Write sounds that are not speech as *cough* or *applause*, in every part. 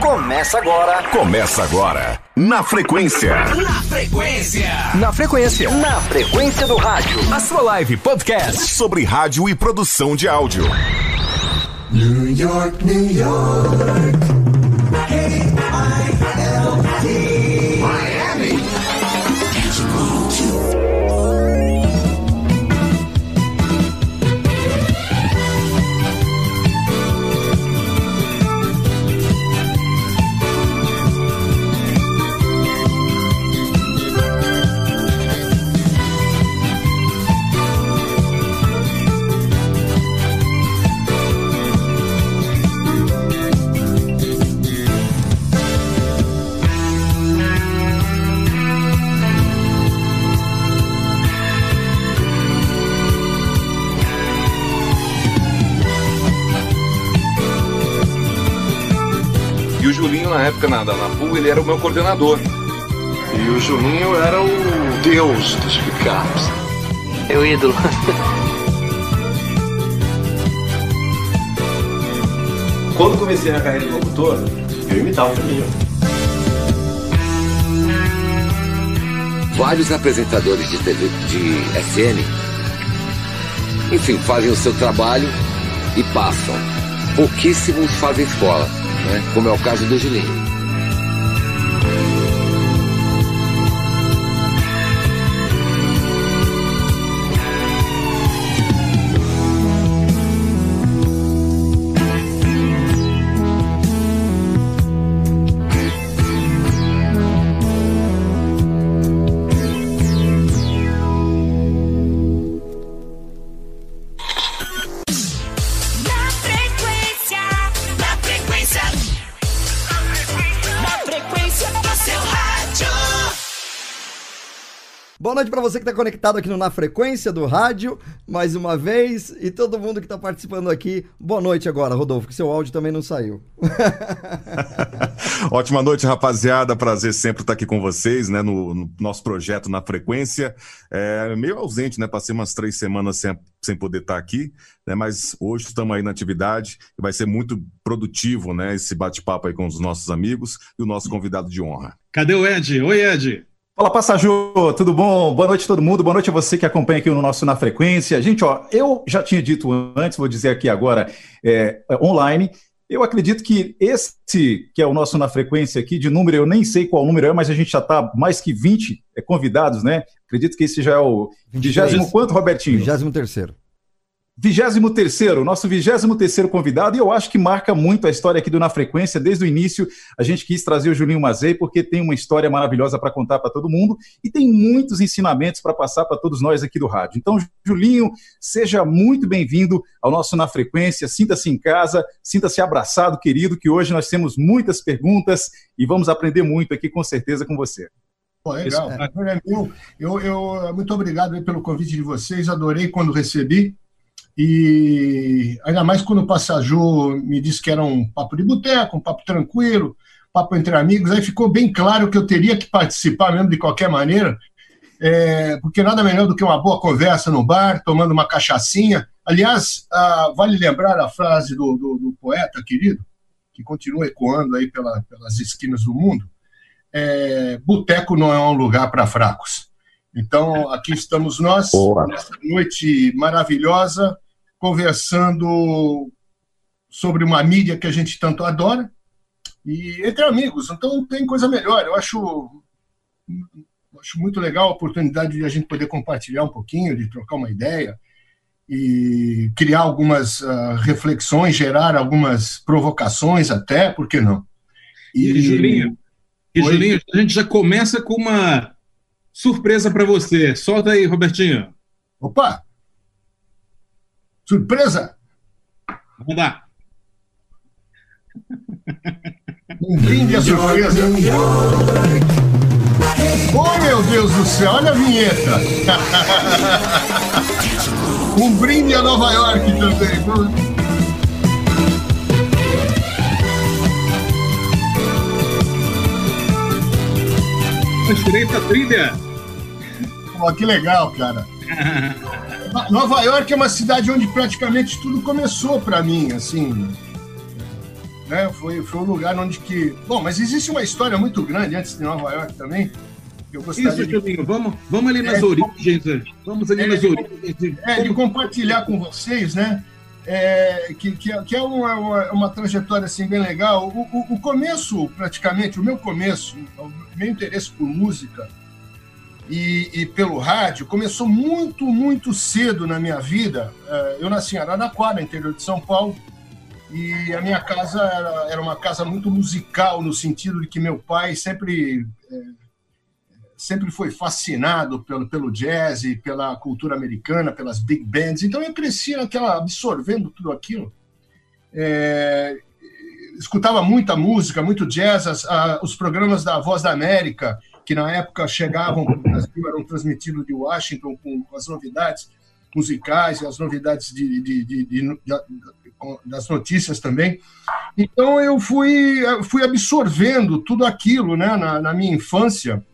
Começa agora. Começa agora. Na frequência. Na frequência. Na frequência. Na frequência do rádio. A sua live podcast sobre rádio e produção de áudio. New York, New York. Julinho, na época, na, na PUL, ele era o meu coordenador. E o Julinho era o deus dos picapes. Meu ídolo. *laughs* Quando comecei a carreira de locutor, eu imitava o Julinho. Vários apresentadores de, TV, de FM, enfim, fazem o seu trabalho e passam. Pouquíssimos fazem escola, né? como é o caso do Julinho. Noite para você que está conectado aqui no Na Frequência do Rádio, mais uma vez, e todo mundo que está participando aqui. Boa noite agora, Rodolfo, que seu áudio também não saiu. *laughs* Ótima noite, rapaziada. Prazer sempre estar aqui com vocês, né? No, no nosso projeto na frequência. É, meio ausente, né? Passei umas três semanas sem, sem poder estar aqui, né? Mas hoje estamos aí na atividade e vai ser muito produtivo, né? Esse bate-papo aí com os nossos amigos e o nosso convidado de honra. Cadê o Ed? Oi, Ed. Fala, Passaju, tudo bom? Boa noite a todo mundo, boa noite a você que acompanha aqui no nosso Na Frequência. Gente, ó, eu já tinha dito antes, vou dizer aqui agora, é, é, online, eu acredito que esse, que é o nosso Na Frequência aqui, de número, eu nem sei qual número é, mas a gente já está mais que 20 é, convidados, né? Acredito que esse já é o vigésimo quanto, Robertinho? Vigésimo terceiro. 23º, nosso 23º convidado, e eu acho que marca muito a história aqui do Na Frequência, desde o início a gente quis trazer o Julinho Mazei, porque tem uma história maravilhosa para contar para todo mundo, e tem muitos ensinamentos para passar para todos nós aqui do rádio. Então, Julinho, seja muito bem-vindo ao nosso Na Frequência, sinta-se em casa, sinta-se abraçado, querido, que hoje nós temos muitas perguntas e vamos aprender muito aqui com certeza com você. Pô, legal, é. Eu, eu, muito obrigado pelo convite de vocês, adorei quando recebi. E ainda mais quando o Passaju me disse que era um papo de boteco, um papo tranquilo, papo entre amigos, aí ficou bem claro que eu teria que participar mesmo de qualquer maneira, é, porque nada melhor do que uma boa conversa no bar, tomando uma cachaçinha. Aliás, vale lembrar a frase do, do, do, poeta querido, que continua ecoando aí pela, pelas esquinas do mundo: é, boteco não é um lugar para fracos. Então, aqui estamos nós, Boa. nessa noite maravilhosa, conversando sobre uma mídia que a gente tanto adora e entre amigos. Então tem coisa melhor. Eu acho, acho muito legal a oportunidade de a gente poder compartilhar um pouquinho, de trocar uma ideia e criar algumas uh, reflexões, gerar algumas provocações até, por que não? E, e Julinho, e, Julinho, a gente já começa com uma surpresa para você. Solta aí, Robertinho. Opa! Surpresa! Vamos lá. Um brinde à surpresa. Oh, meu Deus do céu, olha a vinheta. *laughs* um brinde a Nova York também. Direito a trilha. Pô, que legal, cara. *laughs* Nova York é uma cidade onde praticamente tudo começou para mim, assim. né? Foi, foi um lugar onde que. Bom, mas existe uma história muito grande antes de Nova York também. Eu gostaria Isso, de- Julinho, vamos, vamos ali nas É, origens. né? Vamos ali É, nas de- origens. É, de compartilhar com vocês, né? É, que, que, é- que é uma, uma, uma trajetória assim, bem legal. O, o, o começo, praticamente, o meu começo, o meu interesse por música e, e pelo rádio começou muito, muito cedo na minha vida. É, Eu nasci em Araraquara, interior de São Paulo, e a minha casa era, era uma casa muito musical, no sentido de que meu pai sempre é, sempre foi fascinado pelo, pelo jazz pela cultura americana, pelas big bands. Então eu cresci naquela absorvendo tudo aquilo. É, escutava muita música, muito jazz, as- a- os programas da Voz da América, que na época chegavam para o Brasil, eram transmitidos de Washington com as novidades musicais e as novidades de, de- de- de- das notícias também. Então eu fui, fui absorvendo tudo aquilo né, na, na minha infância.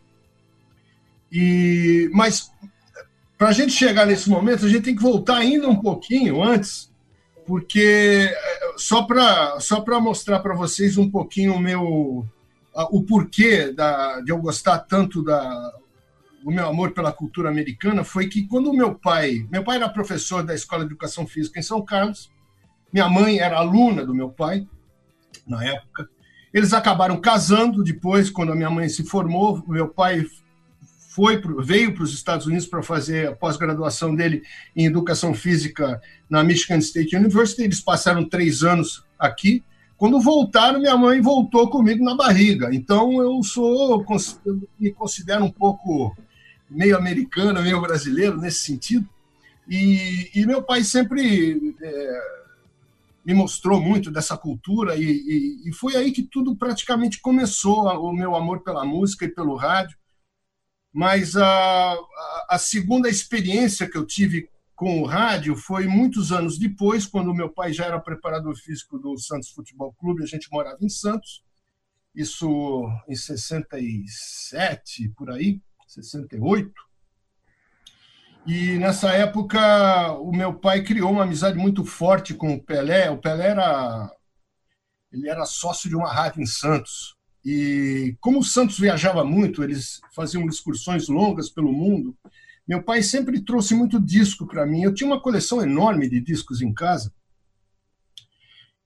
E, mas para a gente chegar nesse momento, a gente tem que voltar ainda um pouquinho antes, porque eh, só para só mostrar para vocês um pouquinho o meu o porquê da, de eu gostar tanto da o meu amor pela cultura americana foi que quando meu pai, meu pai era professor da Escola de Educação Física em São Carlos, minha mãe era aluna do meu pai na época. Eles acabaram casando depois, quando a minha mãe se formou. Meu pai foi veio para os Estados Unidos para fazer a pós-graduação dele em Educação Física na Michigan State University. Eles passaram três anos aqui. Quando voltaram, minha mãe voltou comigo na barriga. Então eu sou, eu me considero um pouco meio americano, meio brasileiro nesse sentido. E, e meu pai sempre é, me mostrou muito dessa cultura e, e- e foi aí que tudo praticamente começou, o meu amor pela música e pelo rádio. Mas a, a, a segunda experiência que eu tive com o rádio foi muitos anos depois, quando meu pai já era preparador físico do Santos Futebol Clube, a gente morava em Santos, isso em 67, por aí, 68. E nessa época, o meu pai criou uma amizade muito forte com o Pelé. O Pelé era, ele era sócio de uma rádio em Santos. E como o Santos viajava muito, eles faziam excursões longas pelo mundo. Meu pai sempre trouxe muito disco para mim. Eu tinha uma coleção enorme de discos em casa.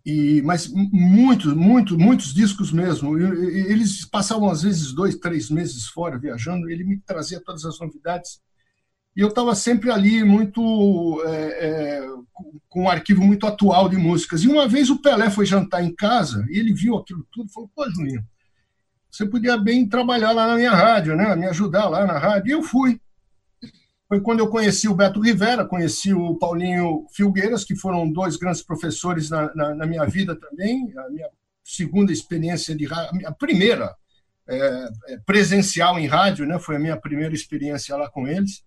E, mas muitos, muitos, muitos discos mesmo. Eles passavam às vezes dois, três meses fora viajando. Ele me trazia todas as novidades. E eu estava sempre ali muito é, é, com- um arquivo muito atual de músicas. E uma vez o Pelé foi jantar em casa e ele viu aquilo tudo e falou: Pô, Julinho, você podia bem trabalhar lá na minha rádio, né? Me ajudar lá na rádio. E eu fui. Foi quando eu conheci o Beto Rivera, conheci o Paulinho Filgueiras, que foram dois grandes professores na, na, na minha vida também. A minha segunda experiência de rádio, a minha primeira é, é, presencial em rádio, né? Foi a minha primeira experiência lá com eles.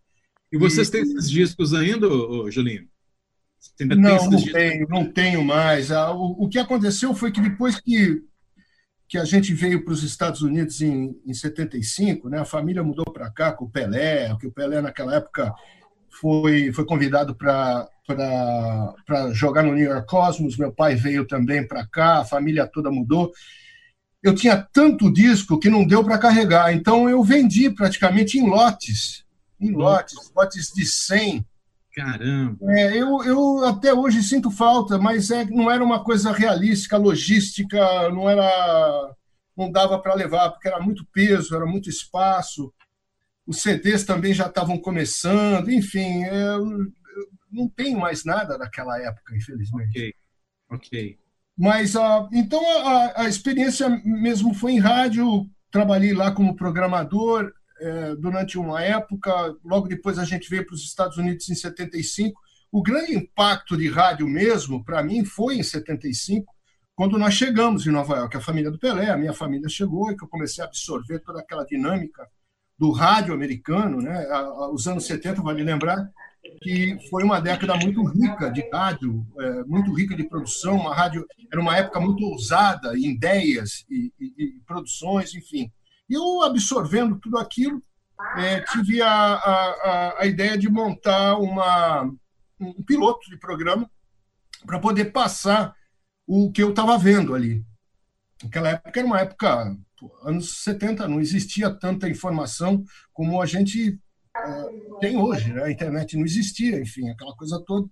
E vocês têm esses discos ainda, Julinho? Não, não tenho, não tenho mais. Ah, O, o que aconteceu foi que depois que, que a gente veio para os Estados Unidos em, em 75, né, a família mudou para cá com o Pelé, que o Pelé naquela época foi, foi convidado para jogar no New York Cosmos, meu pai veio também para cá, a família toda mudou. Eu tinha tanto disco que não deu para carregar, então eu vendi praticamente em lotes, em lotes, lotes de 100, Caramba. é, eu, eu até hoje sinto falta, mas é, não era uma coisa realística, logística, não era, não dava para levar porque era muito peso, era muito espaço. Os CDs também já estavam começando, enfim, é, eu, eu não tenho mais nada daquela época, infelizmente. Ok, ok. Mas ah, então a, a experiência mesmo foi em rádio. Trabalhei lá como programador eh, durante uma época. Logo depois a gente veio para os Estados Unidos em 75. O grande impacto de rádio mesmo para mim foi em 75, quando nós chegamos em Nova York. A família do Pelé, a minha família chegou e que eu comecei a absorver toda aquela dinâmica do rádio americano, né? Os anos 70, vale lembrar que foi uma década muito rica de rádio, é, muito rica de produção. Uma rádio era uma época muito ousada em ideias e, e- e produções, enfim. E eu absorvendo tudo aquilo, é, tive a, a, a- ideia de montar uma, um piloto de programa para poder passar o que eu estava vendo ali. Naquela época era uma época, anos 70, não existia tanta informação como a gente é, tem hoje, né? A internet não existia, enfim, aquela coisa toda.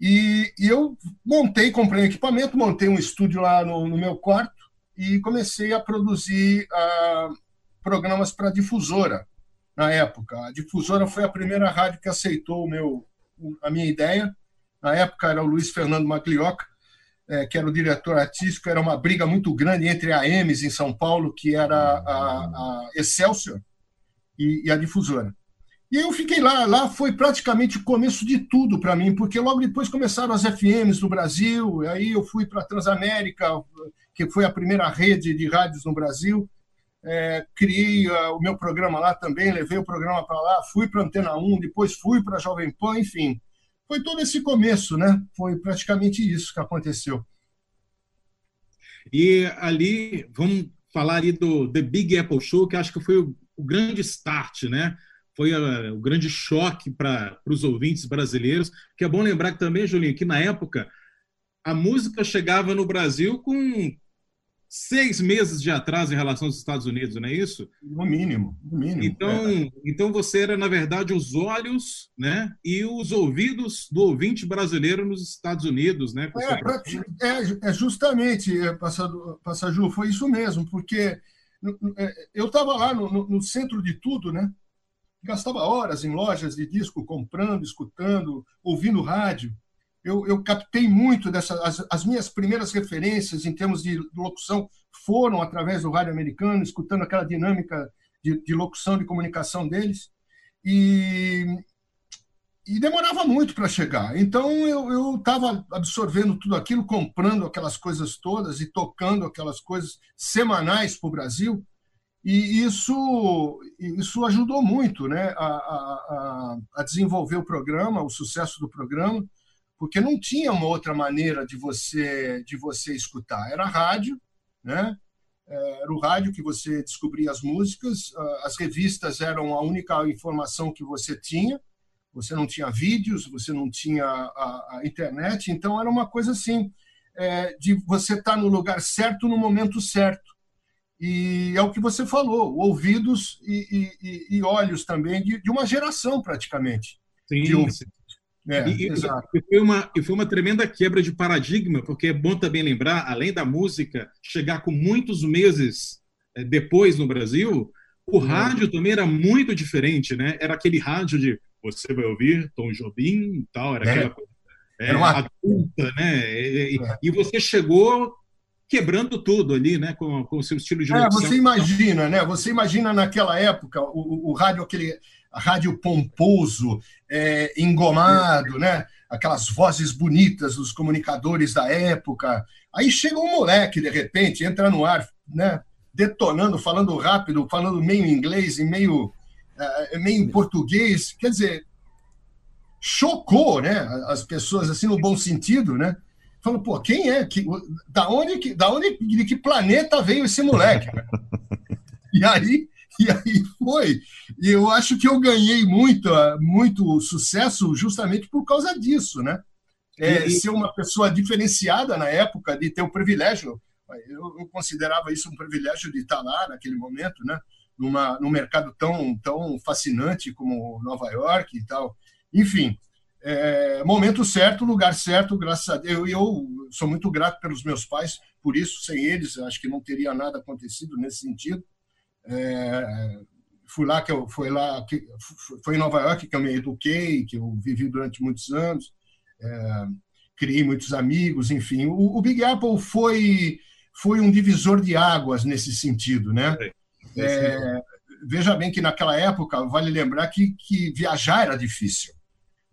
E, e eu montei, comprei um equipamento, montei um estúdio lá no, no meu quarto e comecei a produzir ah, programas para difusora na época. A difusora foi a primeira rádio que aceitou o meu, a minha ideia. Na época era o Luiz Fernando Maglioca, eh, que era o diretor artístico. Era uma briga muito grande entre a EMES em São Paulo, que era a, a Excelsior, e, e a difusora. E eu fiquei lá, lá foi praticamente o começo de tudo para mim, porque logo depois começaram as FMs no Brasil, aí eu fui para a Transamérica, que foi a primeira rede de rádios no Brasil, é, criei uh, o meu programa lá também, levei o programa para lá, fui para Antena 1, depois fui para a Jovem Pan, enfim. Foi todo esse começo, né? Foi praticamente isso que aconteceu. E ali, vamos falar ali do The Big Apple Show, que acho que foi o, o grande start, né? Foi a, o grande choque para os ouvintes brasileiros. Que é bom lembrar que também, Julinho, que na época a música chegava no Brasil com seis meses de atraso em relação aos Estados Unidos, não é isso? No mínimo, no mínimo. Então, é. então você era, na verdade, os olhos né, e os ouvidos do ouvinte brasileiro nos Estados Unidos, né? É, é, é justamente, é, Passaju, foi isso mesmo, porque é, eu estava lá no, no, no centro de tudo, né? Gastava horas em lojas de disco, comprando, escutando, ouvindo rádio eu, eu captei muito dessas. As, as, minhas primeiras referências em termos de locução foram através do rádio americano, escutando aquela dinâmica de, de locução, de comunicação deles. E, e demorava muito para chegar. Então eu estava absorvendo tudo aquilo, comprando aquelas coisas todas e tocando aquelas coisas semanais para o Brasil. E isso, isso ajudou muito né, a, a, a desenvolver o programa, o sucesso do programa porque não tinha uma outra maneira de você de você escutar. Era rádio, né? É, era o rádio que você descobria as músicas, as revistas eram a única informação que você tinha. Você não tinha vídeos, você não tinha a, a internet, então era uma coisa assim é, de você estar no lugar certo no momento certo. E é o que você falou, ouvidos e, e, e olhos também de, de, uma geração praticamente. Sim, de, sim. É, e, e, foi uma, e foi uma tremenda quebra de paradigma, porque é bom também lembrar, além da música chegar com muitos meses é, depois no Brasil, o uhum. rádio também era muito diferente, né? Era aquele rádio de você vai ouvir Tom Jobim e tal, era é. aquela coisa é, era uma... adulta, né? E, é. e, você chegou quebrando tudo ali, né? Com, com o seu estilo de É, você imagina, né? Você imagina naquela época o, o rádio aquele rádio pomposo, é, engomado, né? aquelas vozes bonitas dos comunicadores da época. Aí chega um moleque, de repente, entra no ar, né? detonando, falando rápido, falando meio inglês e meio, é, meio português. Quer dizer, chocou né? as pessoas, assim, no bom sentido, né? Falando, pô, quem é? Que, da onde, da onde, de que planeta veio esse moleque? *laughs* e aí *laughs* E aí foi. E eu acho que eu ganhei muito, muito sucesso justamente por causa disso, né? É, e... Ser uma pessoa diferenciada na época, de ter o privilégio, eu, eu, considerava isso um privilégio de estar lá naquele momento, né? Numa, num mercado tão, tão fascinante como Nova York e tal. Enfim, é, momento certo, lugar certo, graças a Deus. E eu sou muito grato pelos meus pais por isso. Sem eles, acho que não teria nada acontecido nesse sentido. É, fui lá que eu foi lá que foi em Nova York que eu me eduquei, que eu vivi durante muitos anos, é, criei muitos amigos, enfim. O, o, Big Apple foi foi um divisor de águas nesse sentido, né? É, veja bem que naquela época vale lembrar que, que viajar era difícil.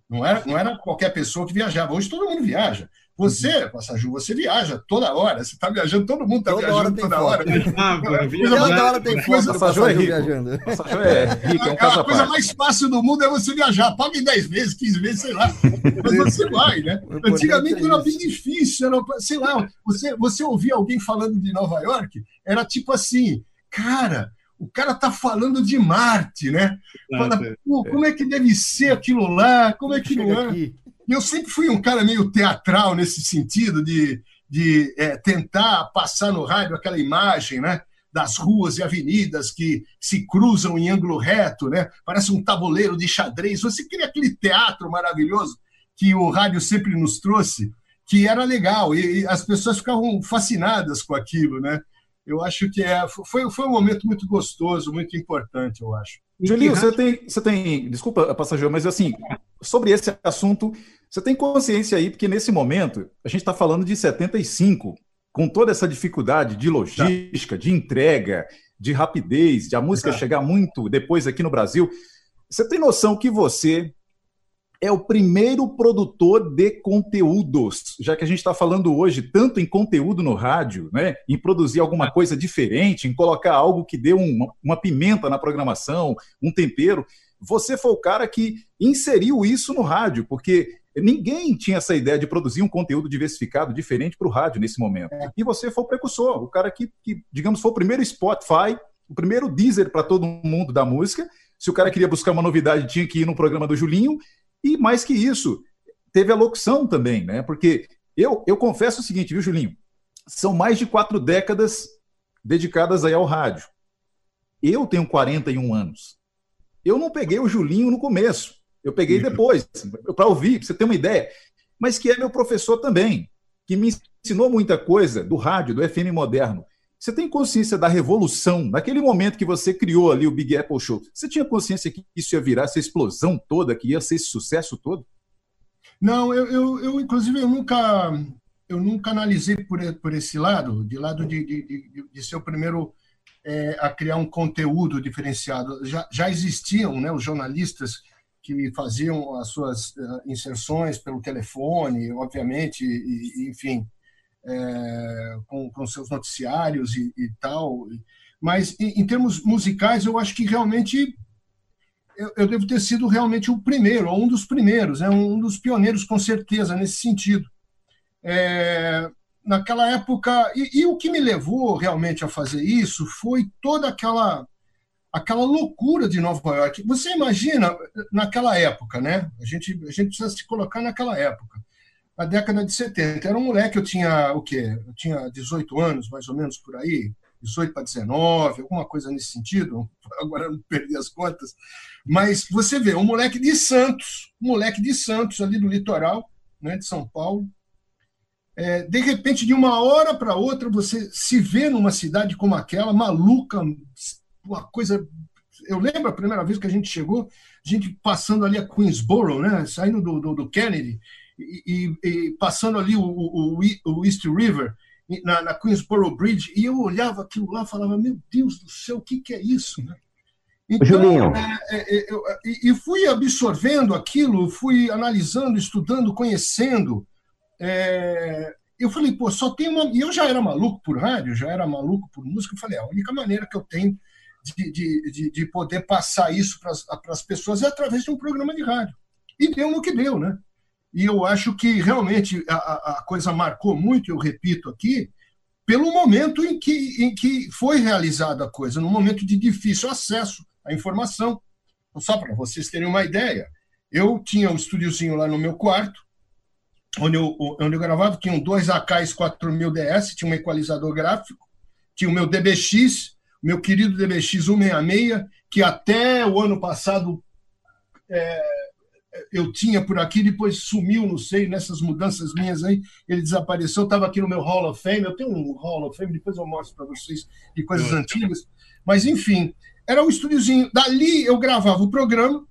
Não era, não era qualquer pessoa que viajava. Hoje todo mundo viaja. Você, Passaju, você viaja toda hora. Você está viajando, todo mundo está viajando toda hora. Ah, toda hora tem coisa Passaju é viajando. Passaju é rico, é um A coisa mais fácil do mundo é você viajar. Paga em 10 vezes, 15 vezes, sei lá. Mas você vai, né? Antigamente era bem difícil. Era, sei lá, você, você ouvia alguém falando de Nova York, era tipo assim, cara, o cara tá falando de Marte, né? Fala, Pô, como é que deve ser aquilo lá? Como é que não é? E eu sempre fui um cara meio teatral nesse sentido, de, de é, tentar passar no rádio aquela imagem, né? Das ruas e avenidas que se cruzam em ângulo reto, né? Parece um tabuleiro de xadrez. Você queria aquele teatro maravilhoso que o rádio sempre nos trouxe, que era legal e as pessoas ficavam fascinadas com aquilo, né? Eu acho que é, foi, foi um momento muito gostoso, muito importante, eu acho. Julinho, você tem, você tem, desculpa, passageiro, mas assim, sobre esse assunto, você tem consciência aí, porque nesse momento, a gente está falando de 75, com toda essa dificuldade de logística, de entrega, de rapidez, de a música chegar muito depois aqui no Brasil. Você tem noção que você é o primeiro produtor de conteúdos, já que a gente está falando hoje tanto em conteúdo no rádio, né, em produzir alguma coisa diferente, em colocar algo que dê uma, uma pimenta na programação, um tempero. Você foi o cara que inseriu isso no rádio, porque ninguém tinha essa ideia de produzir um conteúdo diversificado, diferente para o rádio nesse momento. É. E você foi o precursor, o cara que, que, digamos, foi o primeiro Spotify, o primeiro Deezer para todo mundo da música. Se o cara queria buscar uma novidade, tinha que ir no programa do Julinho. E mais que isso, teve a locução também, né? Porque eu, eu confesso o seguinte, viu, Julinho? São mais de quatro décadas dedicadas aí ao rádio. Eu tenho 41 anos. Eu não peguei o Julinho no começo. Eu peguei depois, para ouvir, para você ter uma ideia. Mas que é meu professor também, que me ensinou muita coisa do rádio, do FM moderno. Você tem consciência da revolução, naquele momento que você criou ali o Big Apple Show? Você tinha consciência que isso ia virar essa explosão toda, que ia ser esse sucesso todo? Não, eu, eu, eu inclusive, eu nunca, eu nunca analisei por, por esse lado, de lado de, de, de, de ser o primeiro é, a criar um conteúdo diferenciado. Já, já existiam né, os jornalistas que faziam as suas uh, inserções pelo telefone, obviamente, e, e enfim, é, com, com, seus noticiários e, e tal. Mas, em, em, termos musicais, eu acho que realmente eu, eu, devo ter sido realmente o primeiro, ou um dos primeiros, né? um dos pioneiros, com certeza, nesse sentido. É, naquela época, e, e, o que me levou realmente a fazer isso foi toda aquela aquela loucura de Nova York. Você imagina naquela época, né? A gente a gente precisa se colocar naquela época na década de 70. Era um moleque, eu tinha o quê? Eu tinha 18 anos, mais ou menos por aí, 18 para 19, alguma coisa nesse sentido. *laughs* Agora não perdi as contas. Mas você vê, um moleque de Santos, um moleque de Santos, ali do litoral, né, de São Paulo. É, de repente, de uma hora para outra, você se vê numa cidade como aquela, maluca, uma coisa. Eu lembro a primeira vez que a gente chegou, a gente passando ali a Queensboro, né, saindo do, do, do Kennedy, e, e, passando ali o, o, o East River, na, na, Queensboro Bridge, e eu olhava aquilo lá e falava, meu Deus do céu, o que, que é isso? Né? Então. É, é, é, eu, e fui absorvendo aquilo, fui analisando, estudando, conhecendo. É, eu falei, pô, só tem uma. E eu já era maluco por rádio, já era maluco por música. Eu falei, a única maneira que eu tenho de, de, de, de poder passar isso para as pessoas é através de um programa de rádio. E deu no que deu, né? E eu acho que realmente a, a coisa marcou muito, eu repito aqui, pelo momento em que, em que foi realizada a coisa, no momento de difícil acesso à informação. Então, só para vocês terem uma ideia, eu tinha um estúdiozinho lá no meu quarto, onde eu, onde eu gravava, tinham dois AKs 4000 DS, tinha um equalizador gráfico, tinha o meu DBX, meu querido DBX 166, que até o ano passado é, eu tinha por aqui, depois sumiu, não sei, nessas mudanças minhas aí, ele desapareceu, estava aqui no meu Hall of Fame, eu tenho um Hall of Fame, depois eu mostro para vocês de coisas antigas, mas enfim, era um estúdiozinho, dali eu gravava o programa,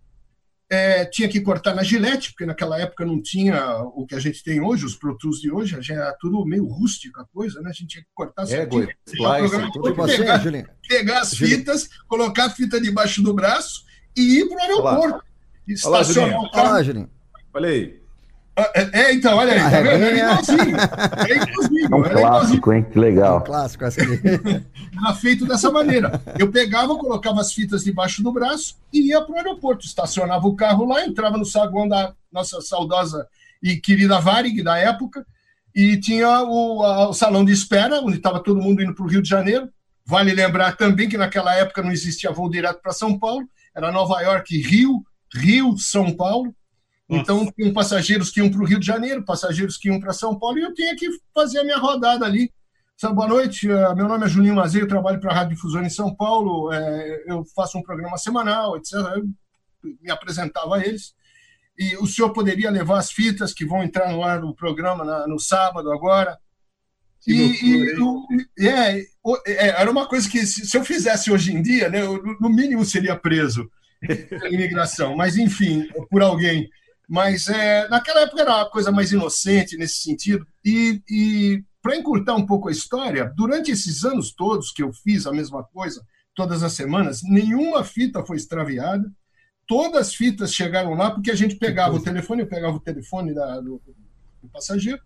é, tinha que cortar na gilete, porque naquela época não tinha o que a gente tem hoje, os Pro Tools de hoje, já era tudo meio rústico a coisa, né? A gente tinha que cortar é, certinho, splice, tudo pegar, pegar as fitas, colocar a fita debaixo do braço e ir para o aeroporto. Estacionar o carro. Olá, Julinho. Olha aí. É, é, então, olha aí, tá vendo? É igualzinho. É igualzinho. É um clássico, hein? Que legal. É um clássico essa aqui. *laughs* Era feito dessa maneira. Eu pegava, colocava as fitas debaixo do braço e ia para o aeroporto. Estacionava o carro lá, entrava no saguão da nossa saudosa e querida Varig da época e tinha o, a, o salão de espera, onde estava todo mundo indo para o Rio de Janeiro. Vale lembrar também que naquela época não existia voo direto para São Paulo, era Nova York Rio, Rio, São Paulo. Então, tinham passageiros que iam para o Rio de Janeiro, passageiros que iam para São Paulo, e eu tinha que fazer a minha rodada ali. Sabe, boa noite, eh, meu nome é Julinho Mazeiro, trabalho para a Rádio Difusão em São Paulo, é, eu faço um programa semanal, etc. Eu me apresentava a eles. E o senhor poderia levar as fitas que vão entrar no ar do programa na, no sábado agora. E, e o- é, o- é, era uma coisa que, se, se eu fizesse hoje em dia, né, eu, no mínimo seria preso pela imigração, mas enfim, por alguém. Mas é, naquela época era uma coisa mais inocente nesse sentido. E, e para encurtar um pouco a história, durante esses anos todos que eu fiz a mesma coisa, todas as semanas, nenhuma fita foi extraviada. Todas as fitas chegaram lá porque a gente pegava o telefone, eu pegava o telefone da- do, do passageiro,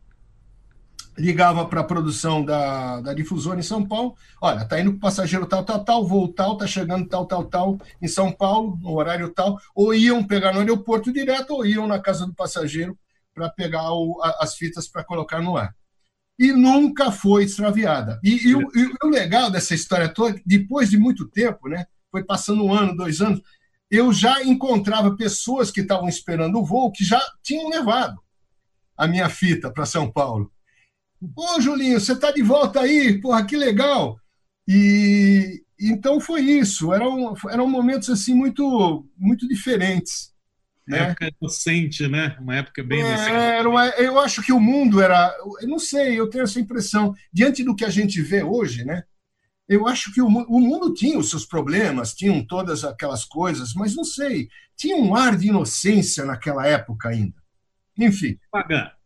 ligava para a produção da, da difusora em São Paulo. Olha, tá indo com o passageiro tal, tal, tal, voo tal, tá chegando tal, tal, tal em São Paulo, no horário tal. Ou iam pegar no aeroporto direto, ou iam na casa do passageiro para pegar o- a- as fitas para colocar no ar. E nunca foi extraviada. E, e o, e o legal dessa história toda, depois de muito tempo, né? Foi passando um ano, dois anos, eu já encontrava pessoas que estavam esperando o voo que já tinham levado a minha fita para São Paulo. Ô, Julinho, você está de volta aí? Porra, que legal! E então foi isso. Eram, eram momentos assim muito, muito diferentes. Uma época inocente, né? Uma época bem inocente. É, era uma- eu acho que o mundo era. Eu não sei, eu tenho essa impressão. Diante do que a gente vê hoje, né? Eu acho que o, o mundo tinha os seus problemas, tinham todas aquelas coisas, mas não sei, tinha um ar de inocência naquela época ainda. Enfim. Pagar.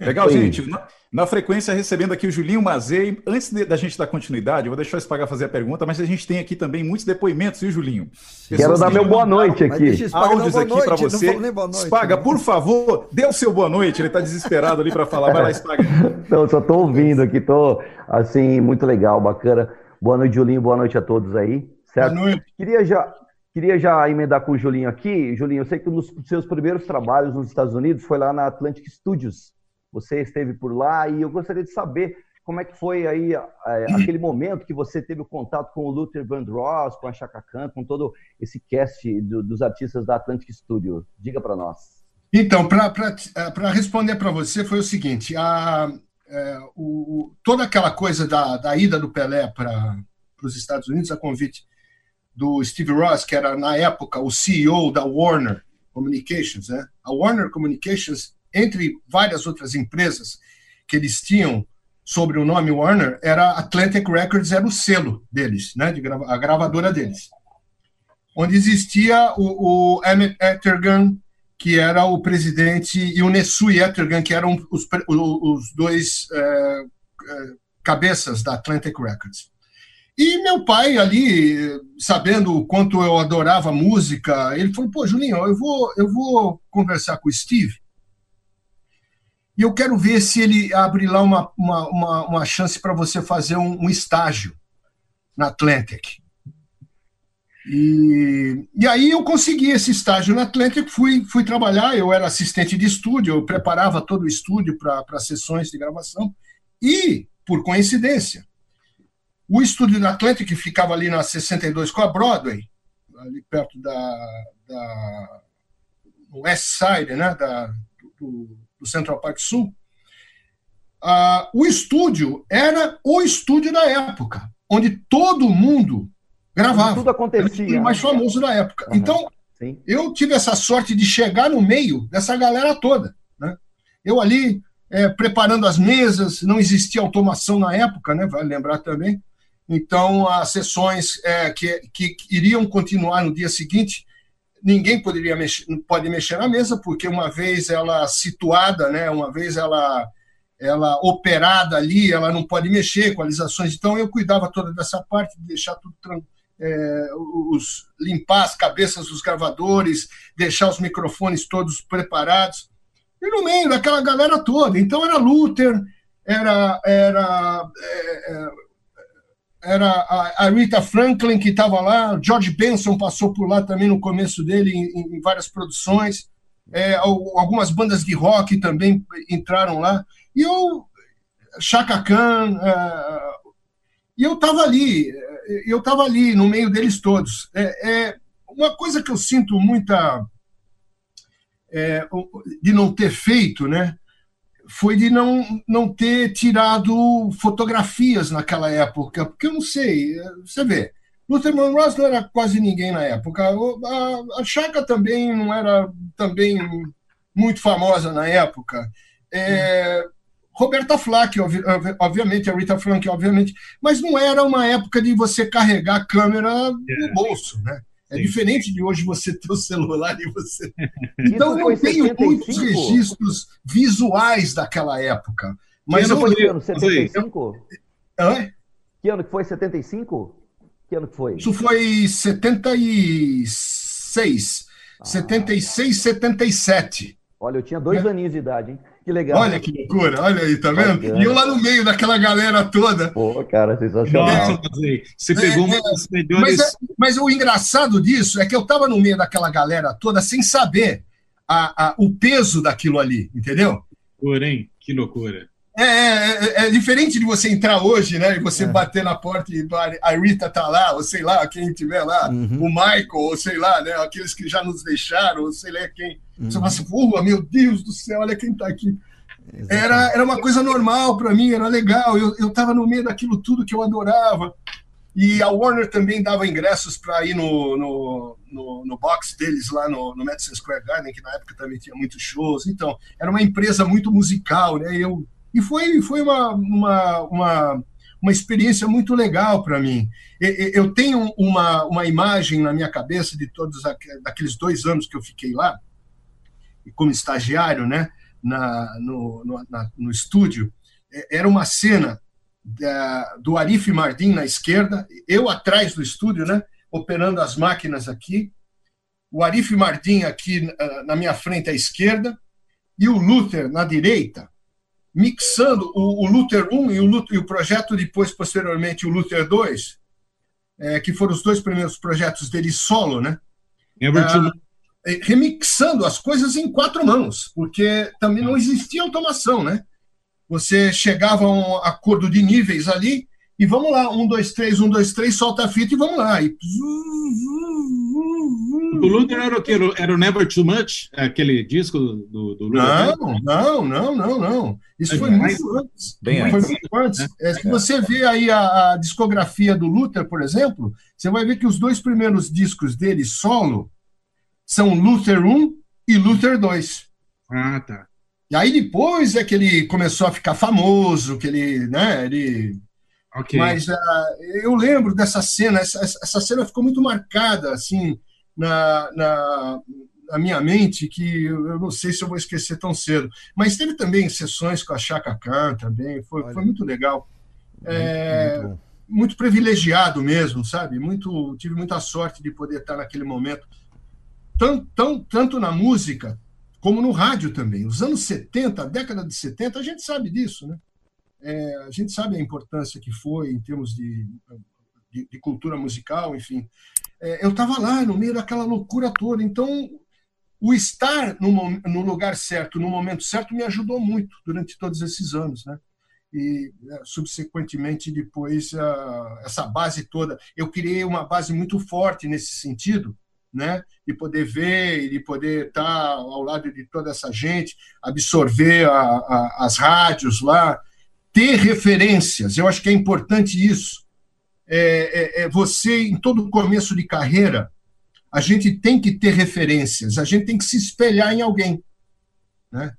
Legal, Sim. gente. Na, na frequência, recebendo aqui o Julinho Mazei. Antes de- da gente dar continuidade, eu vou deixar o Spaga fazer a pergunta, mas a gente tem aqui também muitos depoitos, viu, Julinho? Quero dar que meu boa noite aqui. Mas deixa o Spaga dar Áudios aqui para não você. noite, Spaga, né? por favor, dê o seu boa noite. Ele está desesperado ali para falar. Vai lá, Spaga. Não, só tô ouvindo aqui, tô assim, muito legal, bacana. Boa noite, Julinho, boa noite a todos aí. Certo? Boa noite. Queria já, queria já emendar com o Julinho aqui. Julinho, eu sei que nos seus primeiros trabalhos nos Estados Unidos foi lá na Atlantic Studios. Você esteve por lá e eu gostaria de saber como é que foi aí é, aquele momento que você teve o contato com o Luther Vandross, com a Chaka Khan, com todo esse cast do- dos artistas da Atlantic Studio. Diga para nós. Então, para responder para você, foi o seguinte: a, é, o- o- toda aquela coisa da, da ida do Pelé para os Estados Unidos, a convite do Steve Ross, que era na época o CEO da Warner Communications, né? a Warner Communications, entre várias outras empresas que eles tinham sobre o nome Warner, era Atlantic Records, era o selo deles, né? de grava- a gravadora deles onde existia o, o Emmett Ettergan, que era o presidente, e o Nesui Ettergan, que eram os, os dois eh, cabeças da Atlantic Records. E meu pai ali, sabendo o quanto eu adorava música, ele falou, pô, Julinho, eu vou, eu vou conversar com o Steve e eu quero ver se ele abre lá uma, uma, uma, uma chance para você fazer um, um estágio na Atlantic. E, e aí eu consegui esse estágio na Atlantic, fui, fui trabalhar, eu era assistente de estúdio, eu preparava todo o estúdio para sessões de gravação. E, por coincidência, o estúdio da Atlantic ficava ali na 62 com a Broadway, ali perto da, da West Side, né, da, do, do Central Park Sul. Ah, o estúdio era o estúdio da época, onde todo mundo gravava. Tudo acontecia. Era o mais famoso da época. Aham, Então, sim. eu tive essa sorte de chegar no meio dessa galera toda. Né? Eu ali, é, preparando as mesas, não existia automação na época, né? vale lembrar também. Então, as sessões é, que, que iriam continuar no dia seguinte, ninguém poderia mexer, pode mexer na mesa, porque uma vez ela situada, né, uma vez ela, ela operada ali, ela não pode mexer, equalizações. Então, eu cuidava toda dessa parte, de deixar tudo tranquilo é, os, limpar as cabeças dos gravadores, deixar os microfones todos preparados. E no meio daquela galera toda. Então era Luther, era, era, é, é, era a, a Rita Franklin que estava lá, George Benson passou por lá também no começo dele em, em várias produções. É, al- algumas bandas de rock também entraram lá. E eu, Chaka Khan, é, e eu estava ali, eu estava ali no meio deles todos. É, é uma coisa que eu sinto muita é, de não ter feito, né? Foi de não, não ter tirado fotografias naquela época, porque eu não sei, é, você vê, Luther Vandross não era quase ninguém na época, a, a Chaka também não era também muito famosa na época. É, Roberta Flack, obvi- obvi- obviamente, a Rita Frank, obviamente, mas não era uma época de você carregar a câmera no bolso, né? É diferente de hoje você ter o celular e você. *laughs* Então eu não tenho 75? muitos registros visuais daquela época. Mas que ano eu, foi? Que ano? 75? Hã? Que ano que foi? 75? Que ano que foi? Isso foi 76. 76, 77. Olha, eu tinha dois aninhos de idade, hein? Que legal. Olha que loucura, olha aí, tá vendo? Bacana. E eu lá no meio daquela galera toda. Pô, cara, sensacional. Nossa, você pegou uma das melhores. Mas, é- mas o engraçado disso é que eu estava no meio daquela galera toda sem saber a- a- o peso daquilo ali, entendeu? Porém, que loucura. É, é- é- é diferente de você entrar hoje, né? E você bater na porta e a Rita tá lá, ou sei lá, quem tiver lá, o Michael, ou sei lá, né? Aqueles que já nos deixaram, ou sei lá quem. Você fala assim, pô, meu Deus do céu, olha quem tá aqui. Era, era uma coisa normal para mim, era legal. Eu, eu tava no meio daquilo tudo que eu adorava. E a Warner também dava ingressos para ir no, no, no, no box deles lá no, no Madison Square Garden, que na época também tinha muitos shows. Então, era uma empresa muito musical, né? Eu, e foi, foi uma, uma, uma, uma experiência muito legal para mim. Eu tenho uma, uma imagem na minha cabeça de todos aqu- daqueles dois anos que eu fiquei lá, como estagiário, né? Na, no, no, na- no estúdio. É- Era uma cena da- do Arif Mardim na esquerda, eu atrás do estúdio, né? Operando as máquinas aqui. O Arif Mardim aqui na minha frente à esquerda e o Luther na direita, mixando o, o Luther 1 e o, Luther, e o projeto depois, posteriormente, o Luther 2, é, que foram os dois primeiros projetos dele solo, né? Ah, eh, remixando as coisas em quatro mãos, porque também não existia automação, né? Você chegava a um acordo de níveis ali e vamos lá, um, dois, três, um, dois, três, solta a fita e vamos lá. E... O Luther era o que? Era o Never Too Much? Aquele disco do, do Luther? Não, não, não, não, não. Isso É foi muito antes. bem foi antes. muito antes. É. É, se você vê aí a, a discografia do Luther, por exemplo, você vai ver que os dois primeiros discos dele solo são Luther 1 e Luther 2. Ah, tá. E aí depois é que ele começou a ficar famoso, que ele, né, ele... Ok. Mas ah, eu lembro dessa cena, essa, essa cena ficou muito marcada, assim, na, na, na minha mente, que eu não sei se eu vou esquecer tão cedo. Mas teve também sessões com a Chaka Khan também, foi, foi muito legal. É, muito privilegiado mesmo, sabe? Muito, tive muita sorte de poder estar naquele momento, tão, tão, tanto na música como no rádio também. Os anos 70, a década de 70, a gente sabe disso, né? É, a gente sabe a importância que foi em termos de, de, de cultura musical, enfim. É, eu estava lá no meio daquela loucura toda, então o estar no, no lugar certo, no momento certo, me ajudou muito durante todos esses anos, né? E é, subsequentemente depois a- essa base toda, eu criei uma base muito forte nesse sentido, né? De poder ver e de poder estar ao lado de toda essa gente, absorver a- a- as rádios lá, ter referências. Eu acho que é importante isso. É, é- é você, em todo começo de carreira, a gente tem que ter referências, a gente tem que se espelhar em alguém. Né?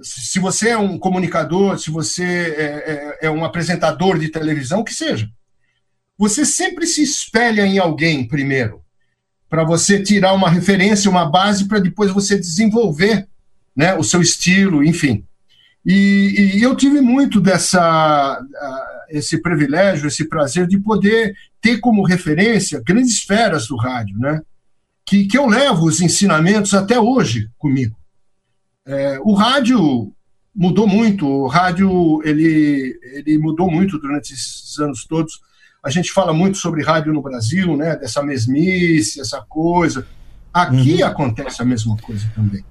Se você é um comunicador, se você é, é- é um apresentador de televisão, o que seja, você sempre se espelha em alguém primeiro, para você tirar uma referência, uma base, para depois você desenvolver né, o seu estilo, enfim. E, e eu tive muito dessa esse privilégio, esse prazer de poder ter como referência grandes feras do rádio, né? Que, que eu levo os ensinamentos até hoje comigo. É, o rádio mudou muito, o rádio ele, ele mudou muito durante esses anos todos. A gente fala muito sobre rádio no Brasil, né? Dessa mesmice, essa coisa. Aqui acontece a mesma coisa também.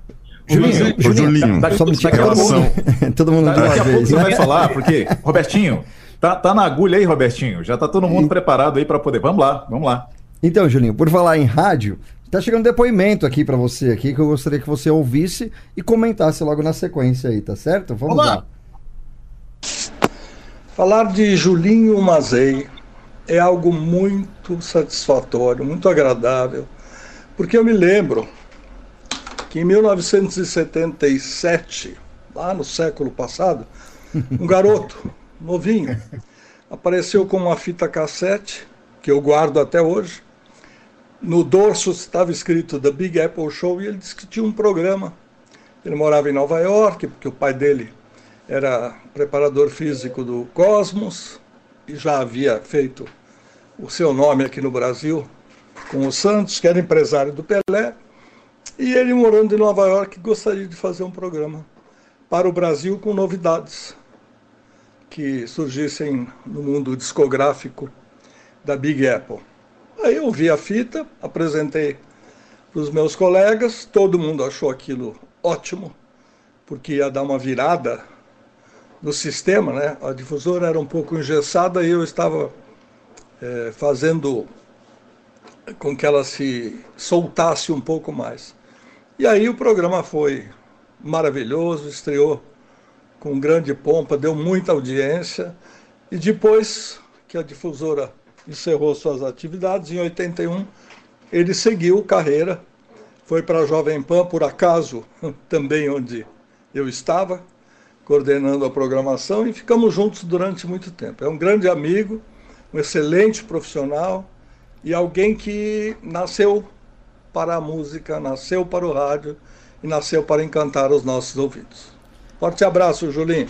Julinho, Ô, Julinho, daqui, só me em checa todo mundo, todo mundo de Daqui uma a pouco vez. você vai falar, porque, *laughs* Robertinho, tá, tá na agulha aí, Robertinho. Já tá todo mundo preparado aí para poder. Vamos lá, vamos lá. Então, Julinho, por falar em rádio, Tá chegando depoimento aqui pra você aqui, que eu gostaria que você ouvisse e comentasse logo na sequência aí, tá certo? Vamos Olá. lá. Falar de Julinho Mazei é algo muito satisfatório, muito agradável, porque eu me lembro que em 1977, lá no século passado, um garoto *laughs* novinho apareceu com uma fita cassete que eu guardo até hoje. No dorso estava escrito The Big Apple Show e ele disse que tinha um programa. Ele morava em Nova York, porque o pai dele era preparador físico do Cosmos e já havia feito o seu nome aqui no Brasil com o Santos, que era empresário do Pelé. E ele, morando em Nova York, gostaria de fazer um programa para o Brasil com novidades que surgissem no mundo discográfico da Big Apple. Aí eu vi a fita, apresentei para os meus colegas, todo mundo achou aquilo ótimo, porque ia dar uma virada no sistema, né? A difusora era um pouco engessada e eu estava eh, fazendo com que ela se soltasse um pouco mais. E aí o programa foi maravilhoso, estreou com grande pompa, deu muita audiência. E depois que a difusora encerrou suas atividades, em 81, ele seguiu carreira, foi para a Jovem Pan, por acaso, *laughs* também onde eu estava, coordenando a programação, e ficamos juntos durante muito tempo. É um grande amigo, um excelente profissional e alguém que nasceu para a música, nasceu para o rádio e nasceu para encantar os nossos ouvidos. Forte abraço, Julinho.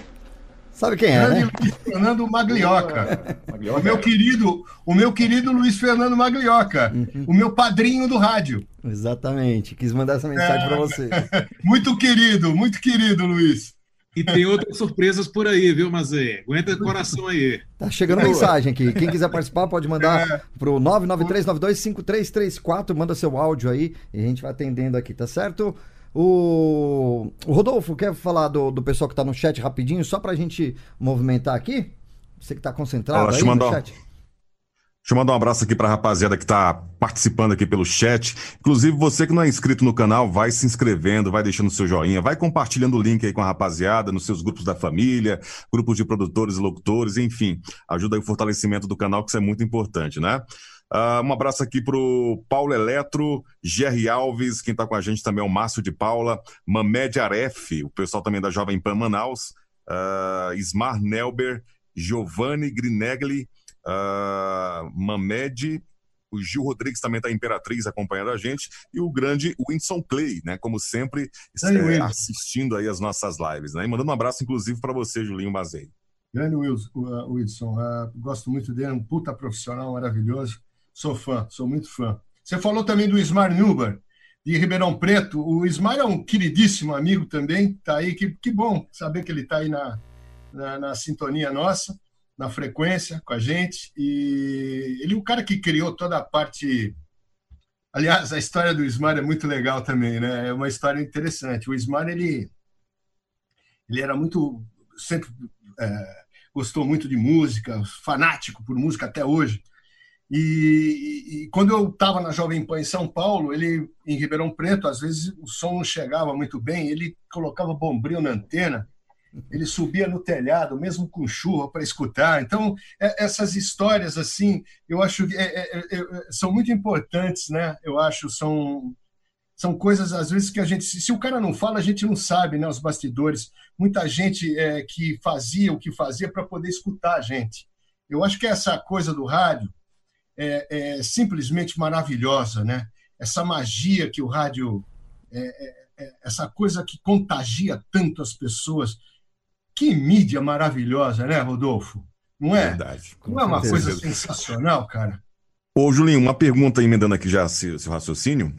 Sabe quem é, né? Luiz Fernando Maglioca. O meu querido, o meu querido Luiz Fernando Maglioca, o meu padrinho do rádio. Exatamente. Quis mandar essa mensagem É. pra você. *laughs* Muito querido, muito querido, Luiz. E tem outras surpresas por aí, viu, Mazê? Aguenta o coração aí. Tá chegando mensagem aqui. Quem quiser participar pode mandar pro 993925334, manda seu áudio aí e a gente vai atendendo aqui, tá certo? O, o Rodolfo, quer falar do, do pessoal que tá no chat rapidinho, só pra gente movimentar aqui? Você que tá concentrado aí no mandar- chat. Deixa eu mandar um abraço aqui pra rapaziada que tá participando aqui pelo chat. Inclusive, você que não é inscrito no canal, vai se inscrevendo, vai deixando seu joinha, vai compartilhando o link aí com a rapaziada, nos seus grupos da família, grupos de produtores e locutores, enfim. Ajuda aí o fortalecimento do canal, que isso é muito importante, né? Ah, um abraço aqui pro Paulo Eletro, Jerry Alves, quem tá com a gente também é o Márcio de Paula, Mamed Aref, o pessoal também da Jovem Pan Manaus, ah, Ismar Nelber, Giovanni Grinegli, ah, Mamed, o Gil Rodrigues também está Imperatriz acompanhando a gente, e o grande Winston Clay, né? Como sempre, Aí, Wilson. assistindo aí as nossas lives, né? E mandando um abraço, inclusive, para você, Julinho Mazei. Grande Wilson, uh, uh, gosto muito dele, um puta profissional maravilhoso. Sou fã, sou muito fã. Você falou também do Ismar Nuber, de Ribeirão Preto. O Ismar é um queridíssimo amigo também, tá aí. Que, que bom saber que ele está aí na, na, na sintonia nossa, na frequência com a gente. E ele é o cara que criou toda a parte. Aliás, a história do Ismar é muito legal também, né? É uma história interessante. O Ismar, ele, ele era muito. sempre é, gostou muito de música, fanático por música até hoje. E, e- e quando eu estava na Jovem Pan em São Paulo, ele em Ribeirão Preto, às vezes o som não chegava muito bem, ele colocava bombril na antena, ele subia no telhado, mesmo com chuva, para escutar. Então, é- essas histórias assim, eu acho que é- é- é- é- são muito importantes, né? Eu acho são são coisas às vezes que a gente, se o cara não fala, a gente não sabe, né? Os bastidores, muita gente é, que fazia o que fazia para poder escutar a gente. Eu acho que essa coisa do rádio é, simplesmente maravilhosa, né? Essa magia que o rádio, essa coisa que contagia tanto as pessoas. Que mídia maravilhosa, né, Rodolfo? Não é? Verdade. Não é uma coisa sensacional, cara? Ô, Julinho, uma pergunta emendando aqui já seu, raciocínio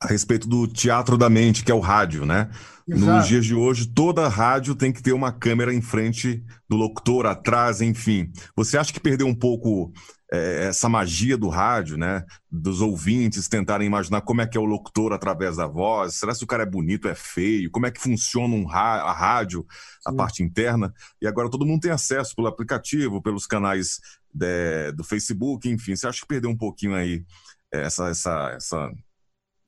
a respeito do teatro da mente, que é o rádio, né? Nos Exato. dias de hoje, toda rádio tem que ter uma câmera em frente do locutor, atrás, enfim. Você acha que perdeu um pouco eh, essa magia do rádio, né? Dos ouvintes tentarem imaginar como é que é o locutor através da voz? Será se o cara é bonito, é feio? Como é que funciona um a rádio, a parte interna? E agora todo mundo tem acesso pelo aplicativo, pelos canais eh, do Facebook, enfim. Você acha que perdeu um pouquinho aí eh, essa, essa, essa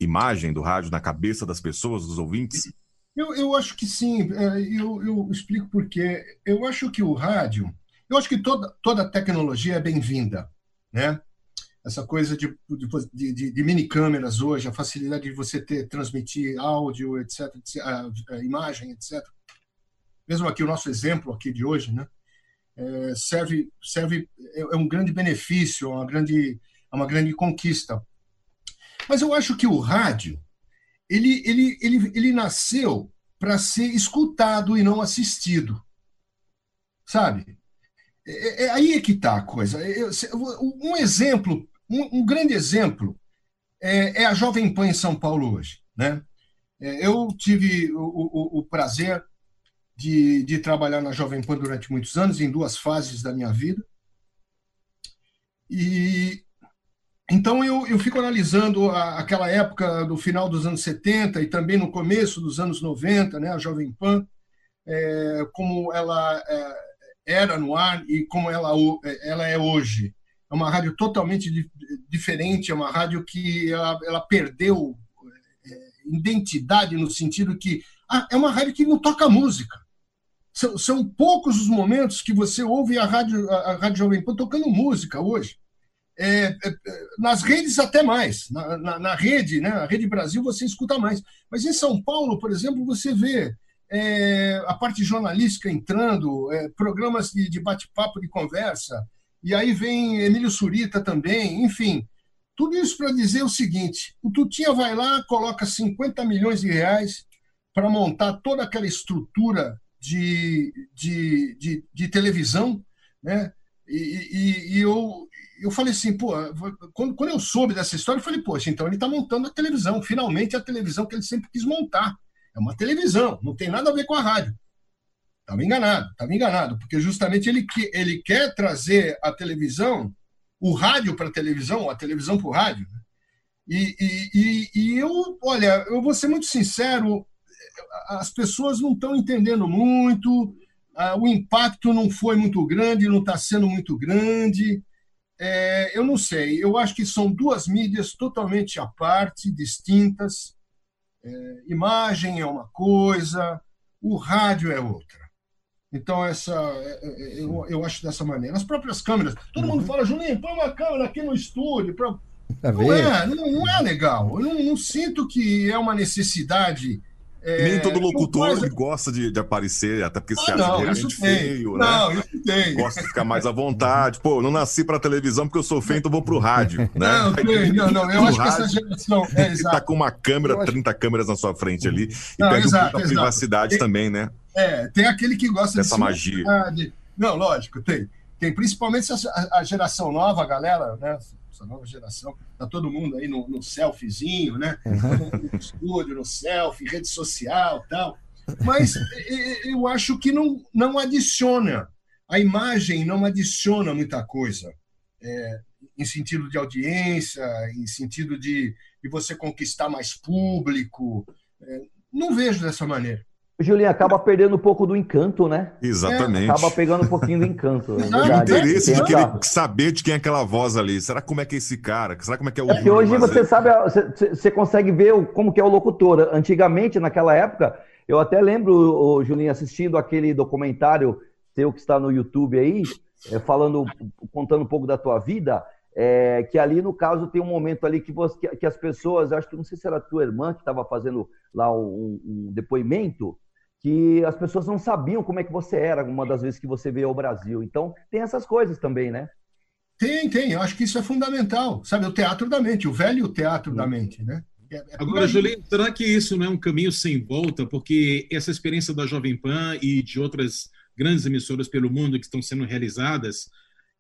imagem do rádio na cabeça das pessoas, dos ouvintes? Eu, eu acho que sim. É, Eu, eu explico por quê. Eu acho que o rádio, eu acho que toda, toda tecnologia é bem-vinda, né? Essa coisa de, de, de, de mini câmeras hoje, a facilidade de você ter transmitir áudio, etc, etc, a, a imagem, etc. Mesmo aqui o nosso exemplo aqui de hoje, né? É, serve serve é, é um grande benefício, é uma grande é uma grande conquista. Mas eu acho que o rádio ele, ele, ele, ele nasceu para ser escutado e não assistido. Sabe? É, é aí é que está a coisa. Eu- um exemplo, um, um grande exemplo, é, é a Jovem Pan em São Paulo hoje. Né? É, Eu tive o, o- o prazer de, de trabalhar na Jovem Pan durante muitos anos, em duas fases da minha vida. E então eu, eu fico analisando a- aquela época do final dos anos 70 e também no começo dos anos 90, né, a Jovem Pan, é, como ela é, era no ar e como ela, o- ela é hoje. É uma rádio totalmente di- diferente, é uma rádio que ela, ela perdeu é, identidade no sentido que ah, é uma rádio que não toca música. São, são poucos os momentos que você ouve a rádio, a, a rádio Jovem Pan tocando música hoje. É, é, é, nas redes até mais. Na, na, na rede, né? A Rede Brasil você escuta mais. Mas em São Paulo, por exemplo, você vê é, a parte jornalística entrando, é, programas de, de bate-papo, de conversa, e aí vem Emílio Surita também, enfim. Tudo isso para dizer o seguinte: o Tutinha vai lá, coloca 50 milhões de reais para montar toda aquela estrutura de, de, de, de televisão, né? E, e- e eu, eu falei assim, pô, quando, quando eu soube dessa história, eu falei, poxa, então ele está montando a televisão, finalmente a televisão que ele sempre quis montar. É uma televisão, não tem nada a ver com a rádio. Estava enganado, estava enganado, porque justamente ele, que- ele quer trazer a televisão, o rádio para a televisão, a televisão para o rádio. né? E, e, e, e eu, olha, eu vou ser muito sincero, as pessoas não estão entendendo muito, o impacto não foi muito grande, não está sendo muito grande. É, eu não sei, eu acho que são duas mídias totalmente à parte, distintas. É, imagem é uma coisa, o rádio é outra. Então, essa, é, é, eu, eu acho dessa maneira. As próprias câmeras, todo mundo fala, Juninho, põe uma câmera aqui no estúdio. Pra... Pra Não, é, não, não é legal. Eu não, não sinto que é uma necessidade. É, Nem todo locutor ele gosta de, de aparecer, até porque se Ah, acha não, realmente feio, né? Não, isso tem. Gosta de ficar mais à vontade. Pô, não nasci pra televisão porque eu sou feio, então vou pro rádio, *laughs* né? Não, tem, não, não, eu acho que essa geração. É, Ele exato. tá com uma câmera, 30 câmeras na sua frente ali, e Não, perde um exato, pouco a privacidade Tem- também, né? É, tem aquele que gosta Dessa magia. mostrar, de- Não, lógico, tem. Tem principalmente a, a geração nova, a galera, né? Essa nova geração, tá todo mundo aí no, no selfiezinho, né? Todo mundo no estúdio, no selfie, rede social tal. Mas *laughs* eu acho que não, não adiciona. A imagem não adiciona muita coisa. É, em sentido de audiência, em sentido de, de você conquistar mais público. É, não vejo dessa maneira. Julinho, acaba perdendo um pouco do encanto, né? Exatamente. Acaba pegando um pouquinho do encanto. é O verdade. interesse de querer saber de quem é aquela voz ali. Será como é que é esse cara? Será como é que é o É que hoje você sabe, você, você consegue ver o- como que é o locutor. Antigamente, naquela época, eu até lembro, o Julinho, assistindo aquele documentário seu que está no YouTube aí, é, falando, contando um pouco da tua vida, é, que ali, no caso, tem um momento ali que, você, que, que as pessoas, acho que não sei se era a tua irmã que estava fazendo lá um, um depoimento, que as pessoas não sabiam como é que você era uma das vezes que você veio ao Brasil. Então, tem essas coisas também, né? Tem, tem. Eu acho que isso é fundamental. Sabe, o teatro da mente, o velho teatro da mente, né? É- é Agora. Julinho, será que isso não é um caminho sem volta? Porque essa experiência da Jovem Pan e de outras grandes emissoras pelo mundo que estão sendo realizadas,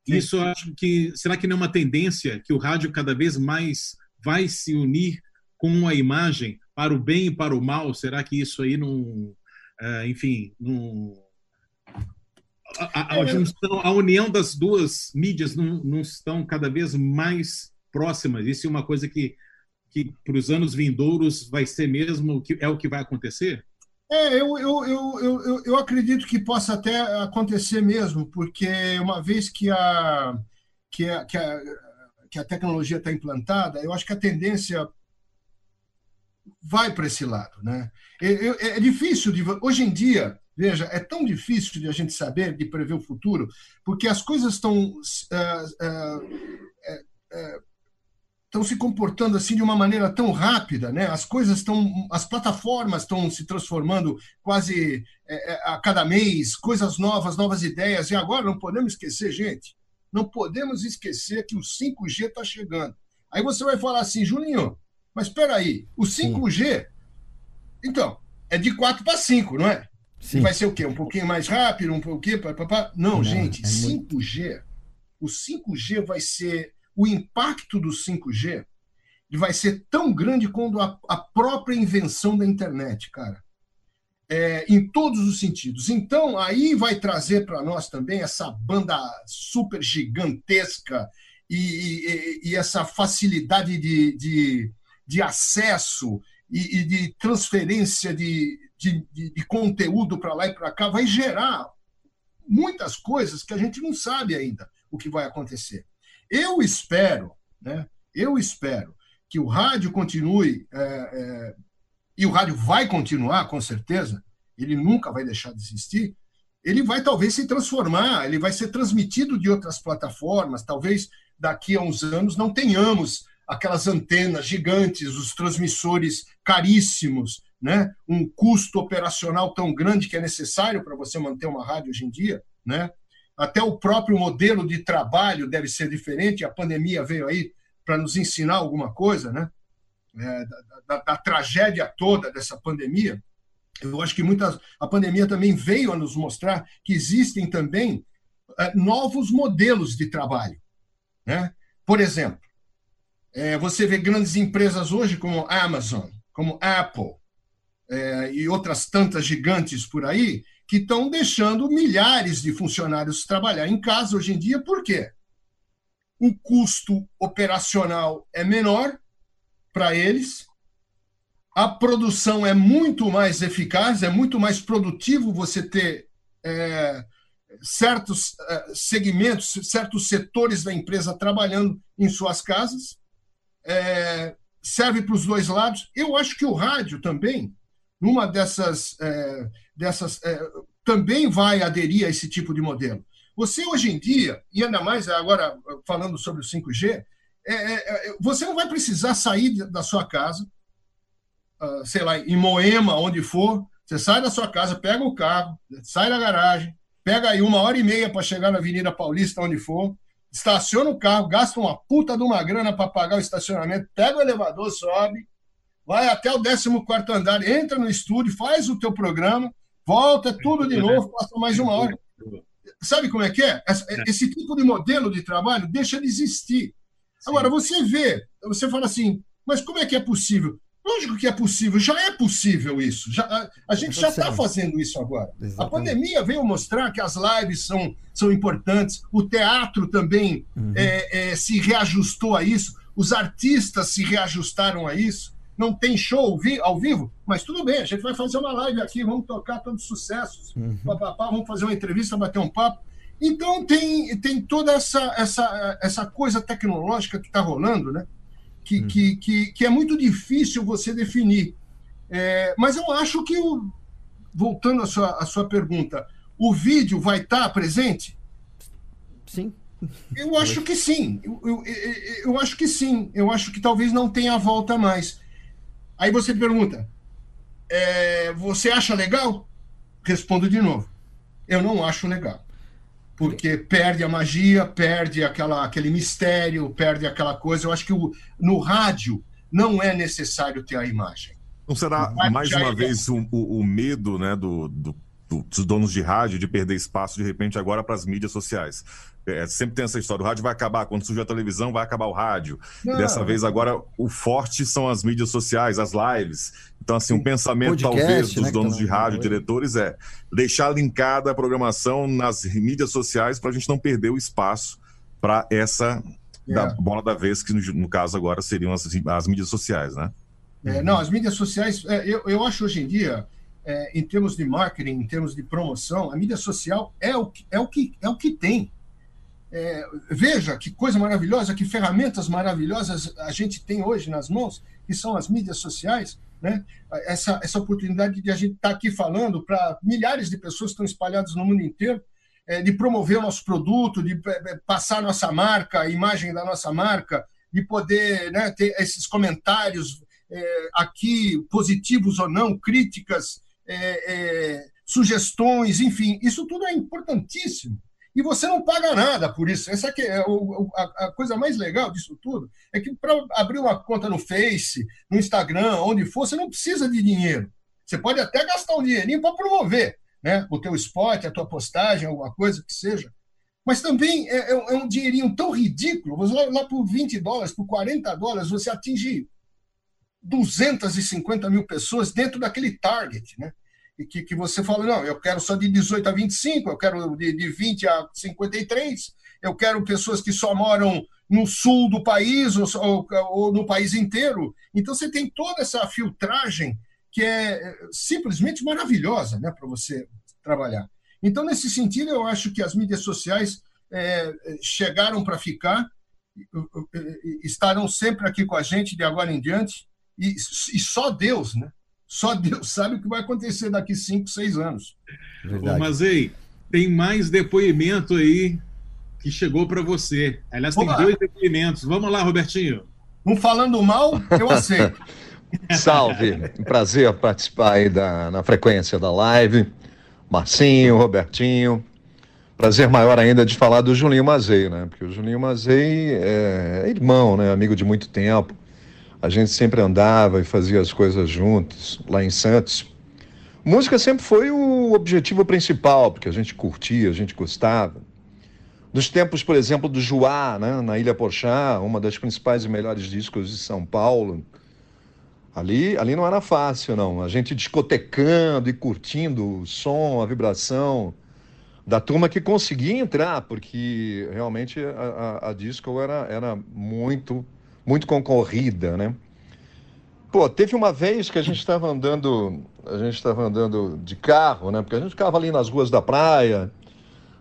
isso eu acho que será que não é uma tendência que o rádio cada vez mais vai se unir com a imagem para o bem e para o mal? Será que isso aí não, eh, enfim, não a, a- a junção, a união das duas mídias não, não estão cada vez mais próximas. Isso é uma coisa que, que para os anos vindouros vai ser mesmo o que é o que vai acontecer? É, eu, eu, eu, eu, eu- eu acredito que possa até acontecer mesmo, porque uma vez que a, que a, que a, que a tecnologia está implantada, eu acho que a tendência vai para esse lado. Né? É, é difícil, de, hoje em dia, veja, é tão difícil de a gente saber, de prever o futuro, porque as coisas estão. Uh, uh, uh, estão se comportando assim de uma maneira tão rápida, né? As coisas estão, as plataformas estão se transformando quase é, é, a cada mês, coisas novas, novas ideias. E agora não podemos esquecer, gente, não podemos esquecer que o 5G está chegando. Aí você vai falar assim, Juninho, mas espera aí, o 5G, então, é de 4 para 5, não é? Sim. vai ser o quê? Um pouquinho mais rápido, um pouquinho... Pá, pá, pá. Não, não, gente, é 5G, muito... o 5G vai ser o impacto do 5G vai ser tão grande quanto a, a própria invenção da internet, cara. É, em todos os sentidos. Então, aí vai trazer para nós também essa banda super gigantesca e, e, e essa facilidade de, de, de acesso e, e, de transferência de, de, de conteúdo para lá e para cá, vai gerar muitas coisas que a gente não sabe ainda o que vai acontecer. Eu espero, né? Eu espero que o rádio continue, é, é, e o rádio vai continuar, com certeza, ele nunca vai deixar de existir, ele vai talvez se transformar, ele vai ser transmitido de outras plataformas, talvez daqui a uns anos não tenhamos aquelas antenas gigantes, os transmissores caríssimos, né? um custo operacional tão grande que é necessário para você manter uma rádio hoje em dia, né? até o próprio modelo de trabalho deve ser diferente. A pandemia veio aí para nos ensinar alguma coisa, né? É, da, da, da, tragédia toda dessa pandemia. Eu acho que muitas, a pandemia também veio a nos mostrar que existem também é, novos modelos de trabalho. Né? Por exemplo, é, você vê grandes empresas hoje como Amazon, como Apple é, e outras tantas gigantes por aí, que estão deixando milhares de funcionários trabalhar em casa hoje em dia. Por quê? O custo operacional é menor para eles, a produção é muito mais eficaz, é muito mais produtivo você ter é, certos é, segmentos, certos setores da empresa trabalhando em suas casas. É, serve para os dois lados. Eu acho que o rádio também, numa dessas é, dessas é, também vai aderir a esse tipo de modelo. Você hoje em dia, e ainda mais agora falando sobre o 5G, é, é, você não vai precisar sair da sua casa, uh, sei lá, em Moema, onde for, você sai da sua casa, pega o carro, sai da garagem, pega aí uma hora e meia para chegar na Avenida Paulista, onde for, estaciona o carro, gasta uma puta de uma grana para pagar o estacionamento, pega o elevador, sobe, vai até o 14 andar, entra no estúdio, faz o teu programa, volta tudo de novo, passa mais uma hora. Sabe como é que é? Esse tipo de modelo de trabalho deixa de existir. Agora, você vê, você fala assim, mas como é que é possível? Lógico que é possível, já é possível isso. Já, a, a gente já está fazendo isso agora. Exatamente. A pandemia veio mostrar que as lives são, são importantes, o teatro também uhum. é, é, se reajustou a isso, os artistas se reajustaram a isso não tem show ao vivo, mas tudo bem, a gente vai fazer uma live aqui, vamos tocar todos os sucessos, uhum. vamos fazer uma entrevista, bater um papo. Então tem, tem toda essa, essa, essa coisa tecnológica que está rolando, né? Que, uhum. que, que, que, é muito difícil você definir. É, mas eu acho que, o, voltando à sua, à sua pergunta, o vídeo vai estar tá presente? Sim. Eu acho que sim. Eu, eu, eu, eu, acho que sim. Eu acho que talvez não tenha volta mais. Aí você pergunta: é, você acha legal? Respondo de novo: eu não acho legal. Porque perde a magia, perde aquela, aquele mistério, perde aquela coisa. Eu acho que o, no rádio não é necessário ter a imagem. Não será mais uma é... vez o, o, o, medo né, do, do, dos donos de rádio de perder espaço de repente agora para as mídias sociais? É, sempre tem essa história, o rádio vai acabar, quando surge a televisão vai acabar o rádio. Dessa vez agora o forte são as mídias sociais, as lives. Então assim, um pensamento Podcast, talvez dos né, donos de rádio, diretores é deixar linkada a programação nas mídias sociais para a gente não perder o espaço para essa é. da bola da vez que no, no caso agora seriam as, as mídias sociais, né? É, não, as mídias sociais, é, eu, eu acho hoje em dia é, em termos de marketing, em termos de promoção, a mídia social é o é o que, é o que tem. É, veja que coisa maravilhosa, que ferramentas maravilhosas a gente tem hoje nas mãos, que são as mídias sociais. né? essa, essa oportunidade de a gente estar aqui falando para milhares de pessoas que estão espalhadas no mundo inteiro, é, de promover o nosso produto, de é, passar a nossa marca, a imagem da nossa marca, de poder né, ter esses comentários é, aqui, positivos ou não, críticas, é, é, sugestões, enfim, isso tudo é importantíssimo. E você não paga nada por isso. Essa que é o, a, a, coisa mais legal disso tudo é que para abrir uma conta no Face, no Instagram, onde for, você não precisa de dinheiro. Você pode até gastar um dinheirinho para promover né? o teu spot, a tua postagem, alguma coisa que seja. Mas também é, é um dinheirinho tão ridículo. Lá, lá por 20 dólares, por 40 dólares, você atinge 250 mil pessoas dentro daquele target, né? Que, que você fala, não, eu quero só de 18 a 25, eu quero de, de 20 a 53, eu quero pessoas que só moram no sul do país ou, ou, ou no país inteiro. Então você tem toda essa filtragem que é simplesmente maravilhosa né, para você trabalhar. Então, nesse sentido, eu acho que as mídias sociais é, chegaram para ficar, estarão sempre aqui com a gente de agora em diante, e, e só Deus, né? Só Deus *laughs* sabe o que vai acontecer daqui cinco, seis anos. Verdade. Ô, mas aí, tem mais depoimento aí que chegou para você. Aliás, tem dois depoimentos. Vamos lá, Robertinho. Um falando mal, eu aceito. *laughs* Salve, um prazer participar aí da, na frequência da live. Marcinho, Robertinho. Prazer maior ainda de falar do Julinho Mazei, né? Porque o Julinho Mazei é irmão, né? Amigo de muito tempo. A gente sempre andava e fazia as coisas juntos lá em Santos. Música sempre foi o objetivo principal, porque a gente curtia, a gente gostava. Dos tempos, por exemplo, do Juá, né, na Ilha Porchá, uma das principais e melhores discos de São Paulo. Ali, ali não era fácil, não. A gente discotecando e curtindo o som, a vibração da turma que conseguia entrar, porque realmente a, a, a disco era, era muito muito concorrida, né? Pô, teve uma vez que a gente estava andando, a gente estava andando de carro, né? Porque a gente ficava ali nas ruas da praia,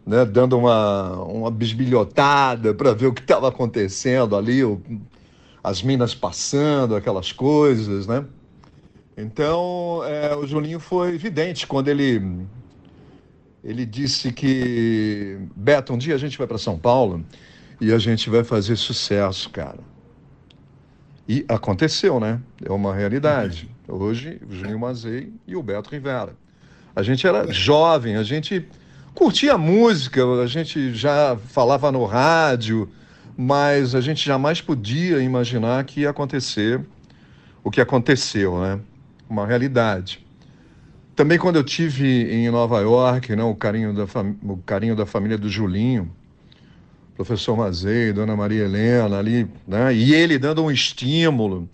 né? Dando uma, uma bisbilhotada para ver o que estava acontecendo ali, o, as minas passando, aquelas coisas, né? Então, é, o Julinho foi evidente quando ele ele disse que Beto, um dia a gente vai para São Paulo e a gente vai fazer sucesso, cara. E aconteceu, né? É uma realidade. Hoje, o Juninho Mazei e o Beto Rivera. A gente era jovem, a gente curtia música, a gente já falava no rádio, mas a gente jamais podia imaginar que ia acontecer o que aconteceu, né? Uma realidade. Também quando eu tive em Nova York, né, o carinho da, o carinho da família do Julinho, professor Mazei, dona Maria Helena ali, né? E ele dando um estímulo.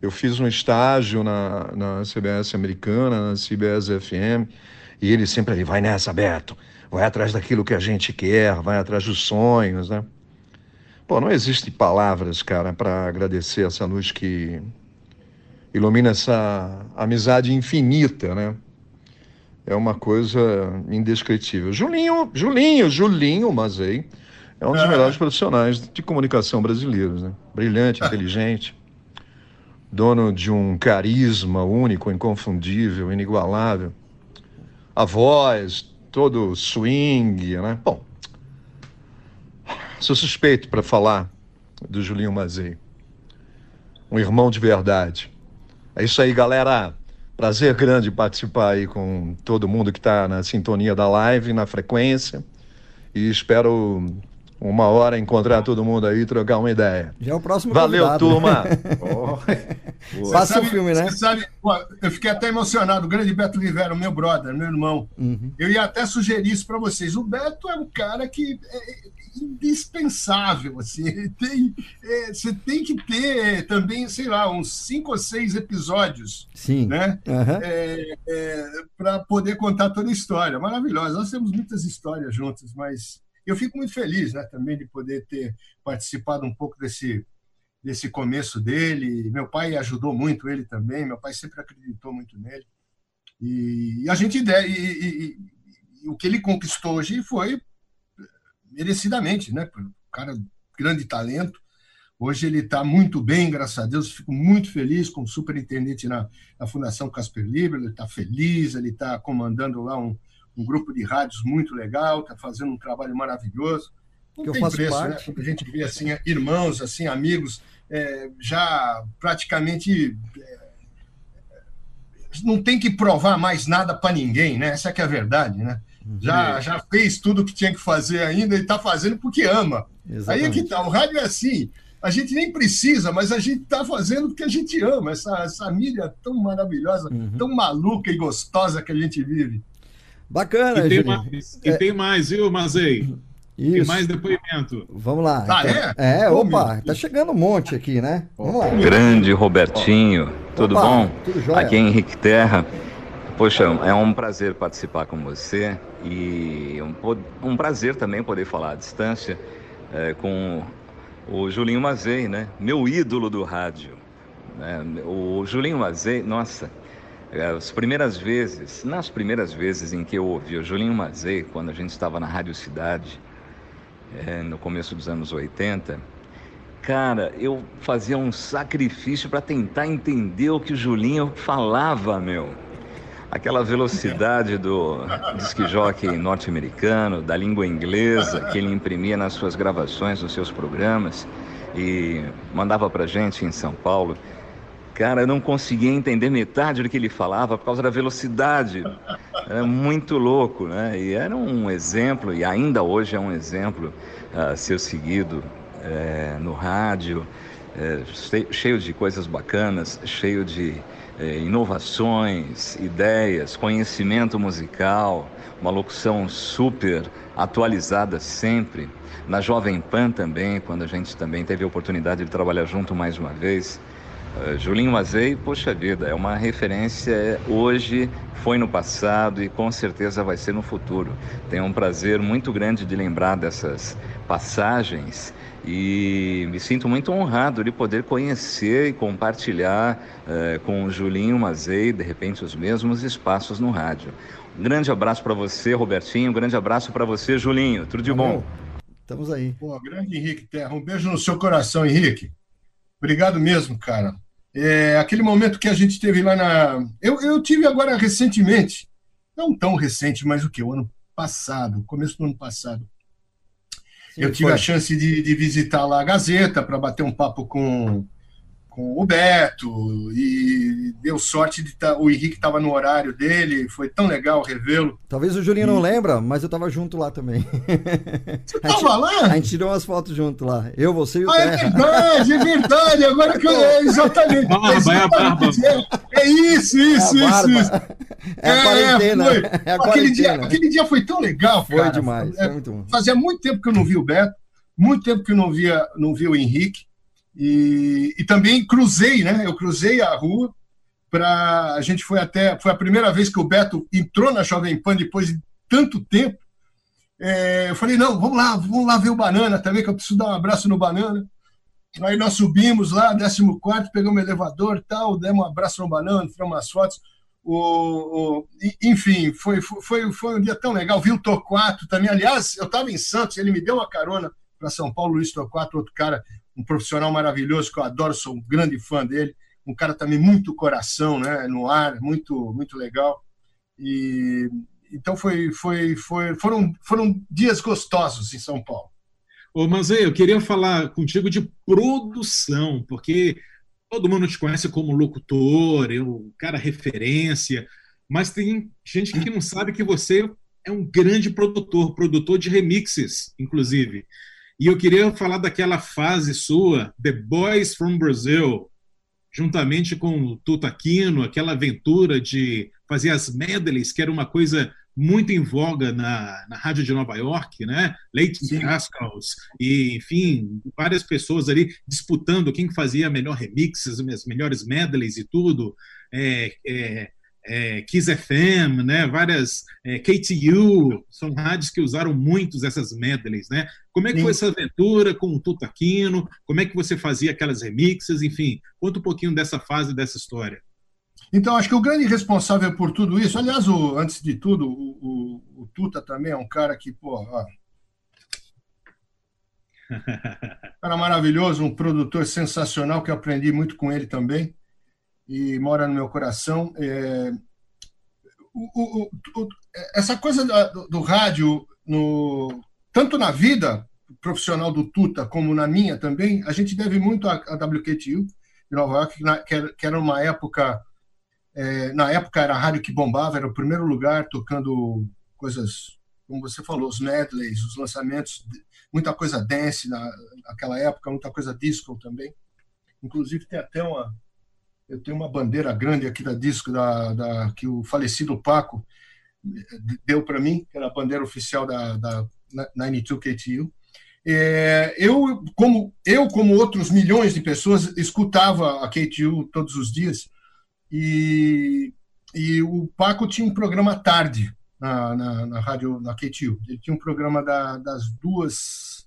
Eu fiz um estágio na, na CBS americana, na CBS FM, e ele sempre ali, vai nessa, Beto, vai atrás daquilo que a gente quer, vai atrás dos sonhos, né? Pô, não existem palavras, cara, para agradecer essa luz que ilumina essa amizade infinita, né? É uma coisa indescritível. Julinho, Julinho, Julinho Mazei, é um dos melhores profissionais de comunicação brasileiros, né? Brilhante, inteligente, dono de um carisma único, inconfundível, inigualável. A voz, todo swing, né? Bom, sou suspeito para falar do Julinho Mazei. Um irmão de verdade. É isso aí, galera. Prazer grande participar aí com todo mundo que está na sintonia da live, na frequência. E espero uma hora encontrar todo mundo aí e trocar uma ideia. Já é o próximo Valeu, convidado. turma. *laughs* Você Passa sabe- o filme, né? sabe, eu fiquei até emocionado. O grande Beto Rivera, meu brother, meu irmão. Uhum. Eu ia até sugerir isso para vocês. O Beto é um cara que é indispensável. Assim, ele tem, é, você tem que ter também, sei lá, uns cinco ou seis episódios Sim. né? Aham. para poder contar toda a história. Maravilhosa. Nós temos muitas histórias juntas, mas eu fico muito feliz né, também de poder ter participado um pouco desse, desse começo dele. Meu pai ajudou muito ele também, meu pai sempre acreditou muito nele. E, a gente. E, e- e- o que ele conquistou hoje foi merecidamente, né? um Cara, grande talento. Hoje ele está muito bem, graças a Deus. Fico muito feliz como superintendente na, na Fundação Casper Libre. Ele está feliz, ele está comandando lá um, um grupo de rádios muito legal, está fazendo um trabalho maravilhoso. Não Que eu tem faço preço, parte. né? A gente vê assim, irmãos, assim, amigos, é, já praticamente é, não tem que provar mais nada para ninguém, né? Essa que é a verdade, né? Uhum. Já, já fez tudo o que tinha que fazer ainda e está fazendo porque ama. Aí é que Exatamente. tá, o rádio é assim. A gente nem precisa, mas a gente está fazendo porque a gente ama. Essa, essa mídia tão maravilhosa, Uhum. tão maluca e gostosa que a gente vive. Bacana, E tem, Julinho. mais, e tem mais, viu, Mazei? Tem Isso. mais depoimento. Vamos lá. Ah, então. é? É, Ô, opa, tá chegando um monte aqui, né? Vamos lá. Grande Robertinho, tudo Opa, bom? tudo jóia. Aqui é Henrique Terra. Poxa, é um prazer participar com você e um, um prazer também poder falar à distância eh, com o Julinho Mazei, né? Meu ídolo do rádio. né? O Julinho Mazei, nossa, as primeiras vezes, nas primeiras vezes em que eu ouvi o Julinho Mazei, quando a gente estava na Rádio Cidade, eh, no começo dos anos 80, Cara, eu fazia um sacrifício para tentar entender o que o Julinho falava, meu. Aquela velocidade do disc jockey norte-americano, da língua inglesa, que ele imprimia nas suas gravações, nos seus programas e mandava pra gente em São Paulo. Cara, eu não conseguia entender metade do que ele falava por causa da velocidade. Era muito louco, né? E era um exemplo, e ainda hoje é um exemplo a ser seguido eh, no rádio, eh, che- cheio de coisas bacanas, cheio de eh, inovações, ideias, conhecimento musical, uma locução super atualizada sempre. Na Jovem Pan também, quando a gente também teve a oportunidade de trabalhar junto mais uma vez. Eh, Julinho Mazei, poxa vida, é uma referência é, hoje, foi no passado e com certeza vai ser no futuro. Tenho um prazer muito grande de lembrar dessas passagens e me sinto muito honrado de poder conhecer e compartilhar eh, com o Julinho Mazei, de repente, os mesmos espaços no rádio. Um grande abraço para você, Robertinho, um grande abraço para você, Julinho. Tudo de bom. Estamos aí. Pô, grande Henrique Terra, um beijo no seu coração, Henrique. Obrigado mesmo, cara. É, aquele momento que a gente teve lá na. Eu, eu tive agora recentemente, não tão recente, mas o que? O ano passado, começo do ano passado. eu tive foi. a chance de, de visitar lá a Gazeta para bater um papo com, com o Beto e deu sorte de tá, o Henrique estava no horário dele, foi tão legal revê-lo. Talvez o Julinho não lembra, mas eu tava junto lá também. *laughs* Você tava lá? A gente tirou umas fotos junto lá. Eu, você e o Ah, é Terra. verdade, é verdade. Agora que eu. *laughs* É, exatamente. Barba, é, exatamente, é, é isso, isso, É a isso, barba. isso. É a quarentena, foi. é a aquele, dia, quarentena. aquele dia foi tão legal, Foi cara. demais, É, foi muito bom. Fazia muito tempo que eu não vi o Beto, muito tempo que eu não via, não via o Henrique. E, e também cruzei, né? Eu cruzei a rua para a gente foi até foi a primeira vez que o Beto entrou na Jovem Pan depois de tanto tempo. É, eu falei não, vamos lá, vamos lá ver o Banana também que eu preciso dar um abraço no Banana. Aí nós subimos lá, 14 pegamos o elevador tal, demos um abraço no Banana, tiramos umas fotos. O, o- enfim, foi, foi, foi um dia tão legal. Vi o Torquato também. Aliás, eu estava em Santos, ele me deu uma carona para São Paulo, Luiz Torquato, outro cara, um profissional maravilhoso que eu adoro, sou um grande fã dele. Um cara também muito coração, né, no ar, muito, muito legal. E então foi, foi, foi, foram, foram dias gostosos em São Paulo. Ô, Manzei, eu queria falar contigo de produção, porque todo mundo te conhece como locutor, eu, cara referência, mas tem gente que não sabe que você é um grande produtor, produtor de remixes, inclusive. E eu queria falar daquela fase sua, The Boys from Brazil, juntamente com o Tutaquino, aquela aventura de fazer as medleys, que era uma coisa muito em voga na, na rádio de Nova York, né? Leighton Cascals e, enfim, várias pessoas ali disputando quem fazia melhor remixes, as melhores medleys e tudo. É, é, é, Kiss FM, né? Várias é, KTU, são rádios que usaram muitos essas medleys, né? Como é que foi essa aventura com o Tutaquino? Como é que você fazia aquelas remixes? Enfim, conta um pouquinho dessa fase dessa história. Então, acho que o grande responsável por tudo isso, aliás, o, antes de tudo, o, o, o Tuta também é um cara que, pô, ó, *laughs* Cara maravilhoso, um produtor sensacional que eu aprendi muito com ele também e mora no meu coração. É, o- o- o- essa coisa do, do rádio, no, tanto na vida profissional do Tuta como na minha também, a gente deve muito à, WKTU de Nova York, que era uma época, é, na época era a rádio que bombava, era o primeiro lugar tocando coisas, como você falou, os medleys, os lançamentos, muita coisa dance na, naquela época, muita coisa disco também. Inclusive tem até uma, eu tenho uma bandeira grande aqui da disco da, da que o falecido Paco deu para mim, que era a bandeira oficial da, da 92 KTU. É, eu, como eu, como outros milhões de pessoas, escutava a KTU todos os dias e, e o Paco tinha um programa à tarde na, na, na rádio, na KTU. Ele tinha um programa da- das duas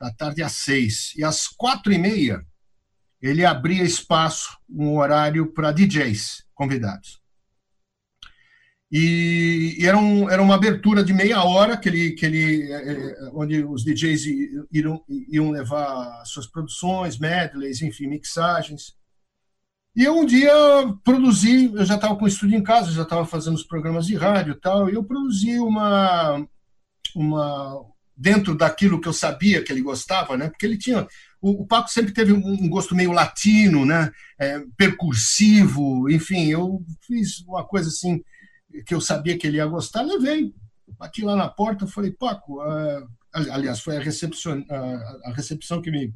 da tarde às seis. E às quatro e meia, ele abria espaço, um horário para DJs convidados. E, e era, um, era uma abertura de meia hora que ele, que ele, eh, eh, onde os DJs iam, iam levar suas produções, medleys, enfim, mixagens. E eu um dia produzi, eu já estava com estúdio em casa, já estava fazendo os programas de rádio e tal, e eu produzi uma, uma dentro daquilo que eu sabia que ele gostava, né? Porque ele tinha o, Paco sempre teve um, gosto meio latino, né? É, percursivo, enfim, eu fiz uma coisa assim que eu sabia que ele ia gostar, levei, bati lá na porta, falei Paco, ah, ali- aliás foi a recepção, a, a recepção que me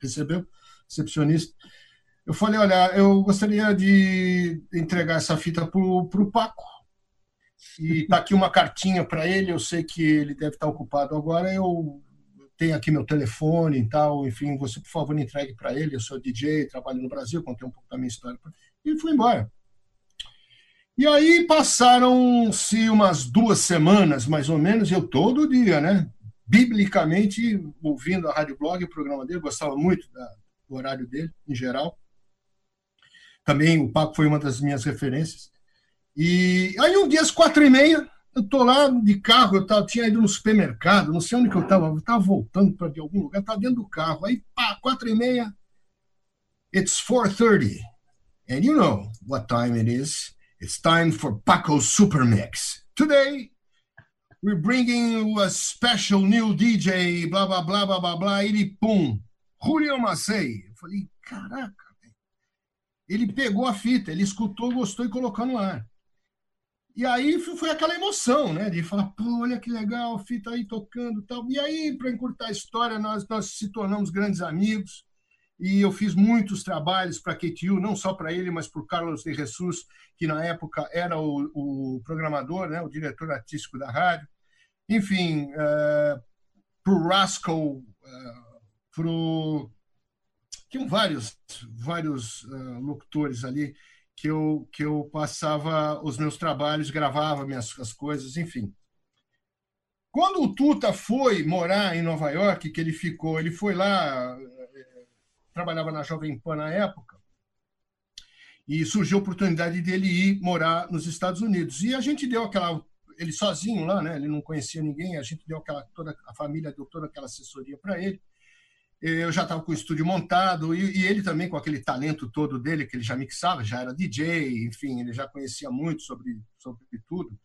recebeu, recepcionista. Eu falei, olha, eu gostaria de entregar essa fita para o Paco. E tá aqui uma cartinha para ele. Eu sei que ele deve estar ocupado agora. Eu tenho aqui meu telefone e tal. Enfim, você, por favor, entregue para ele. Eu sou DJ, trabalho no Brasil, contei um pouco da minha história. E fui embora. E aí passaram-se umas duas semanas, mais ou menos, eu todo dia, né? Biblicamente, ouvindo a Rádio Blog, o programa dele, gostava muito da- do horário dele, em geral. Também o Paco foi uma das minhas referências. E aí um dia às quatro e meia, eu tô lá de carro, eu tava, tinha ido no supermercado, não sei onde que eu estava, eu estava voltando para de algum lugar, estava dentro do carro. Aí, pá, quatro e meia, it's 4.30. And you know what time it is. It's time for Paco's Super Mix. Today, we're bringing you a special new DJ, blá, blá, blá, blá, blá, blá, ele, pum, Julio Macei. Eu falei, caraca, ele pegou a fita, ele escutou, gostou e colocou no ar. E aí foi aquela emoção, né? De falar, pô, olha que legal, a fita aí tocando tal. E aí, para encurtar a história, nós, nós se tornamos grandes amigos. E eu fiz muitos trabalhos para KTU, não só para ele, mas para o Carlos de Jesus, que na época era o, o programador, né? o diretor artístico da rádio. Enfim, uh, para o Rascal, uh, para o tinham vários, vários uh, locutores ali que eu, que eu passava os meus trabalhos, gravava minhas as coisas, enfim. Quando o Tuta foi morar em Nova York, que ele ficou, ele foi lá, eh, trabalhava na Jovem Pan na época, e surgiu a oportunidade dele ir morar nos Estados Unidos. E a gente deu aquela, ele sozinho lá, né? Ele não conhecia ninguém, a gente deu aquela, toda a família deu toda aquela assessoria para ele eu já estava com o estúdio montado e, e, ele também com aquele talento todo dele que ele já mixava, já era DJ, enfim, ele já conhecia muito sobre sobre tudo.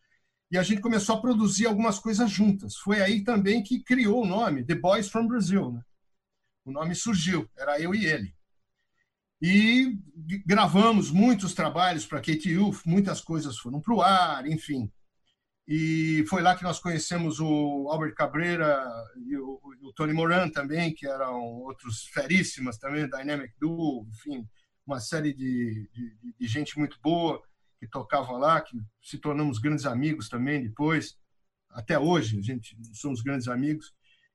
E a gente começou a produzir algumas coisas juntas. Foi aí também que criou o nome The Boys from Brazil, né? O nome surgiu, era eu e ele. E gravamos muitos trabalhos para KTU, muitas coisas foram para o ar, enfim. E foi lá que nós conhecemos o Albert Cabreira e o, o Tony Moran também, que eram outros feríssimas também, Dynamic Duo, enfim, uma série de, de, de, gente muito boa que tocava lá, que se tornamos grandes amigos também depois. Até hoje, a gente somos grandes amigos.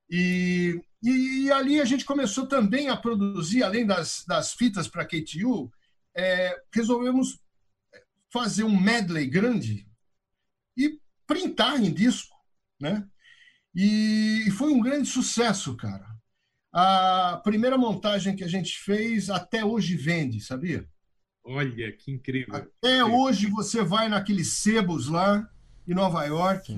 E, e, e ali a gente começou também a produzir, além das, das fitas para KTU, é, resolvemos fazer um medley grande e printar em disco, né? E foi um grande sucesso, cara. A primeira montagem que a gente fez até hoje vende, sabia? Olha, que incrível. Até hoje você vai naqueles sebos lá em Nova York.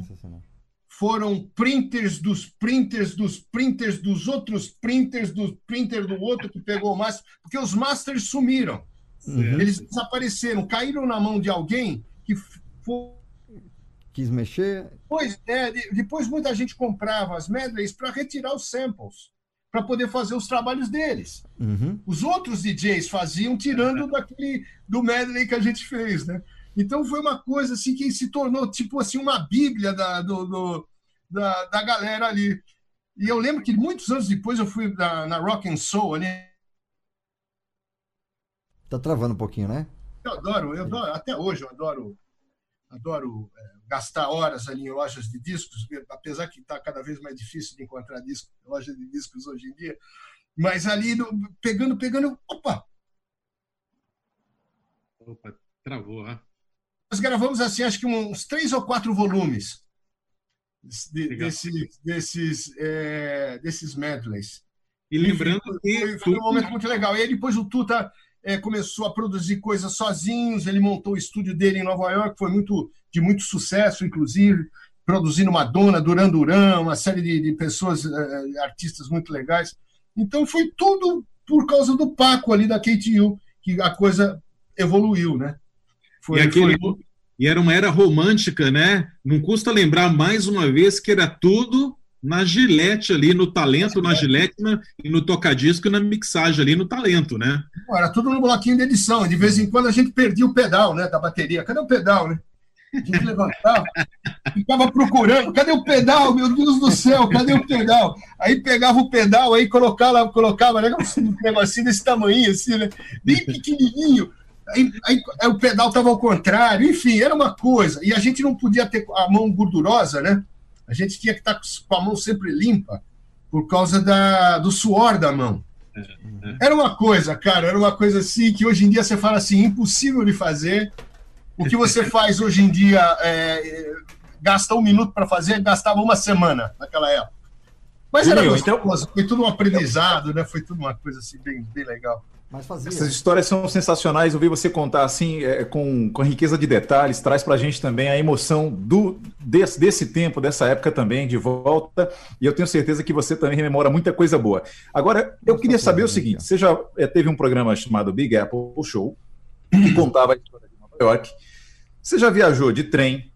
foram printers dos printers dos printers dos outros printers do printer do outro que pegou o master, porque os masters sumiram. Uhum. Eles desapareceram, caíram na mão de alguém que foi. Quis mexer. Depois, é, de- depois muita gente comprava as medleys para retirar os samples, para poder fazer os trabalhos deles. Uhum. Os outros DJs faziam tirando daquele do medley que a gente fez, né? Então foi uma coisa assim que se tornou tipo assim uma bíblia da, do, do- da, da galera ali. E eu lembro que muitos anos depois eu fui na, na Rock and Soul ali. Tá travando um pouquinho, né? Eu adoro, eu adoro, até hoje eu adoro, adoro é, gastar horas ali em lojas de discos, apesar que está cada vez mais difícil de encontrar disco, loja de discos hoje em dia. Mas ali, pegando, pegando, opa, Opa, travou, ah. nós gravamos assim, acho que uns três ou quatro volumes de- desses, desses, é, desses medleys. E lembrando Enfim, foi, foi um momento muito legal. E aí depois o Tuta é, começou a produzir coisas sozinhos, ele montou o estúdio dele em Nova York, foi muito de muito sucesso, inclusive, produzindo Madonna, Duran Duran, uma série de, de pessoas, eh, artistas muito legais. Então foi tudo por causa do Paco ali da KTU que a coisa evoluiu, né? Foi, e, aquele- foi- e era uma era romântica, né? Não custa lembrar mais uma vez que era tudo na Gillette ali, no talento, na Gillette na- e no tocadisco e na mixagem ali no talento, né? Pô, Era tudo no bloquinho de edição. De vez em quando a gente perdia o pedal né, da bateria. Cadê o pedal, né? A gente levantava, *laughs* ficava procurando. Cadê o pedal? Meu Deus do céu, cadê o pedal? Aí pegava o pedal, aí colocava, colocava né, um negocinho desse tamanho, assim, né? Bem pequenininho. Aí, aí- aí o pedal estava ao contrário. Enfim, era uma coisa. E a gente não podia ter a mão gordurosa, né? A gente tinha que estar com a mão sempre limpa por causa da, do suor da mão. Era uma coisa, cara, era uma coisa assim que hoje em dia você fala assim, impossível de fazer. O que você *laughs* faz hoje em dia, é, é, gasta um minuto para fazer, gastava uma semana naquela época. Mas era Juninho, gostoso, foi tudo um aprendizado, né? Foi tudo uma coisa assim bem, bem legal. Mas fazia. Essas histórias são sensacionais. Ouvir você contar assim, é, com, com riqueza de detalhes, traz pra gente também a emoção do, desse, desse tempo, dessa época também, de volta. E eu tenho certeza que você também rememora muita coisa boa. Agora, eu queria saber o seguinte: você já é, teve um programa chamado Big Apple Show, que *coughs* contava a história de Nova York. Você já viajou de trem,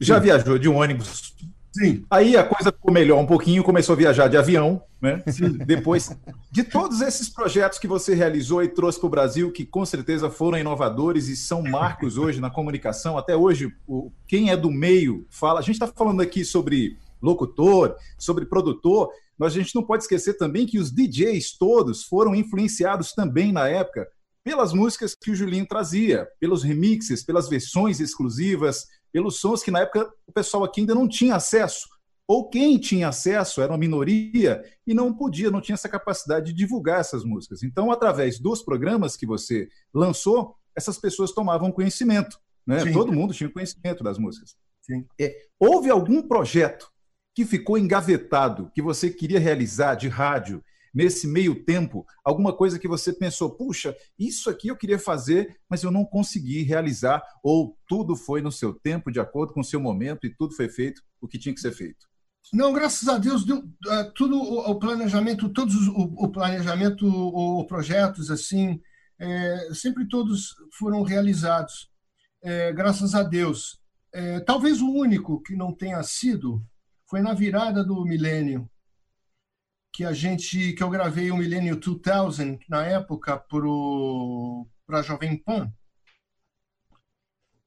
já viajou de ônibus. Sim. Aí a coisa ficou melhor um pouquinho, começou a viajar de avião, né? Depois de todos esses projetos que você realizou e trouxe para o Brasil, que com certeza foram inovadores e são marcos hoje na comunicação, até hoje, o, quem é do meio fala. A gente está falando aqui sobre locutor, sobre produtor, mas a gente não pode esquecer também que os DJs todos foram influenciados também na época pelas músicas que o Julinho trazia, pelos remixes, pelas versões exclusivas, pelos sons que na época o pessoal aqui ainda não tinha acesso. Ou quem tinha acesso era uma minoria e não podia, não tinha essa capacidade de divulgar essas músicas. Então, através dos programas que você lançou, essas pessoas tomavam conhecimento. Né? Todo mundo tinha conhecimento das músicas. Sim. É, houve algum projeto que ficou engavetado, que você queria realizar de rádio, nesse meio tempo, alguma coisa que você pensou, puxa, isso aqui eu queria fazer, mas eu não consegui realizar, ou tudo foi no seu tempo, de acordo com o seu momento, e tudo foi feito o que tinha que ser feito? Não, graças a Deus, deu, eh, tudo o, o planejamento, todos os, o, o planejamento, o, projetos assim, eh, sempre todos foram realizados, eh, graças a Deus. Eh, talvez o único que não tenha sido foi na virada do milênio, que a gente, que eu gravei o Millennium 2000 na época para a Jovem Pan.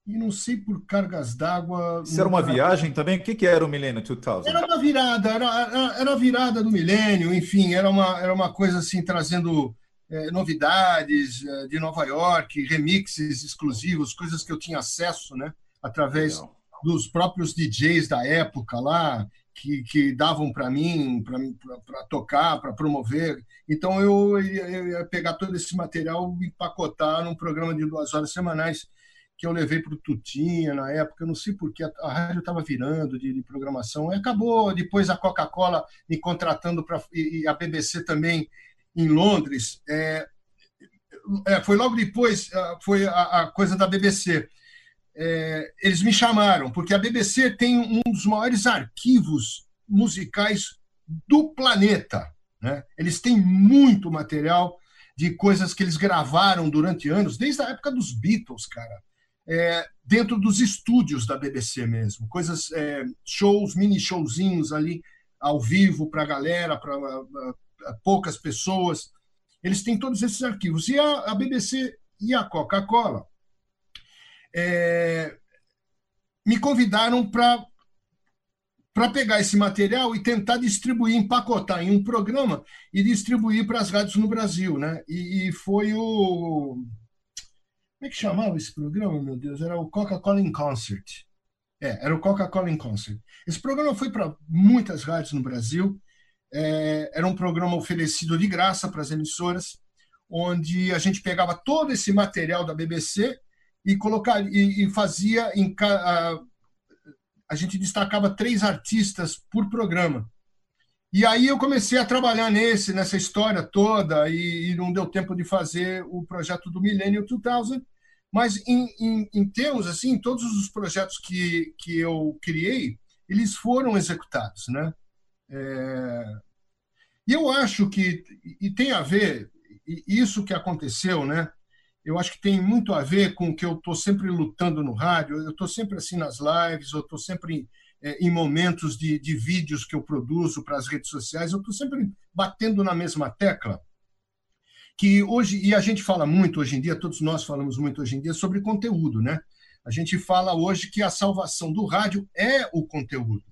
E não sei por cargas d'água. Isso era uma viagem também? O que, que era o Millennium 2000? Era uma virada, era, era, a virada do milênio, enfim, era uma, era uma coisa assim, trazendo eh, novidades eh, de Nova York, remixes exclusivos, coisas que eu tinha acesso, né, através dos próprios DJs da época lá, que, que davam para mim, para tocar, para promover. Então eu ia, eu ia pegar todo esse material e empacotar num programa de duas horas semanais que eu levei para o Tutinha na época, eu não sei porque a, rádio estava virando de, de, programação, e acabou depois a Coca-Cola me contratando para e a BBC também em Londres. É, é, foi logo depois, foi a, a, coisa da BBC. É, eles me chamaram, porque a BBC tem um dos maiores arquivos musicais do planeta. Né? Eles têm muito material de coisas que eles gravaram durante anos, desde a época dos Beatles, cara. É, dentro dos estúdios da BBC mesmo, coisas, é, shows, mini showzinhos ali ao vivo para a galera, para poucas pessoas. Eles têm todos esses arquivos. E a, a BBC e a Coca-Cola é, me convidaram para para pegar esse material e tentar distribuir, empacotar em um programa e distribuir para as rádios no Brasil, né? E, e, foi o como é que chamava esse programa, meu Deus? Era o Coca-Cola in Concert. É, era o Coca-Cola in Concert. Esse programa foi para muitas rádios no Brasil. É, era um programa oferecido de graça para as emissoras, onde a gente pegava todo esse material da BBC e colocar e, e fazia em a, a gente destacava três artistas por programa. E aí eu comecei a trabalhar nesse, nessa história toda, e, e não deu tempo de fazer o projeto do Millennium 2000, mas em, em, em, termos, assim, todos os projetos que, que eu criei, eles foram executados, né? É... E eu acho que, e tem a ver, isso que aconteceu, né? Eu acho que tem muito a ver com o que eu estou sempre lutando no rádio. Eu estou sempre assim nas lives, eu estou sempre em, é, em momentos de, de, vídeos que eu produzo para as redes sociais, eu estou sempre batendo na mesma tecla. Que hoje, e a gente fala muito hoje em dia, todos nós falamos muito hoje em dia sobre conteúdo, né? A gente fala hoje que a salvação do rádio é o conteúdo.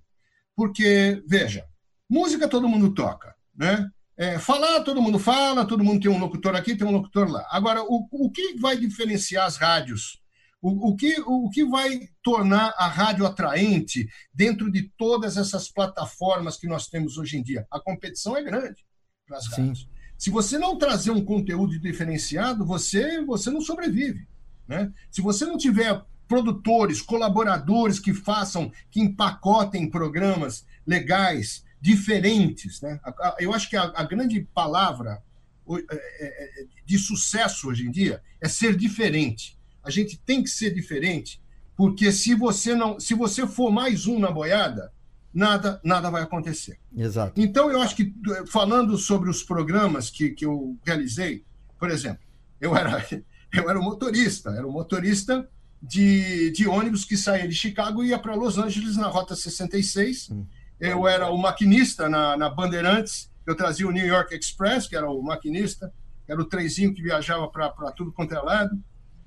Porque, veja, música todo mundo toca, né? É, falar, todo mundo fala, todo mundo tem um locutor aqui, tem um locutor lá. Agora, o, o que vai diferenciar as rádios? O, o, que, o que vai tornar a rádio atraente dentro de todas essas plataformas que nós temos hoje em dia? A competição é grande para as rádios. Se você não trazer um conteúdo diferenciado, você, você não sobrevive. Né? Se você não tiver produtores, colaboradores que façam, que empacotem programas legais, diferentes. Né? Eu acho que a, a grande palavra é, é, é, de sucesso hoje em dia é ser diferente. A gente tem que ser diferente, porque se você não, se você for mais um na boiada, nada, nada vai acontecer. Exato. Então eu acho que falando sobre os programas que, que eu realizei, por exemplo, eu era *laughs* eu era um motorista, era um motorista de, de ônibus que saía de Chicago e ia para Los Angeles na rota 66. Hum eu era o maquinista na, na Bandeirantes, eu trazia o New York Express, que era o maquinista, era o trenzinho que viajava para tudo quanto é lado.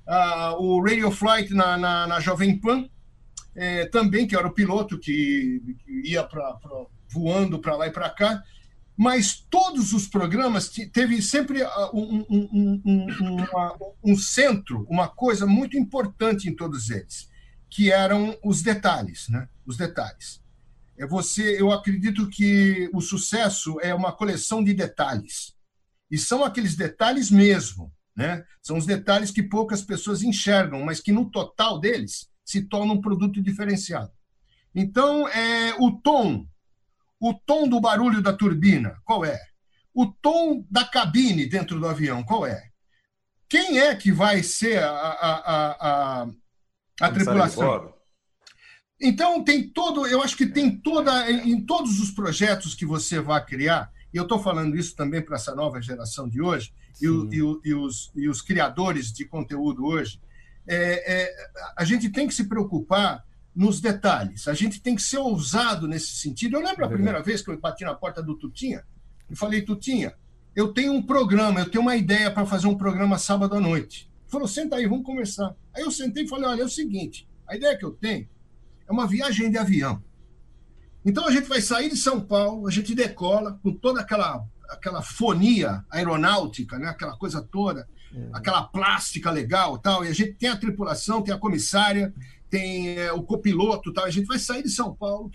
Ah, o Radio Flight na, na, na Jovem Pan, é, também, que era o piloto que, que ia pra, pra voando para lá e para cá. Mas todos os programas teve sempre ah, um, um, um, uma, um centro, uma coisa muito importante em todos eles, que eram os detalhes, né? Os detalhes é você, eu acredito que o sucesso é uma coleção de detalhes. E são aqueles detalhes mesmo, né? São os detalhes que poucas pessoas enxergam, mas que no total deles se torna um produto diferenciado. Então, é o tom, o tom do barulho da turbina, qual é? O tom da cabine dentro do avião, qual é? Quem é que vai ser a, a, a, a, a tripulação? Então tem todo, eu acho que tem toda em todos os projetos que você vai criar. E eu estou falando isso também para essa nova geração de hoje e, o, e, o, e, os, e os criadores de conteúdo hoje. É, é, a gente tem que se preocupar nos detalhes. A gente tem que ser ousado nesse sentido. Eu lembro a primeira vez que eu bati na porta do Tutinha e falei, Tutinha, eu tenho um programa, eu tenho uma ideia para fazer um programa sábado à noite. Ele falou, senta aí, vamos conversar. Aí eu sentei e falei, olha, é o seguinte, a ideia que eu tenho é uma viagem de avião. Então a gente vai sair de São Paulo, a gente decola com toda aquela aquela fonia aeronáutica, né? aquela coisa toda, é. aquela plástica legal tal, e a gente tem a tripulação, tem a comissária, tem é, o copiloto tal, a gente vai sair de São Paulo.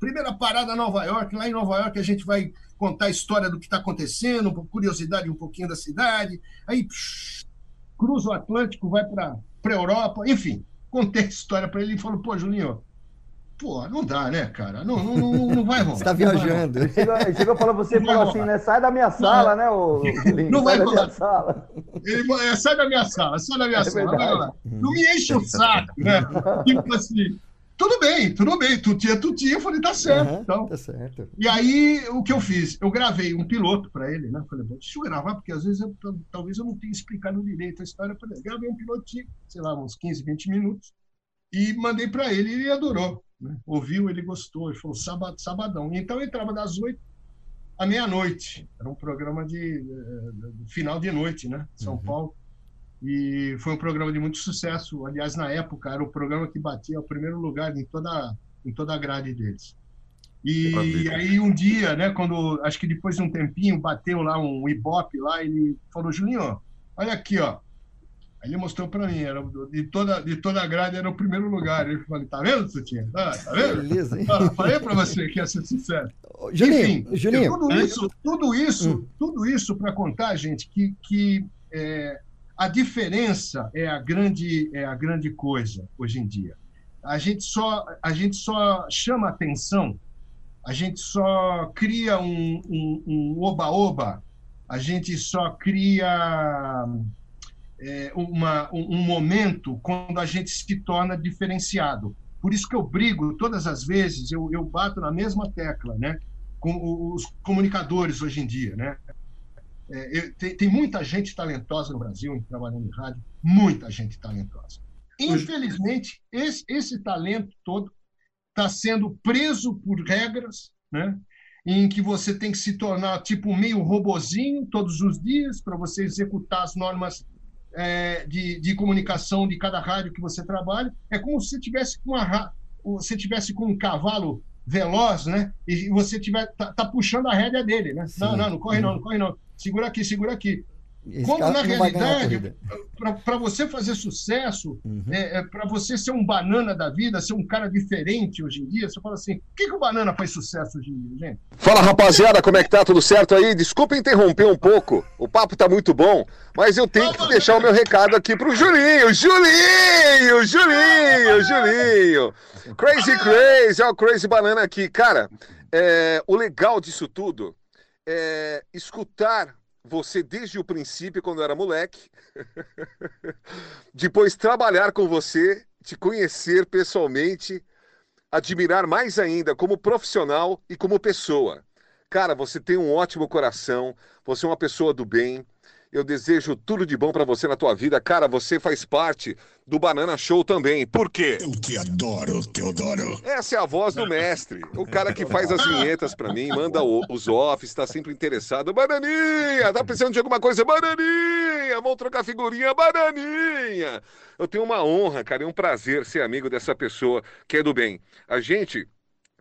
Primeira parada Nova York, lá em Nova York a gente vai contar a história do que está acontecendo, curiosidade um pouquinho da cidade, aí cruza o Atlântico, vai para a Europa, enfim contei a história para ele e falou: pô, Julinho, pô, não dá, né, cara? Não, não, não, não vai rolar. Você tá viajando. Ele chegou, pra você e falou assim, né? Sai da minha sala, né, ô Julinho? Não sai vai da rolar. minha sala. Ele falou, é, sai da minha sala, sai da minha É sala. Não me enche o saco, né? *laughs* Tipo assim, tudo bem, tudo bem, tu tinha, tu tinha. Eu falei, tá certo. Aham, Então, Tá certo. E aí, o que eu fiz? Eu gravei um piloto para ele, né? Falei, bom, deixa eu gravar, porque às vezes eu, tal- talvez eu não tenha explicado direito a história para ele. Gravei um pilotinho, sei lá, uns 15, 20 minutos, e mandei para ele e ele adorou. Né? Ouviu, ele gostou, ele falou, sábado, sabadão. Então eu entrava das 8 à meia-noite. Era um programa de, eh, de final de noite, né? São Paulo. E foi um programa de muito sucesso. Aliás, na época, era o programa que batia o primeiro lugar em toda, em toda a grade deles. E aí um dia, né, quando acho que depois de um tempinho bateu lá um Ibope lá, ele falou: "Juninho, olha aqui, ó". Aí ele mostrou para mim, era de toda de toda a grade era o primeiro lugar. Ele falou: "Tá vendo, Tutinha? Ah, tá vendo? Beleza, hein? Ah, falei para você que ia ser sucesso". Juninho, Juninho. tudo isso, tudo isso, Hum. tudo isso para contar, gente, que, que é, a diferença é a grande é a grande coisa hoje em dia. A gente só a gente só chama atenção, a gente só cria um oba-oba, a gente só cria é, uma, um, um momento quando a gente se torna diferenciado. Por isso que eu brigo todas as vezes, eu, eu bato na mesma tecla, né? Com os comunicadores hoje em dia, né? É, eu- tem, tem muita gente talentosa no Brasil trabalhando em rádio, muita gente talentosa. Infelizmente, esse, esse talento todo está sendo preso por regras, né? em que você tem que se tornar tipo meio robozinho todos os dias para você executar as normas é, de, de comunicação de cada rádio que você trabalha. É como se você tivesse com uma, você tivesse com um cavalo veloz, né? E você tiver tá, tá puxando a rédea dele, né? Não, não, não corre não, não corre não. Segura aqui, segura aqui. Esse Quando na realidade, para você fazer sucesso, Uhum. é, para você ser um banana da vida, ser um cara diferente hoje em dia, você fala assim: por que, que o banana faz sucesso hoje em dia, gente? Fala rapaziada, como é que tá? Tudo certo aí? Desculpa interromper um pouco, o papo tá muito bom, mas eu tenho que deixar o meu recado aqui pro Julinho. Julinho, Julinho, Julinho. Crazy Crazy, ó, o Crazy Banana aqui. Cara, é, o legal disso tudo é escutar você desde o princípio, quando era moleque, *laughs* depois trabalhar com você, te conhecer pessoalmente, admirar mais ainda como profissional e como pessoa. Cara, você tem um ótimo coração, você é uma pessoa do bem. Eu desejo tudo de bom pra você na tua vida. Cara, você faz parte do Banana Show também. Por quê? Eu te adoro, Teodoro. Essa é a voz do mestre. O cara que faz as vinhetas pra mim, manda o- os offs, está sempre interessado. Bananinha, tá precisando de alguma coisa? Bananinha, vamos trocar figurinha, bananinha. Eu tenho uma honra, cara, e um prazer ser amigo dessa pessoa que é do bem. A gente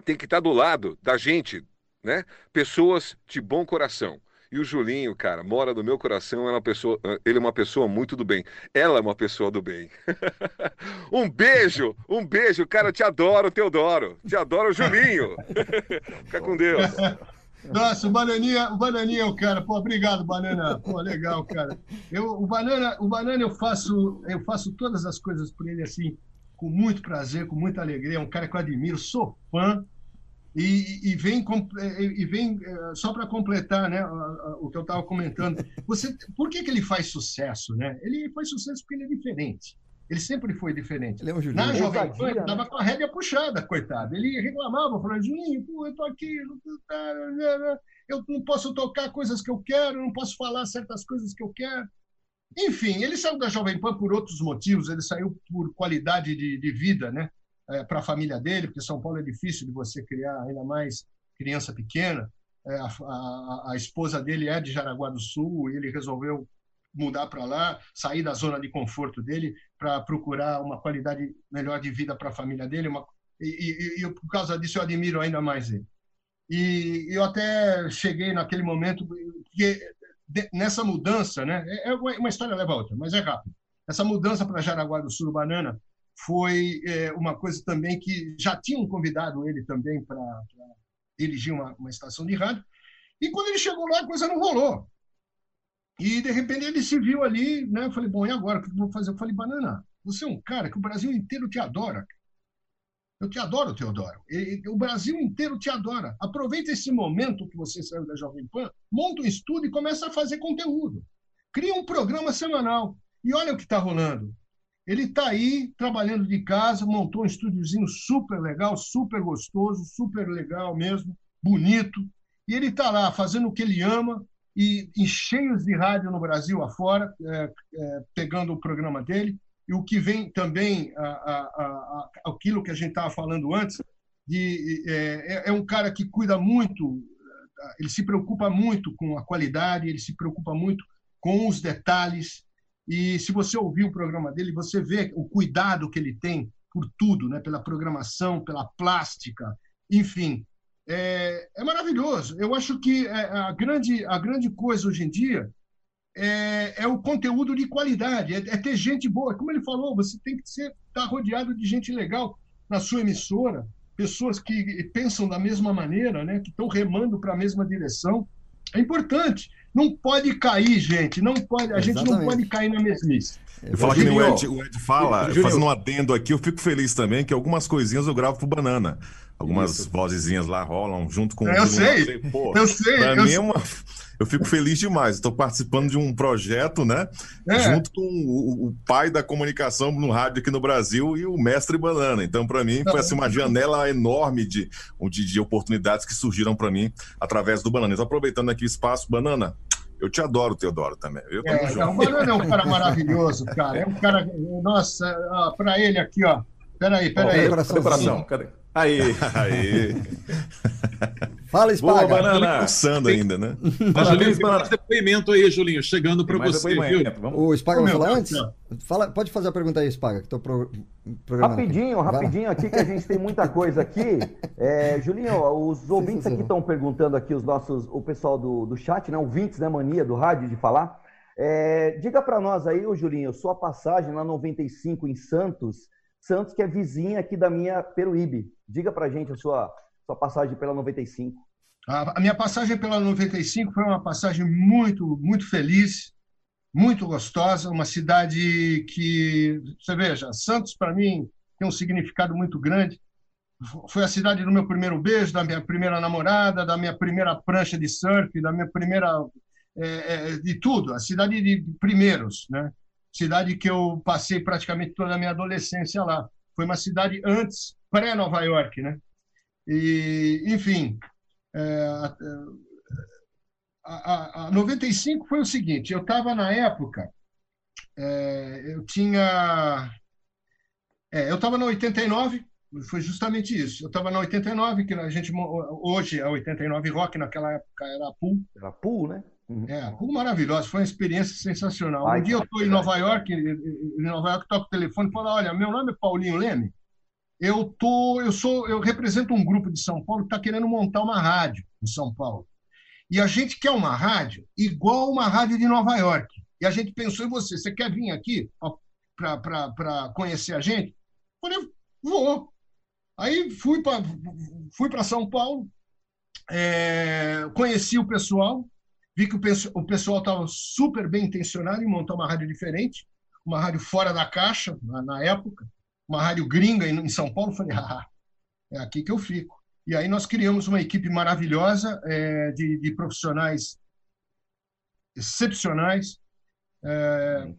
tem que estar do lado da gente, né? Pessoas de bom coração. E o Julinho, cara, mora no meu coração, é uma pessoa, ele é uma pessoa muito do bem. Ela é uma pessoa do bem. *laughs* um beijo, um beijo, cara, eu te adoro, Teodoro. Te adoro, Julinho. *laughs* Fica com Deus. Nossa, o Bananinha, o Bananinha é o cara. Pô, obrigado, Banana. Pô, legal, cara. Eu, o Banana, o Banana eu faço, eu faço todas as coisas por ele assim, com muito prazer, com muita alegria. É um cara que eu admiro, sou fã. E, e vem, com- e vem eh, só para completar né, o que eu estava comentando. Você, por que, que ele faz sucesso? Né? Ele faz sucesso porque ele é diferente. Ele sempre foi diferente. Ele é um Julinho. Na Jovem Pan, ele né? estava com a rédea puxada, coitado. Ele reclamava, falando, Juninho, pô, eu tô aqui, não tô- tá, eu não posso tocar coisas que eu quero, não posso falar certas coisas que eu quero. Enfim, ele saiu da Jovem Pan por outros motivos, ele saiu por qualidade de, de vida, né? Para a família dele, porque São Paulo é difícil de você criar, ainda mais criança pequena. É, a, a- a esposa dele é de Jaraguá do Sul e ele resolveu mudar para lá, sair da zona de conforto dele para procurar uma qualidade melhor de vida para a família dele. uma- e, e- e por causa disso eu admiro ainda mais ele. E eu até cheguei naquele momento, porque nessa mudança, né? É é uma história leva a outra, mas é rápido. Essa mudança para Jaraguá do Sul, Banana, foi é, uma coisa também que já tinham convidado ele também para dirigir uma, uma estação de rádio. E quando ele chegou lá, a coisa não rolou. E, de repente, ele se viu ali, né? Eu falei, bom, e agora? O que eu vou fazer? Eu falei, Banana, você é um cara que o Brasil inteiro te adora. Eu te adoro, Teodoro. E, o Brasil inteiro te adora. Aproveita esse momento que você saiu da Jovem Pan, monta um estúdio e começa a fazer conteúdo. Cria um programa semanal. E olha o que está rolando. Ele está aí trabalhando de casa, montou um estúdiozinho super legal, super gostoso, super legal mesmo, bonito. E ele está lá fazendo o que ele ama e, e cheios de rádio no Brasil afora, é, é, pegando o programa dele. E o que vem também, a, a, a, aquilo que a gente estava falando antes, de, é, é um cara que cuida muito, ele se preocupa muito com a qualidade, ele se preocupa muito com os detalhes. E se você ouvir o programa dele, você vê o cuidado que ele tem por tudo, né? pela programação, pela plástica, enfim. É, é maravilhoso. Eu acho que é, a grande, a grande coisa hoje em dia é, é o conteúdo de qualidade, é, é, ter gente boa. Como ele falou, você tem que estar tá rodeado de gente legal na sua emissora, pessoas que pensam da mesma maneira, né? que estão remando para a mesma direção. É importante. Não pode cair, gente. Não pode, a Exatamente. gente não pode cair na mesmice. Eu falo que o Ed, o Ed fala, Junior. fazendo um adendo aqui, eu fico feliz também que algumas coisinhas eu gravo pro Banana. Algumas Isso. vozezinhas lá rolam junto com eu o sei. Pô, eu sei. Pra eu mim sei. é uma. Eu fico feliz demais. Estou participando de um projeto, né? É. Junto com o, o, pai da comunicação no rádio aqui no Brasil e o mestre Banana. Então, para mim, foi assim, uma janela enorme de, de, de oportunidades que surgiram para mim através do Banana. Então, aproveitando aqui o espaço, Banana, eu te adoro, Teodoro, também. Eu é, não, o Banana é um cara maravilhoso, cara. É um cara. Nossa, para ele aqui, ó. Peraí, peraí. Cadê coração? Cadê? Aí. Aí. Fala, Spaga. Boa, banana. Pulsando ainda, né? Parabéns, mais depoimento aí, Julinho, chegando para você, viu? O Spaga vai falar antes? Fala, pode fazer a pergunta aí, Spaga, que tô pro, Rapidinho, aqui. rapidinho aqui, que a gente tem muita coisa aqui. É, Julinho, os ouvintes aqui estão perguntando aqui, os nossos, o pessoal do, do chat, né? Ouvintes, né, mania do rádio de falar. É, diga para nós aí, ô Julinho, sua passagem na 95 em Santos, Santos que é vizinha aqui da minha Peruíbe. Diga para gente a sua, sua passagem pela 95. A, minha passagem pela 95 foi uma passagem muito, muito feliz, muito gostosa, uma cidade que, você veja, Santos para mim tem um significado muito grande. Foi a cidade do meu primeiro beijo, da minha primeira namorada, da minha primeira prancha de surf, da minha primeira é, é, de tudo, a cidade de primeiros, né? Cidade que eu passei praticamente toda a minha adolescência lá. Foi uma cidade antes, pré-Nova York, né? E, enfim, é, a, a, a 95 foi o seguinte: eu estava na época, é, eu tinha. É, eu estava na 89, foi justamente isso. Eu estava na 89, que a gente hoje é 89 Rock, naquela época era a Pool. Era Pool, né? Uhum. É, Pool maravilhosa, foi uma experiência sensacional. Ai, um dia eu estou em Nova York, em Nova York, toco o telefone e falo: olha, meu nome é Paulinho Leme eu tô, eu sou, eu represento um grupo de São Paulo que está querendo montar uma rádio em São Paulo. E a gente quer uma rádio igual uma rádio de Nova York. E a gente pensou em você. Você quer vir aqui para conhecer a gente? Eu falei, vou. Aí fui para fui São Paulo, é, conheci o pessoal, vi que o, pessoal estava super bem intencionado em montar uma rádio diferente, uma rádio fora da caixa, na, na época uma rádio gringa em São Paulo, falei, *laughs* ah, é aqui que eu fico. E aí nós criamos uma equipe maravilhosa é, de, de, profissionais excepcionais, é,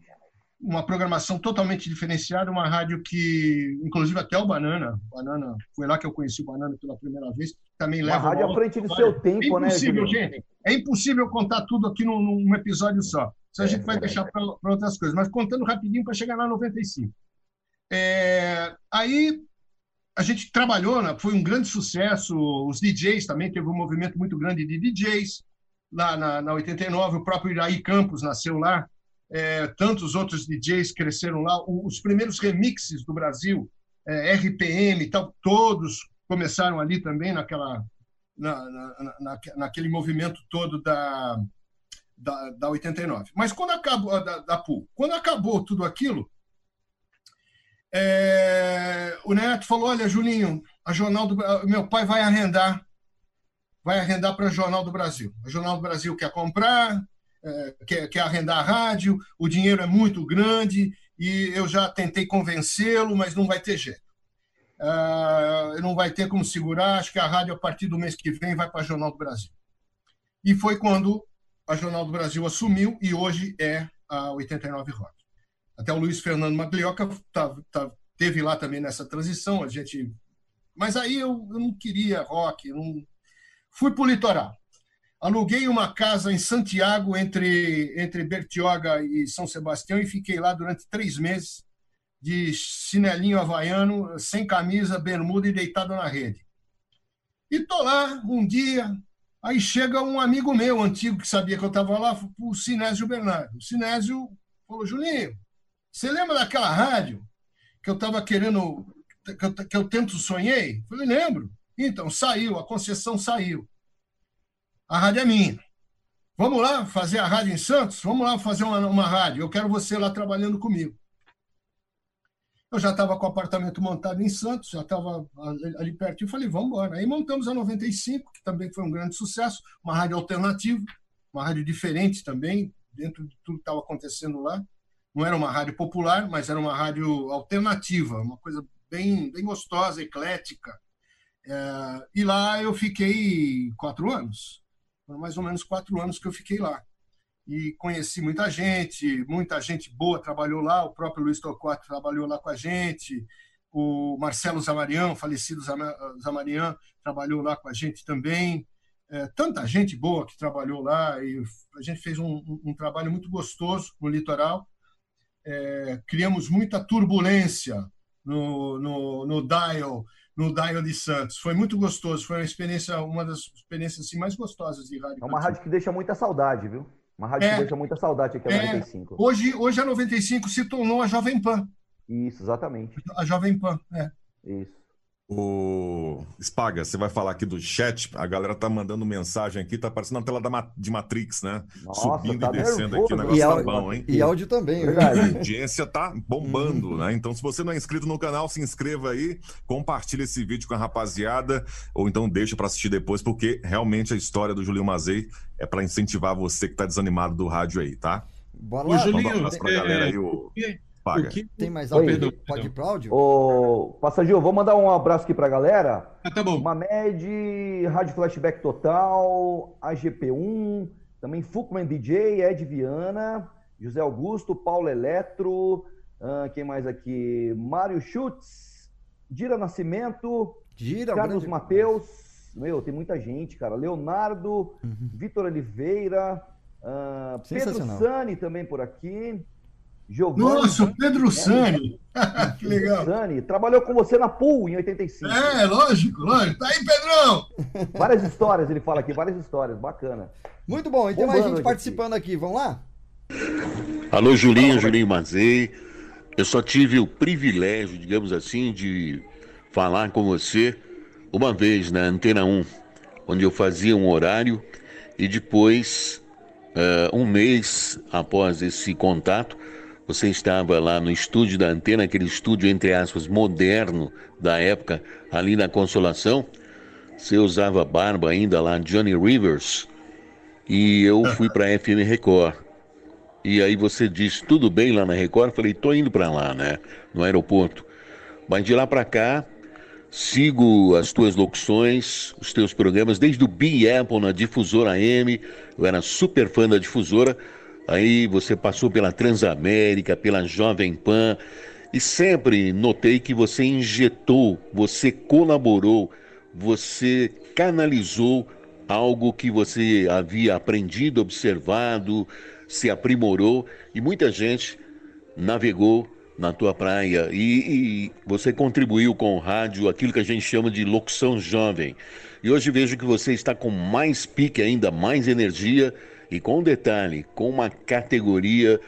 uma programação totalmente diferenciada, uma rádio que, inclusive até o Banana, Banana foi lá que eu conheci o Banana pela primeira vez, também uma leva... Uma rádio à frente do seu tempo, é né, impossível, gente, é impossível contar tudo aqui num, num episódio só. Isso a é, gente vai deixar para outras coisas. Mas contando rapidinho para chegar na 95. É, aí a gente trabalhou, né, foi um grande sucesso. Os DJs também teve um movimento muito grande de DJs lá na, na 89. O próprio Iraí Campos nasceu lá. É, tantos outros DJs cresceram lá. os primeiros remixes do Brasil, é, RPM e tal, todos começaram ali também naquela na, na, na, naquele movimento todo da, da, da 89. Mas quando acabou da, da quando acabou tudo aquilo, é, o Neto falou: Olha, Julinho, a Jornal do meu pai vai arrendar, vai arrendar para o Jornal do Brasil. O Jornal do Brasil quer comprar, é, quer, quer arrendar a rádio, o dinheiro é muito grande e eu já tentei convencê-lo, mas não vai ter jeito. ah, não vai ter como segurar, acho que a rádio, a partir do mês que vem, vai para a Jornal do Brasil. E foi quando a Jornal do Brasil assumiu e hoje é a 89 Rock. Até o Luiz Fernando Maglioca tá, tá, teve lá também nessa transição, a gente... Mas aí eu, eu não queria rock, não... fui para o litoral. Aluguei uma casa em Santiago, entre, entre Bertioga e São Sebastião, e fiquei lá durante três meses, de chinelinho havaiano, sem camisa, bermuda e deitado na rede. E tô lá um dia, aí chega um amigo meu, antigo, que sabia que eu estava lá, o Sinésio Bernardo. O Sinésio falou, Julinho, você lembra daquela rádio que eu estava querendo, que eu, que eu tanto sonhei? Falei, lembro. Então, saiu, a concessão saiu a rádio é minha. Vamos lá fazer a rádio em Santos? Vamos lá fazer uma, uma rádio. Eu quero você lá trabalhando comigo. Eu já estava com o apartamento montado em Santos, já estava ali, e falei, vamos embora. Aí montamos a 95, que também foi um grande sucesso, uma rádio alternativa, uma rádio diferente também, dentro de tudo que estava acontecendo lá. Não era uma rádio popular, mas era uma rádio alternativa, uma coisa bem, bem gostosa, eclética. É, e lá eu fiquei quatro anos. Foram mais ou menos quatro anos que eu fiquei lá. E conheci muita gente, muita gente boa trabalhou lá, o próprio Luiz Torquato trabalhou lá com a gente, o Marcelo Zamarian, falecido Zamarian, trabalhou lá com a gente também. É, tanta gente boa que trabalhou lá e a gente fez um, um, um trabalho muito gostoso no litoral. É, criamos muita turbulência no, no, no dial no Dial de Santos. Foi muito gostoso, foi uma experiência, uma das experiências assim, mais gostosas de rádio. É uma rádio que deixa muita saudade, viu? Uma rádio É. que deixa muita saudade aqui, a É, 95. hoje, hoje a 95 se tornou a Jovem Pan. Isso, exatamente. A Jovem Pan, é. Isso. O Spaga, você vai falar aqui do chat. A galera tá mandando mensagem aqui, tá aparecendo na tela da Ma- de Matrix, né? Nossa, Subindo tá e descendo aqui, o nervoso. negócio E tá áudio- bom, hein? e áudio também, A verdade. audiência tá bombando, né? Então, se você não é inscrito no canal, se inscreva aí, compartilha esse vídeo com a rapaziada, ou então deixa pra assistir depois, porque realmente a história do Julinho Mazei é pra incentivar você que tá desanimado do rádio aí, tá? Bora Ô, lá. Julinho, Manda um abraço pra é, galera aí, o Paga. o que- Tem mais áudio? Perdão, Pode ir pro áudio? Ô, Passageiro, vou mandar um abraço aqui pra galera. Ah, tá bom. Mamed, Rádio Flashback Total, AGP1, também Fuckman DJ, Ed Viana, José Augusto, Paulo Eletro, ah, quem mais aqui? Mário Schutz, Dira Nascimento, Gira, Carlos Mateus, meu, tem muita gente, cara. Leonardo, Vitor Oliveira, ah, Pedro. Sani também por aqui. Giovanni Nossa, o Pedro Sani. *laughs* que legal. Sani, trabalhou com você na Pool em 85. É, lógico, lógico. Tá aí, Pedrão! *laughs* Várias histórias, ele fala aqui, várias histórias, bacana. Muito bom, e tem mais gente aqui. participando aqui. Vamos lá? Alô, Julinho, Julinho Mazei. Eu só tive o privilégio, digamos assim, de falar com você uma vez na Antena 1, onde eu fazia um horário e depois, eh, um mês após esse contato, você estava lá no estúdio da Antena, aquele estúdio, entre aspas, moderno da época, ali na Consolação. Você usava barba ainda lá, Johnny Rivers, e eu fui para a FM Record. E aí você disse, tudo bem lá na Record? Eu falei, tô indo para lá, né? No aeroporto. Mas de lá para cá, sigo as tuas locuções, os teus programas, desde o Big Apple na Difusora AM, eu era super fã da Difusora. Aí você passou pela Transamérica, pela Jovem Pan, e sempre notei que você injetou, você colaborou, você canalizou algo que você havia aprendido, observado, se aprimorou, e muita gente navegou na tua praia e, e você contribuiu com o rádio, aquilo que a gente chama de locução jovem. E hoje vejo que você está com mais pique ainda, mais energia e com um detalhe, com uma categoria,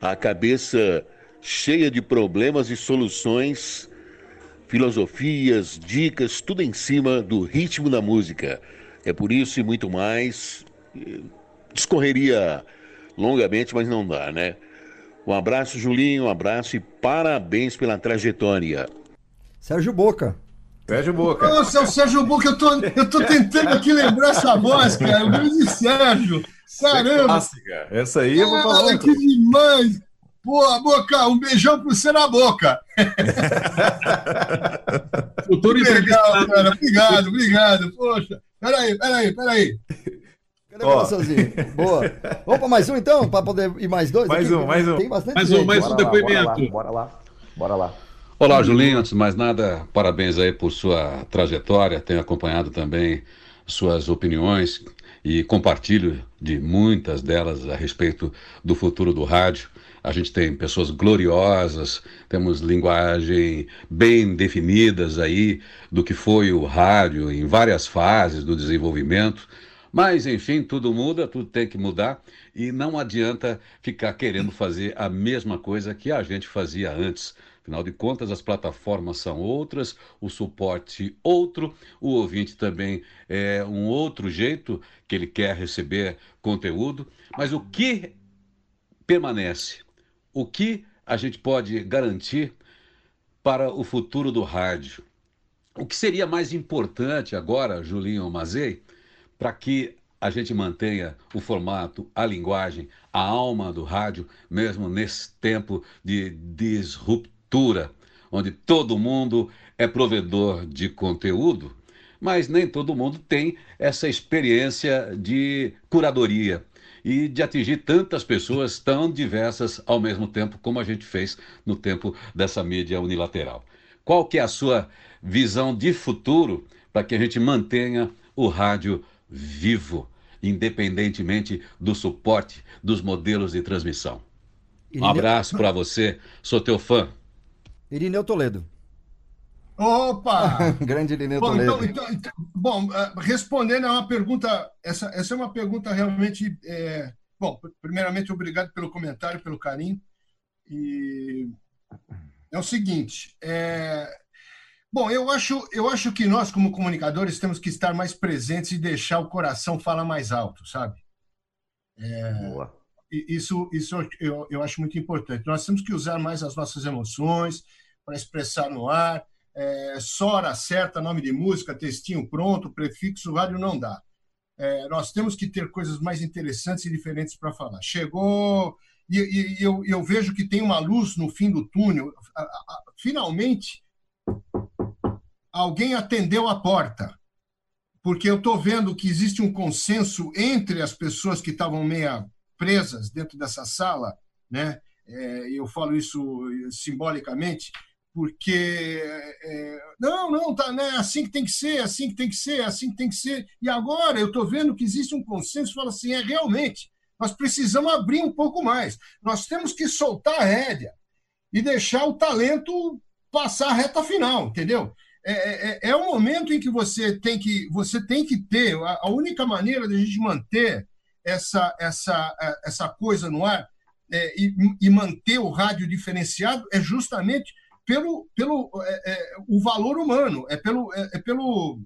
a cabeça cheia de problemas e soluções, filosofias, dicas, tudo em cima do ritmo da música. É por isso e muito mais. Discorreria longamente, mas não dá, né? Um abraço, Julinho, um abraço e parabéns pela trajetória. Sérgio Boca. Sérgio Boca. Nossa, o Sérgio Boca, eu tô, eu tô tentando aqui lembrar essa voz, cara. O grande Sérgio. Caramba! Clássica. Essa aí eu vou falar. Cara, que demais! Pô, Boca, um beijão pra você na boca. *laughs* Futuro Legal, cara. Obrigado, obrigado. Poxa, peraí, peraí, peraí. Cadê o coraçãozinho? Boa. Vamos para mais um então, para poder ir mais dois? Mais aqui? um, mais um. Tem bastante Mais um, mais um lá, depoimento. Bora lá, bora lá. Bora lá. Olá, Julinho. Antes de mais nada, parabéns aí por sua trajetória. Tenho acompanhado também suas opiniões e compartilho de muitas delas a respeito do futuro do rádio. A gente tem pessoas gloriosas, temos linguagem bem definidas aí do que foi o rádio em várias fases do desenvolvimento. Mas, enfim, tudo muda, tudo tem que mudar e não adianta ficar querendo fazer a mesma coisa que a gente fazia antes. Afinal de contas, as plataformas são outras, o suporte outro, o ouvinte também é um outro jeito que ele quer receber conteúdo. Mas o que permanece? O que a gente pode garantir para o futuro do rádio? O que seria mais importante agora, Julinho Mazei, para que a gente mantenha o formato, a linguagem, a alma do rádio, mesmo nesse tempo de disruptura, onde todo mundo é provedor de conteúdo, mas nem todo mundo tem essa experiência de curadoria e de atingir tantas pessoas tão diversas ao mesmo tempo como a gente fez no tempo dessa mídia unilateral. Qual que é a sua visão de futuro para que a gente mantenha o rádio vivo, independentemente do suporte dos modelos de transmissão? Um abraço para você, sou teu fã. Irineu Toledo. Opa! *laughs* Grande Irineu Bom, Toledo. então, então- então- bom, ah, respondendo a uma pergunta, essa, essa é uma pergunta realmente. é, bom, primeiramente, obrigado pelo comentário, pelo carinho. E é o seguinte: é, bom, eu acho, eu acho que nós, como comunicadores, temos que estar mais presentes e deixar o coração falar mais alto, sabe? É, e Isso, isso eu, eu acho muito importante. Nós temos que usar mais as nossas emoções para expressar no ar. É, só hora certa, nome de música, textinho pronto, prefixo, rádio não dá. É, nós temos que ter coisas mais interessantes e diferentes para falar. Chegou, e, e- eu, eu vejo que tem uma luz no fim do túnel. Finalmente, alguém atendeu a porta porque eu estou vendo que existe um consenso entre as pessoas que estavam meia presas dentro dessa sala, né? É, eu falo isso simbolicamente, porque é, não, não, tá, né? Assim que tem que ser, assim que tem que ser, assim que tem que ser. E agora eu estou vendo que existe um consenso, fala assim, é realmente. Nós precisamos abrir um pouco mais. Nós temos que soltar a rédea e deixar o talento passar a reta final, entendeu? É, é, é o momento em que você tem que você tem que ter a, a única maneira de a gente manter essa essa essa coisa no ar é, e, e manter o rádio diferenciado é justamente pelo pelo é, é, o valor humano é pelo é, pelo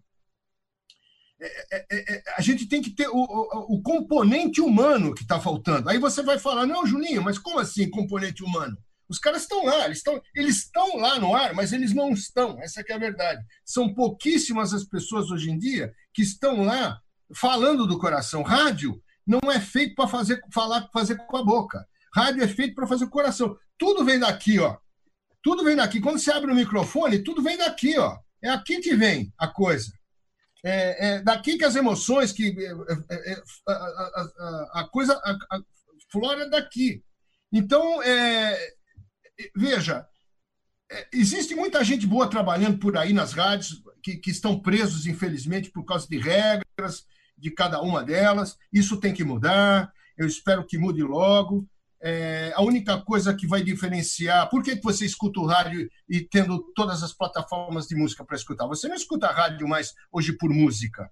a gente tem que ter o, o, o componente humano que está faltando. Aí você vai falar, não, Julinho, mas como assim componente humano? Os caras estão lá, eles estão, eles estão lá no ar, mas eles não estão. Essa é a verdade. São pouquíssimas as pessoas hoje em dia que estão lá falando do coração. Rádio não é feito para fazer falar, fazer com a boca. Rádio é feito para fazer com o coração. Tudo vem daqui, ó. Tudo vem daqui. Quando você abre o microfone, tudo vem daqui, ó. É aqui que vem a coisa. É, é daqui que as emoções, que é, é, é, a, a, a, a coisa a, a flora é daqui. Então, é, veja, é, existe muita gente boa trabalhando por aí nas rádios que, que estão presos, infelizmente, por causa de regras de cada uma delas. Isso tem que mudar. Eu espero que mude logo. É, a única coisa que vai diferenciar. Por que você escuta o rádio e tendo todas as plataformas de música para escutar? Você não escuta rádio mais hoje por música.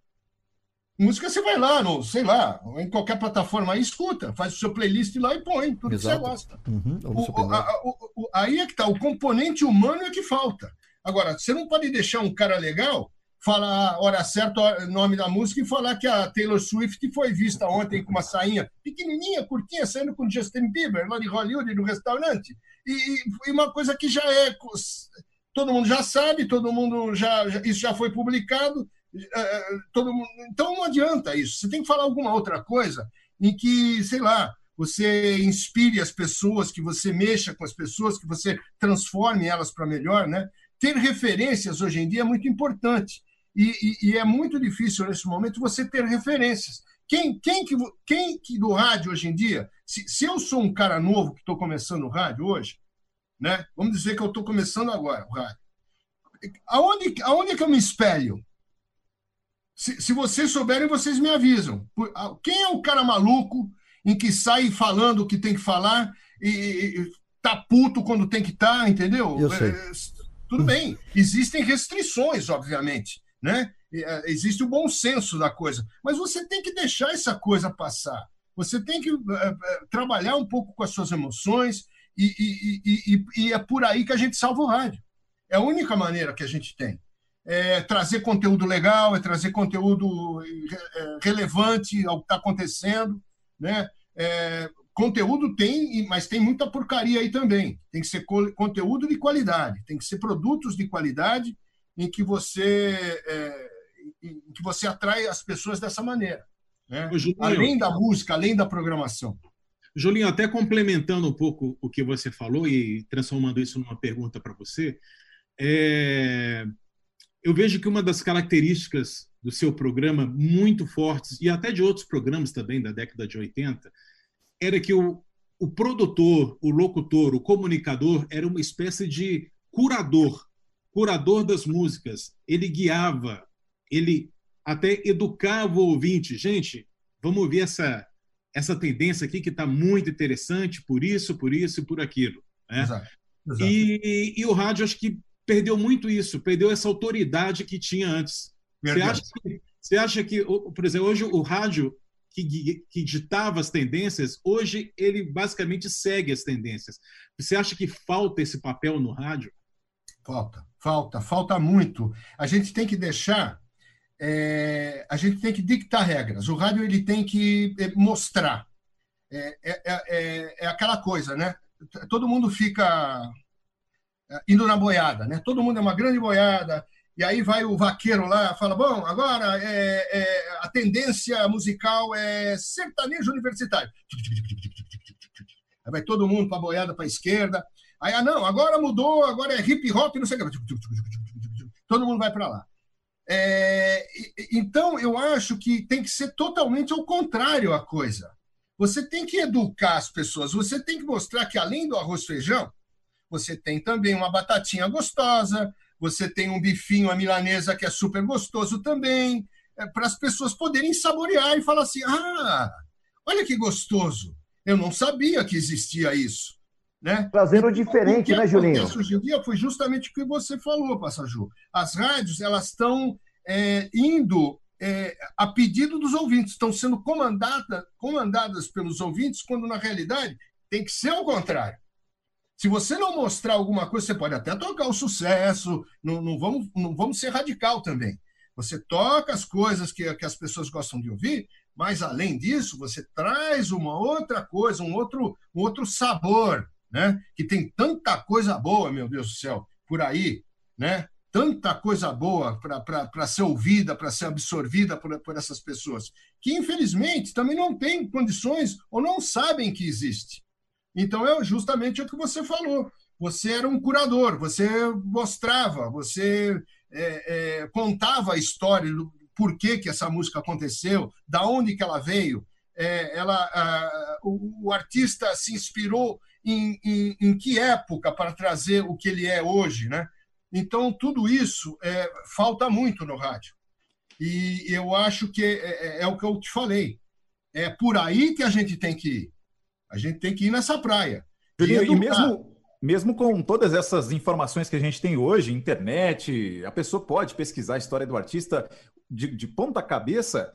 Música você vai lá, no, sei lá, em qualquer plataforma aí, escuta, faz o seu playlist lá e põe tudo que você Exato. gosta. Uhum, O- a- o- o- aí é que tá, o componente humano é que falta. Agora, você não pode deixar um cara legal falar hora certa, o nome da música e falar que a Taylor Swift foi vista ontem com uma sainha pequenininha, curtinha, saindo com Justin Bieber lá de Hollywood, no restaurante. E, e uma coisa que já é. Todo mundo já sabe, todo mundo já. já- isso já foi publicado. eh, todo mundo, então não adianta isso. Você tem que falar alguma outra coisa em que, sei lá, você inspire as pessoas, que você mexa com as pessoas, que você transforme elas para melhor, né? Ter referências hoje em dia é muito importante. E, e, e, é muito difícil nesse momento você ter referências. Quem, quem, que, quem que do rádio hoje em dia, se, se eu sou um cara novo que estou começando o rádio hoje, né? Vamos dizer que eu estou começando agora o rádio. Aonde, aonde é que eu me espelho? Se, se vocês souberem, vocês me avisam. Quem é o cara maluco em que sai falando o que tem que falar e, e tá puto quando tem que estar, tá, entendeu? Eu sei. É, tudo bem. Existem restrições, obviamente né? É, existe o bom senso da coisa, mas você tem que deixar essa coisa passar. Você tem que é, é, trabalhar um pouco com as suas emoções e, e, e, e, é por aí que a gente salva o rádio. É a única maneira que a gente tem. É trazer conteúdo legal, é trazer conteúdo relevante ao que está acontecendo, né? É, conteúdo tem, mas tem muita porcaria aí também. Tem que ser conteúdo de qualidade, tem que ser produtos de qualidade em que você é, em que você atrai as pessoas dessa maneira, né? Julinho, além da música, além da programação. Julinho, até complementando um pouco o que você falou e transformando isso numa pergunta para você, é... eu vejo que uma das características do seu programa muito fortes e até de outros programas também da década de 80 era que o, o produtor, o locutor, o comunicador era uma espécie de curador curador das músicas, ele guiava, ele até educava o ouvinte. Gente, vamos ouvir essa, essa tendência aqui que está muito interessante, por isso, por isso e por aquilo. Né? Exato, exato. E, e, o rádio, acho que perdeu muito isso, perdeu essa autoridade que tinha antes. Você acha que, você acha que, por exemplo, hoje o rádio que, que ditava as tendências, hoje ele basicamente segue as tendências. Você acha que falta esse papel no rádio? Falta, falta, falta muito. A gente tem que deixar, é, a gente tem que dictar regras. O rádio ele tem que é, mostrar. É, é, é, é aquela coisa, né? Todo mundo fica é, indo na boiada, né? Todo mundo é uma grande boiada. E aí vai o vaqueiro lá, fala: bom, agora é, é, a tendência musical é sertanejo universitário. Aí vai todo mundo para a boiada para a esquerda. Aí, ah, não, agora mudou, agora é hip hop, não sei o que. Todo mundo vai para lá. É, então, eu acho que tem que ser totalmente ao contrário a coisa. Você tem que educar as pessoas, você tem que mostrar que, além do arroz feijão, você tem também uma batatinha gostosa, você tem um bifinho, a milanesa, que é super gostoso também, é, para as pessoas poderem saborear e falar assim: ah, olha que gostoso, eu não sabia que existia isso. Né? Trazendo diferente, né, Julinho? Hoje em dia foi justamente o que você falou, Passaju. As rádios elas estão é, indo é, a pedido dos ouvintes, estão sendo comandada, comandadas pelos ouvintes, quando na realidade tem que ser o contrário. Se você não mostrar alguma coisa, você pode até tocar o sucesso, não, não, vamos, não vamos ser radical também. Você toca as coisas que, que as pessoas gostam de ouvir, mas além disso, você traz uma outra coisa, um outro, um outro sabor né? que tem tanta coisa boa, meu Deus do céu, por aí, né? tanta coisa boa para ser ouvida, para ser absorvida por, por essas pessoas, que infelizmente também não têm condições ou não sabem que existe. Então é justamente o que você falou. Você era um curador, você mostrava, você é, é, contava a história do porquê que essa música aconteceu, da onde que ela veio. É, ela, a, o, o artista se inspirou em, em, em que época para trazer o que ele é hoje, né? Então, tudo isso é, falta muito no rádio. E eu acho que é, é, é, o que eu te falei. É por aí que a gente tem que ir. A gente tem que ir nessa praia. Julinho, e mesmo, mesmo com todas essas informações que a gente tem hoje, internet, a pessoa pode pesquisar a história do artista de, de ponta cabeça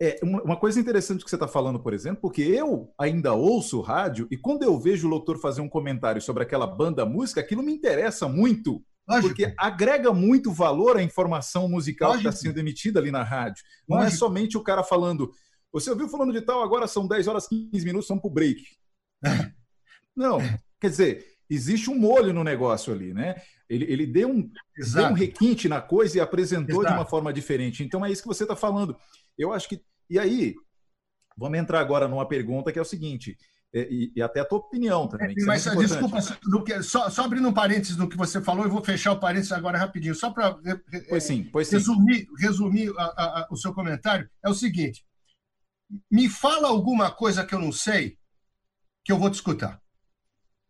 é, uma coisa interessante que você está falando, por exemplo, porque eu ainda ouço rádio e quando eu vejo o locutor fazer um comentário sobre aquela banda música, aquilo me interessa muito. Lógico. Porque agrega muito valor à informação musical Lógico. que está sendo emitida ali na rádio. Não é Lógico. é somente o cara falando, você ouviu falando de tal, agora são 10 horas 15 minutos, vamos para o break. *laughs* Não, quer dizer, existe um molho no negócio ali, né? Ele, ele deu, um, deu um requinte na coisa e apresentou Exato. de uma forma diferente. Então é isso que você está falando. Eu acho que. E aí, Vamos entrar agora numa pergunta que é o seguinte, e, e até a tua opinião também. é Mas, importante. desculpa, que- só, só abrindo um parênteses no que você falou, eu vou fechar o parênteses agora rapidinho, só para Pois sim, pois sim. resumir, resumir a- a- a- o seu comentário. É o seguinte: me fala alguma coisa que eu não sei, que eu vou te escutar.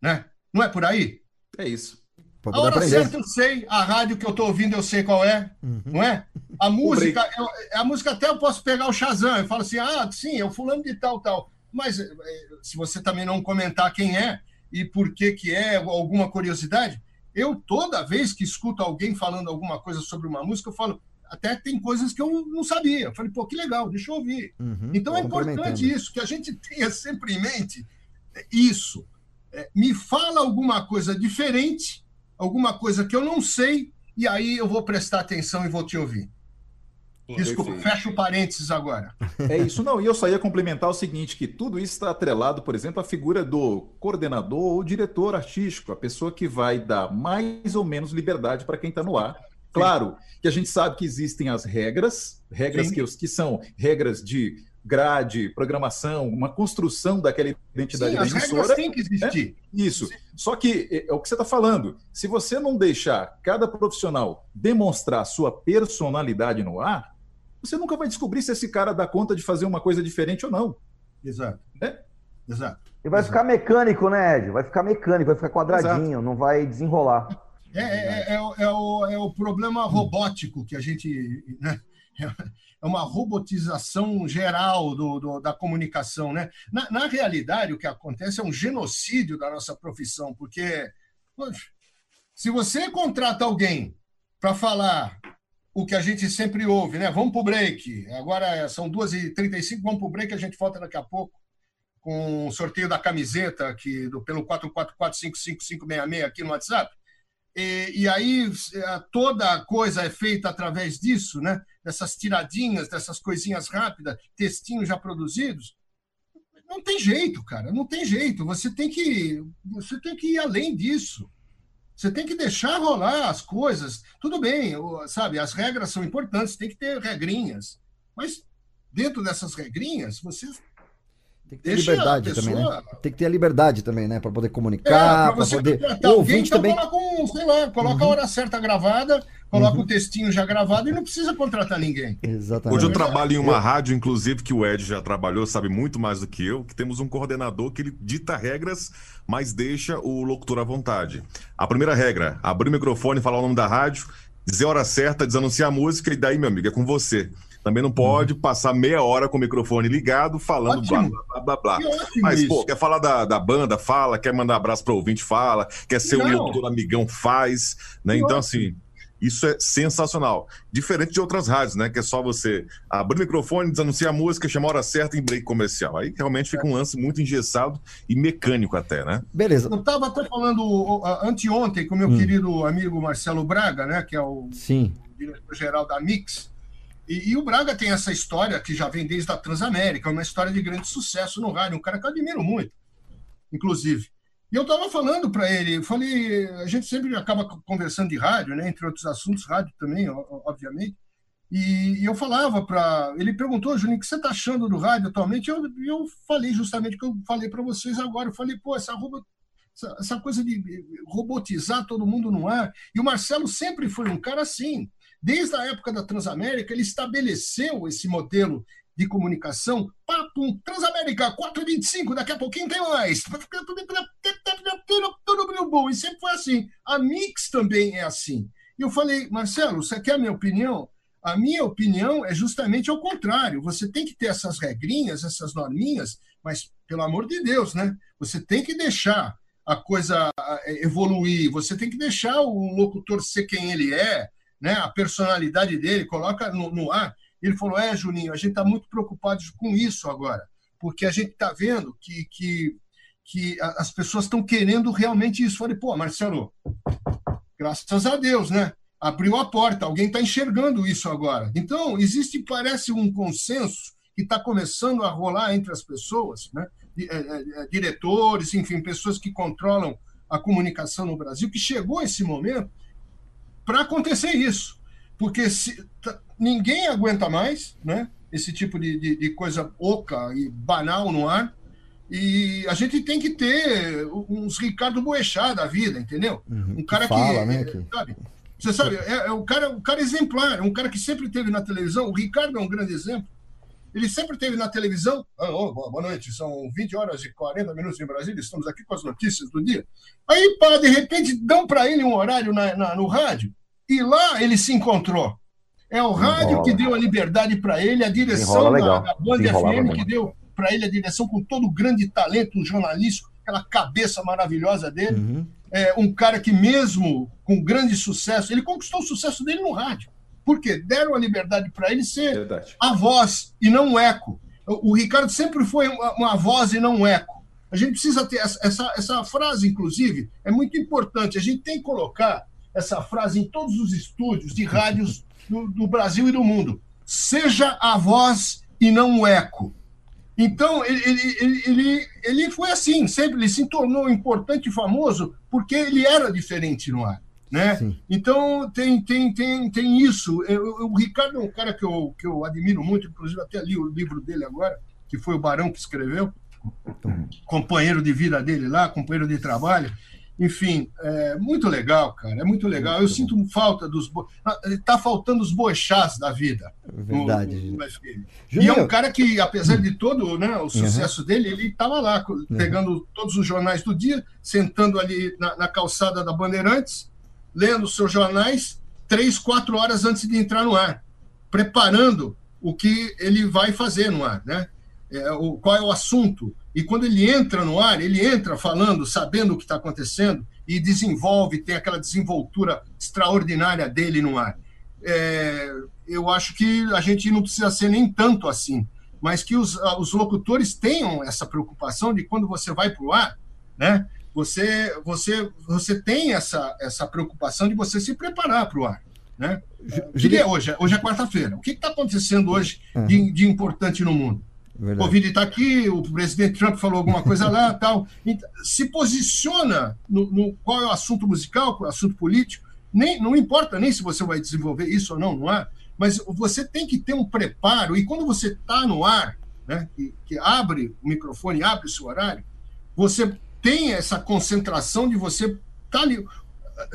Né? Não é por aí? É isso. Pra A hora aprender. certa eu sei, a rádio que eu estou ouvindo eu sei qual é, não é? A música, eu- a música até eu posso pegar o Shazam, eu falo assim, ah, sim, é o fulano de tal, tal. Mas eh, se você também não comentar quem é e por que que é, alguma curiosidade, eu toda vez que escuto alguém falando alguma coisa sobre uma música, eu falo, até tem coisas que eu não sabia. Eu falei, pô, que legal, deixa eu ouvir. Uhum, Então é importante isso, que a gente tenha sempre em mente é, isso. É, me fala alguma coisa diferente, alguma coisa que eu não sei, e aí eu vou prestar atenção e vou te ouvir. Desculpa, fecha o parênteses agora. É isso, não. E eu só ia complementar o seguinte: que tudo isso está atrelado, por exemplo, à figura do coordenador ou diretor artístico, a pessoa que vai dar mais ou menos liberdade para quem está no ar. Claro que a gente sabe que existem as regras, regras Sim. que, os- que são regras de grade, programação, uma construção daquela identidade Sim, da as emissora. têm que existir. né? Isso. Só que é, é o que você está falando. Se você não deixar cada profissional demonstrar sua personalidade no ar, você nunca vai descobrir se esse cara dá conta de fazer uma coisa diferente ou não. Exato. Né? Exato. E vai ficar mecânico, né, Ed? Vai ficar mecânico, vai ficar quadradinho, não vai desenrolar. É, é, é, o- é o, é o problema robótico que a gente. Né? É uma robotização geral do, do- da comunicação. Né? Na, na realidade, o que acontece é um genocídio da nossa profissão, porque poxa, se você contrata alguém para falar o que a gente sempre ouve, né? Vamos para o break. Agora são 2h35, vamos para o break, a gente volta daqui a pouco com o sorteio da camiseta aqui do, pelo 444555566 aqui no WhatsApp. E, e aí eh, toda coisa é feita através disso, né? Dessas tiradinhas, dessas coisinhas rápidas, textinhos já produzidos. Não tem jeito, cara, não tem jeito. Você tem que, você tem que ir além disso. Você tem que deixar rolar as coisas. Tudo bem, sabe? As regras são importantes, tem que ter regrinhas. Mas dentro dessas regrinhas, você Tem que ter deixa a liberdade também, né? pessoa- Tem que ter a liberdade também, né? Pra poder É, comunicar, pra você poder. contratar O alguém, ouvinte então também. sei lá, coloca a hora certa gravada, coloca o textinho já gravado e não precisa contratar ninguém. Exatamente. Hoje eu trabalho em uma rádio, inclusive, que o Ed já trabalhou, sabe muito mais do que eu, que temos um coordenador que ele dita regras, mas deixa o locutor à vontade. A primeira regra, abrir o microfone, falar o nome da rádio, dizer a hora certa, desanunciar a música, e daí, meu amigo, é com você. Também não pode passar meia hora com o microfone ligado, falando blá, Ótimo. blá, blá, blá, Que blá. ótimo Mas, pô, isso. quer falar da, da banda, fala, quer mandar abraço para ouvinte, fala, quer ser um Não. locutor amigão, faz, né? Que Então, ótimo. assim, isso é sensacional. Diferente de outras rádios, né? Que é só você abrir o microfone, desanunciar a música, chamar a hora certa em break comercial. Aí realmente fica um lance muito engessado e mecânico até, né? Beleza. Eu estava até falando anteontem com o meu Hum. querido amigo Marcelo Braga, né, que é o diretor-geral da Mix. E, e o Braga tem essa história que já vem desde a Transamérica, uma história de grande sucesso no rádio, um cara que eu admiro muito, inclusive. E eu estava falando para ele, falei, a gente sempre acaba conversando de rádio, né, entre outros assuntos, rádio também, obviamente. E, eu falava para. Ele perguntou, Juninho, o que você está achando do rádio atualmente? Eu, eu falei justamente o que eu falei para vocês agora. Eu falei, pô, essa, robo, essa, essa coisa de robotizar todo mundo no ar. E o Marcelo sempre foi um cara assim. Desde a época da Transamérica, ele estabeleceu esse modelo de comunicação. Papo, Transamérica, 4h25, daqui a pouquinho tem mais. E sempre foi assim. A Mix também é assim. E eu falei, Marcelo, você quer a minha opinião? A minha opinião é justamente ao contrário. Você tem que ter essas regrinhas, essas norminhas, mas, pelo amor de Deus, né? Você tem que deixar a coisa ah, evoluir, você tem que deixar o locutor ser quem ele é, né? a personalidade dele, coloca no, no ar. Ele falou: É, Juninho, a gente está muito preocupado com isso agora, porque a gente está vendo que, que, que as pessoas estão querendo realmente isso. Eu falei: Pô, Marcelo, graças a Deus, né? Abriu a porta, alguém está enxergando isso agora. Então, existe, parece, um consenso que está começando a rolar entre as pessoas, né? Eh, eh, eh, diretores, enfim, pessoas que controlam a comunicação no Brasil, que chegou esse momento para acontecer isso. Porque se, tá- ninguém aguenta mais, né? esse tipo de, de, de coisa oca e banal no ar. E a gente tem que ter uns Ricardo Boechat da vida, entendeu? um cara que, Uhum. fala, né, que- sabe? Você sabe, é, é um cara, um cara exemplar, é um cara que sempre teve na televisão. O Ricardo é um grande exemplo. Ele sempre teve na televisão. Ah, boa boa noite, são 20 horas e 40 minutos em Brasília, estamos aqui com as notícias do dia. Aí, pá, de repente, dão para ele um horário na- na- no rádio, e lá ele se encontrou. É o rádio que deu a liberdade para ele, a direção da, Band FM que deu para ele a direção com todo o grande talento jornalístico, aquela cabeça maravilhosa dele. Uhum. É um cara que, mesmo com grande sucesso, ele conquistou o sucesso dele no rádio. Por quê? Deram a liberdade para ele ser a voz e não um eco. O, o Ricardo sempre foi uma, uma voz e não um eco. A gente precisa ter essa, essa, essa frase, inclusive, é muito importante. A gente tem que colocar essa frase em todos os estúdios de rádios do, do Brasil e do mundo. Seja a voz e não o eco. Então, ele, ele, ele, ele, foi assim, sempre. Ele se tornou importante e famoso porque ele era diferente no ar. Né? Então, tem, tem, tem, tem isso. Eu- o Ricardo é um cara que eu, que eu admiro muito, inclusive até li o livro dele agora, que foi o Barão que escreveu, companheiro de vida dele lá, companheiro de trabalho. Enfim, é muito legal, cara. É muito legal. Eu sinto falta dos. Bo... Tá faltando os boechás da vida. Verdade. no- no. E é um cara que, apesar de todo né, o sucesso dele, ele estava lá, co- Uhum. pegando todos os jornais do dia, sentando ali na, na calçada da Bandeirantes, lendo os seus jornais, três, quatro horas antes de entrar no ar, preparando o que ele vai fazer no ar, né? É, o, qual é o assunto. E quando ele entra no ar, ele entra falando, sabendo o que está acontecendo, e desenvolve, tem aquela desenvoltura extraordinária dele no ar. É, eu acho que a gente não precisa ser nem tanto assim, mas que os, ah, os locutores tenham essa preocupação de quando você vai para o ar, né? Você, você, você tem essa, essa preocupação de você se preparar para o ar, né? Que é hoje? Hoje é quarta-feira. O que está acontecendo hoje de, de importante no mundo? O Verdade. Covid está aqui, o presidente Trump falou alguma coisa lá, *laughs* tal. Então, se posiciona no, no qual é o assunto musical, qual é o assunto político. Nem, não importa nem se você vai desenvolver isso ou não no ar, mas você tem que ter um preparo. E quando você está no ar, né, que, que abre o microfone, abre o seu horário, você tem essa concentração de você estar tá ali,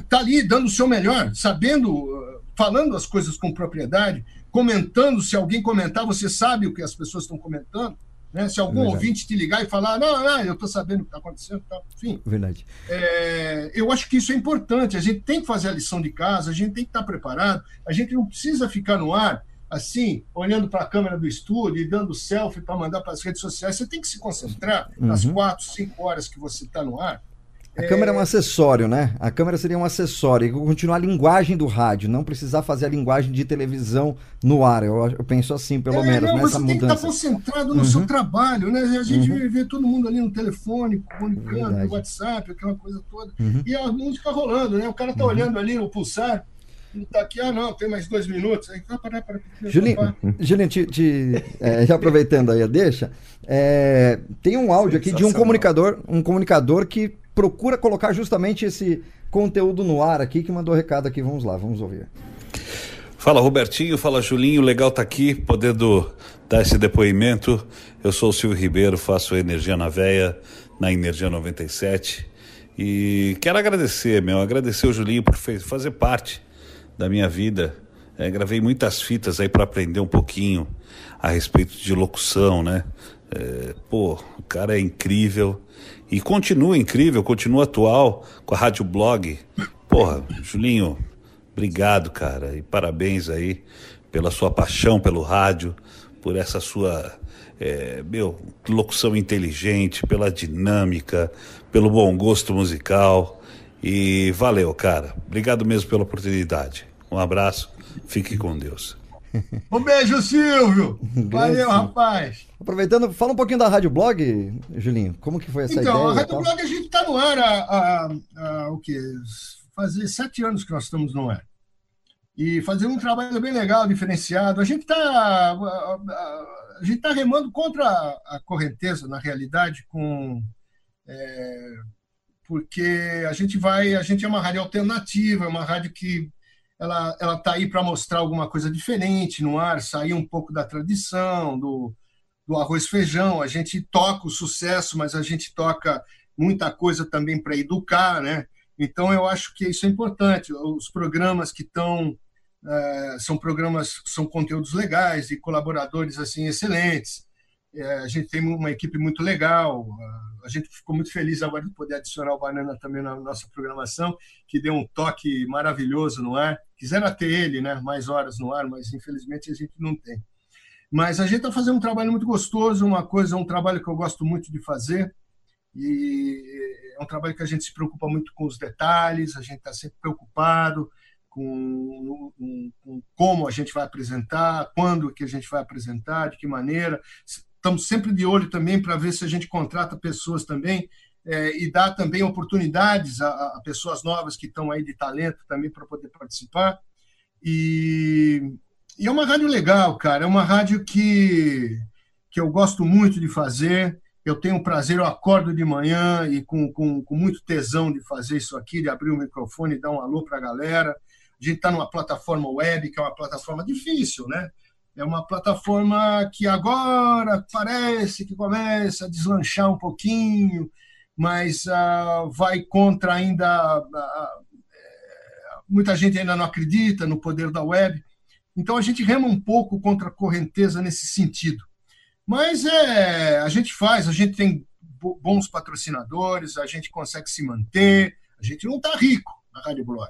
tá ali dando o seu melhor, sabendo, uh, falando as coisas com propriedade, comentando. Se alguém comentar, você sabe o que as pessoas estão comentando. Né? Se algum Verdade. ouvinte te ligar e falar, não, não, eu estou sabendo o que está acontecendo, tá. enfim. Verdade. É, eu acho que isso é importante. A gente tem que fazer a lição de casa, a gente tem que estar preparado. A gente não precisa ficar no ar assim, olhando para a câmera do estúdio e dando selfie para mandar para as redes sociais. Você tem que se concentrar nas Uhum. quatro, cinco horas que você está no ar. A câmera é um acessório, né? A câmera seria um acessório. E continuar a linguagem do rádio, não precisar fazer a linguagem de televisão no ar. Eu, eu penso assim, pelo É, menos, não, nessa você tem que estar mudança. concentrado no Uhum. seu trabalho, né? A gente Uhum. vê todo mundo ali no telefone, comunicando, no WhatsApp, aquela coisa toda. Uhum. E a música rolando, né? O cara tá olhando ali no pulsar, ele tá aqui, ah, não, tem mais dois minutos. Aí, ah, para, para, para, Julinho. Julinho te, te- é, já aproveitando aí a deixa, é, tem um áudio aqui de um comunicador, um comunicador que procura colocar justamente esse conteúdo no ar aqui, que mandou recado aqui. Vamos lá, vamos ouvir. Fala Robertinho, fala Julinho, legal tá aqui, podendo dar esse depoimento. Eu sou o Silvio Ribeiro, faço Energia na Veia, na Energia 97. E quero agradecer, meu, agradecer o Julinho por fazer parte da minha vida. É, gravei muitas fitas aí para aprender um pouquinho a respeito de locução, né? É, pô, o cara é incrível e continua incrível, continua atual com a Rádio Blog. Porra, Julinho, obrigado, cara, e parabéns aí pela sua paixão pelo rádio, por essa sua é, meu, locução inteligente, pela dinâmica, pelo bom gosto musical. E valeu, cara. Obrigado mesmo pela oportunidade. Um abraço, fique com Deus. Um beijo, Silvio! Valeu, rapaz! Aproveitando, fala um pouquinho da Rádio Blog, Julinho. Como que foi essa Então, a ideia? e Rádio tal? Blog a gente está no ar há, há- há o quê? Fazer sete anos que nós estamos no ar. E fazendo um trabalho bem legal, diferenciado. A gente está a gente tá remando contra a correnteza, na realidade, com é, porque a gente vai, a gente é uma rádio alternativa, é uma rádio que ela ela está aí para mostrar alguma coisa diferente no ar, sair um pouco da tradição, do, do arroz feijão. A gente toca o sucesso, mas a gente toca muita coisa também para educar, né? Então eu acho que isso é importante. Os programas que estão é, são programas, são conteúdos legais e colaboradores assim excelentes. É, a gente tem uma equipe muito legal. A gente ficou muito feliz agora de poder adicionar o Banana também na nossa programação, que deu um toque maravilhoso no ar. Quisera ter ele, né? Mais horas no ar, mas infelizmente a gente não tem. Mas a gente está fazendo um trabalho muito gostoso, uma coisa, um trabalho que eu gosto muito de fazer. E é um trabalho que a gente se preocupa muito com os detalhes, a gente está sempre preocupado com, com, com, como a gente vai apresentar, quando que a gente vai apresentar, de que maneira. Estamos sempre de olho também para ver se a gente contrata pessoas também é, e dá também oportunidades a, a, pessoas novas que estão aí de talento também para poder participar. E, e é uma rádio legal, cara. É uma rádio que, que eu gosto muito de fazer eu tenho prazer, eu acordo de manhã e com, com, com muito tesão de fazer isso aqui, de abrir o microfone e dar um alô para a galera. A gente está numa plataforma web, que é uma plataforma difícil, né? É uma plataforma que agora parece que começa a deslanchar um pouquinho, mas uh, vai contra ainda. Uh, muita gente ainda não acredita no poder da web. Então a gente rema um pouco contra a correnteza nesse sentido. Mas é, a gente faz, a gente tem bons patrocinadores, a gente consegue se manter, a gente não está rico na Rádio Blog,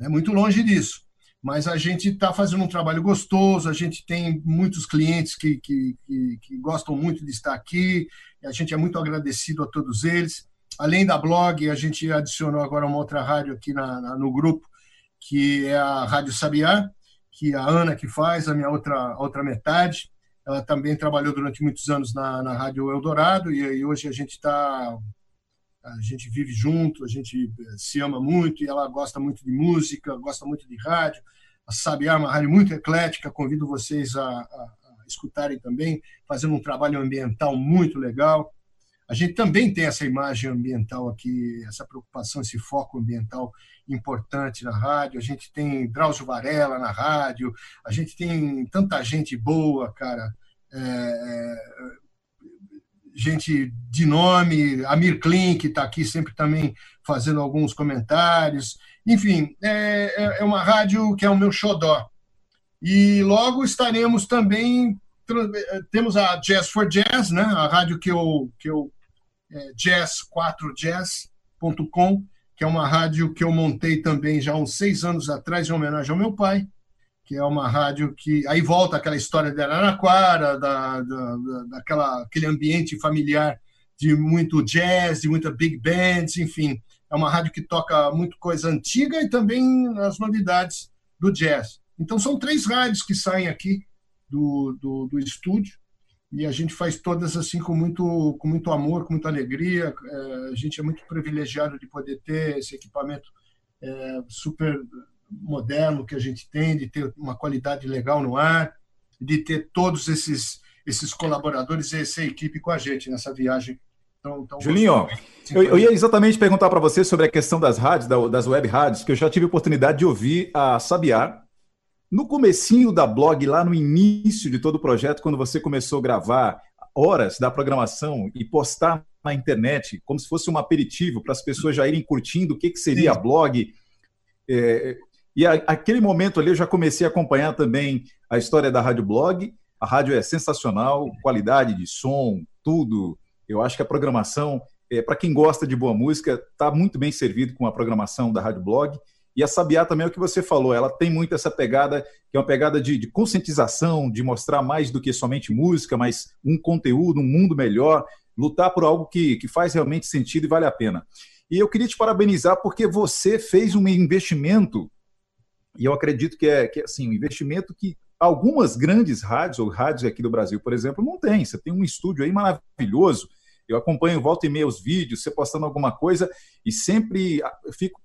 é muito longe disso. Mas a gente está fazendo um trabalho gostoso, a gente tem muitos clientes que, que, que, que gostam muito de estar aqui, a gente é muito agradecido a todos eles. Além da blog, a gente adicionou agora uma outra rádio aqui na, na, no grupo, que é a Rádio Sabiá, que a Ana que faz, a minha outra, outra metade. Ela também trabalhou durante muitos anos na, na Rádio Eldorado e, e hoje a gente está a gente vive junto, a gente eh, se ama muito e ela gosta muito de música, gosta muito de rádio. A Sabiá é uma rádio muito eclética, convido vocês a, a, a, escutarem também, fazendo um trabalho ambiental muito legal. A gente também tem essa imagem ambiental aqui, essa preocupação, esse foco ambiental importante na rádio. A gente tem Drauzio Varela na rádio, a gente tem tanta gente boa, cara. É, é gente de nome, Amir Klein, que está aqui sempre também fazendo alguns comentários. Enfim, é, é, é uma rádio que é o meu xodó. E logo estaremos também temos a Jazz for Jazz, né? A rádio que eu que eu é, jazz4jazz.com, que é uma rádio que eu montei também já há uns seis anos atrás em homenagem ao meu pai que é uma rádio que aí volta aquela história de Araraquara, da, da, daquela aquele ambiente familiar de muito jazz, de muita big bands, enfim, é uma rádio que toca muito coisa antiga e também as novidades do jazz. Então são três rádios que saem aqui do, do, do estúdio e a gente faz todas assim com muito com muito amor, com muita alegria. É, a gente é muito privilegiado de poder ter esse equipamento é, super moderno que a gente tem, de ter uma qualidade legal no ar, de ter todos esses, esses colaboradores e essa equipe com a gente nessa viagem. Tão, tão Julinho, eu, eu, ia exatamente perguntar para você sobre a questão das rádios, das web rádios, que eu já tive a oportunidade de ouvir a Sabiá no comecinho da blog, lá no início de todo o projeto, quando você começou a gravar horas da programação e postar na internet, como se fosse um aperitivo para as pessoas já irem curtindo o que, que seria Sim. a blog. É, e a, aquele momento ali eu já comecei a acompanhar também a história da Rádio Blog. A rádio é sensacional, qualidade de som, tudo. Eu acho que a programação, é, para quem gosta de boa música, está muito bem servido com a programação da Rádio Blog. E a Sabiá também é o que você falou, ela tem muito essa pegada, que é uma pegada de, de, conscientização, de mostrar mais do que somente música, mas um conteúdo, um mundo melhor, lutar por algo que, que faz realmente sentido e vale a pena. E eu queria te parabenizar porque você fez um investimento e eu acredito que é, que é assim, um investimento que algumas grandes rádios, ou rádios aqui do Brasil, por exemplo, não tem. Você tem um estúdio aí maravilhoso. Eu acompanho volta e meia os vídeos, você postando alguma coisa, e sempre ah, fico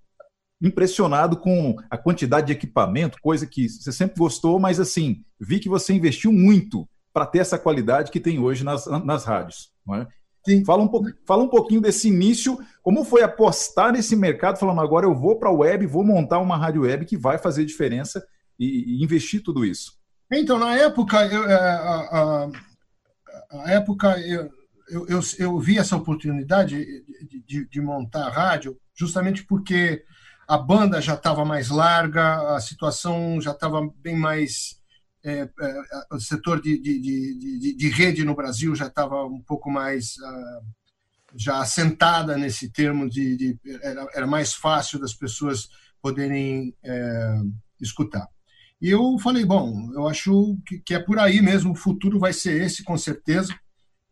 impressionado com a quantidade de equipamento, coisa que você sempre gostou, mas assim, vi que você investiu muito para ter essa qualidade que tem hoje nas, nas rádios. Não Fala, um pouco, fala um pouquinho desse início, Como foi apostar nesse mercado, falando agora eu vou para a web, vou montar uma rádio web que vai fazer diferença e, e investir tudo isso? Então, na época, eu, é, a, a, a época eu, eu, eu, eu, vi essa oportunidade de, de, de montar a rádio justamente porque a banda já estava mais larga, a situação já estava bem mais. É, é, o setor de, de, de, de, rede no Brasil já estava um pouco mais uh, já assentada nesse termo de era, era, mais fácil das pessoas poderem é, escutar. E eu falei, bom, eu acho que, que, é por aí mesmo, o futuro vai ser esse, com certeza.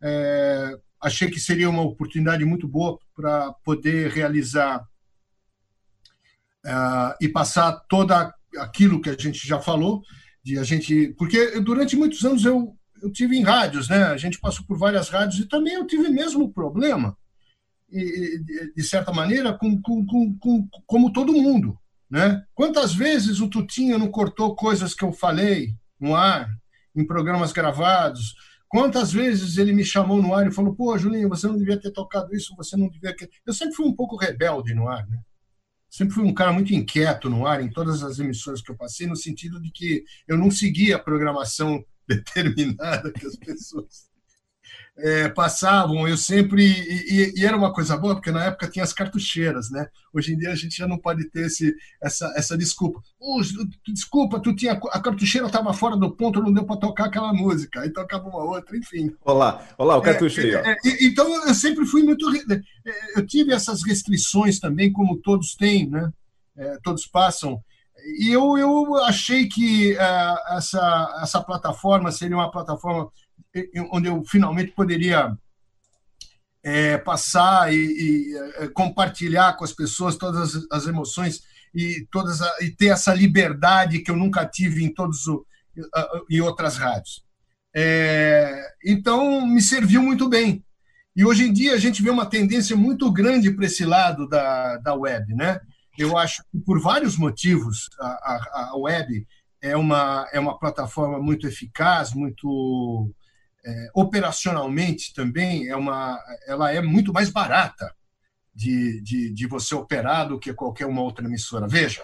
É, achei que seria uma oportunidade muito boa para poder realizar uh, e passar toda aquilo que a gente já falou, de a gente, porque durante muitos anos eu eu tive em rádios, né? A gente passou por várias rádios e também eu tive mesmo problema, e, de, certa maneira, com, com, com, com, como todo mundo, né? Quantas vezes o Tutinho não cortou coisas que eu falei no ar, em programas gravados? Quantas vezes ele me chamou no ar e falou: pô, Julinho, você não devia ter tocado isso, você não devia. Eu sempre fui um pouco rebelde no ar, né? Sempre fui um cara muito inquieto no ar, em todas as emissões que eu passei, no sentido de que eu não seguia a programação *laughs* determinada que as pessoas é, passavam. Eu sempre. E, e, era uma coisa boa, porque na época tinha as cartucheiras, né? Hoje em dia a gente já não pode ter esse, essa, essa desculpa. Oh, desculpa, tu tinha, a cartucheira estava fora do ponto, não deu para tocar aquela música. Aí tocava uma outra, enfim. Olá, olá, o cartucheiro. É, é, então eu sempre fui muito. Eu tive essas restrições também, como todos têm, né? É, todos passam. E eu, eu achei que uh, essa, essa plataforma seria uma plataforma onde eu finalmente poderia é, passar e, e é, compartilhar com as pessoas todas as, as emoções e todas a, e ter essa liberdade que eu nunca tive em todos o, em outras rádios. É, então me serviu muito bem. E hoje em dia a gente vê uma tendência muito grande para esse lado da, da web, né? Eu acho que por vários motivos a, a, a web é uma, é uma plataforma muito eficaz, muito é, operacionalmente também é uma, ela é muito mais barata de, de, de você operar do que qualquer uma outra emissora. Veja,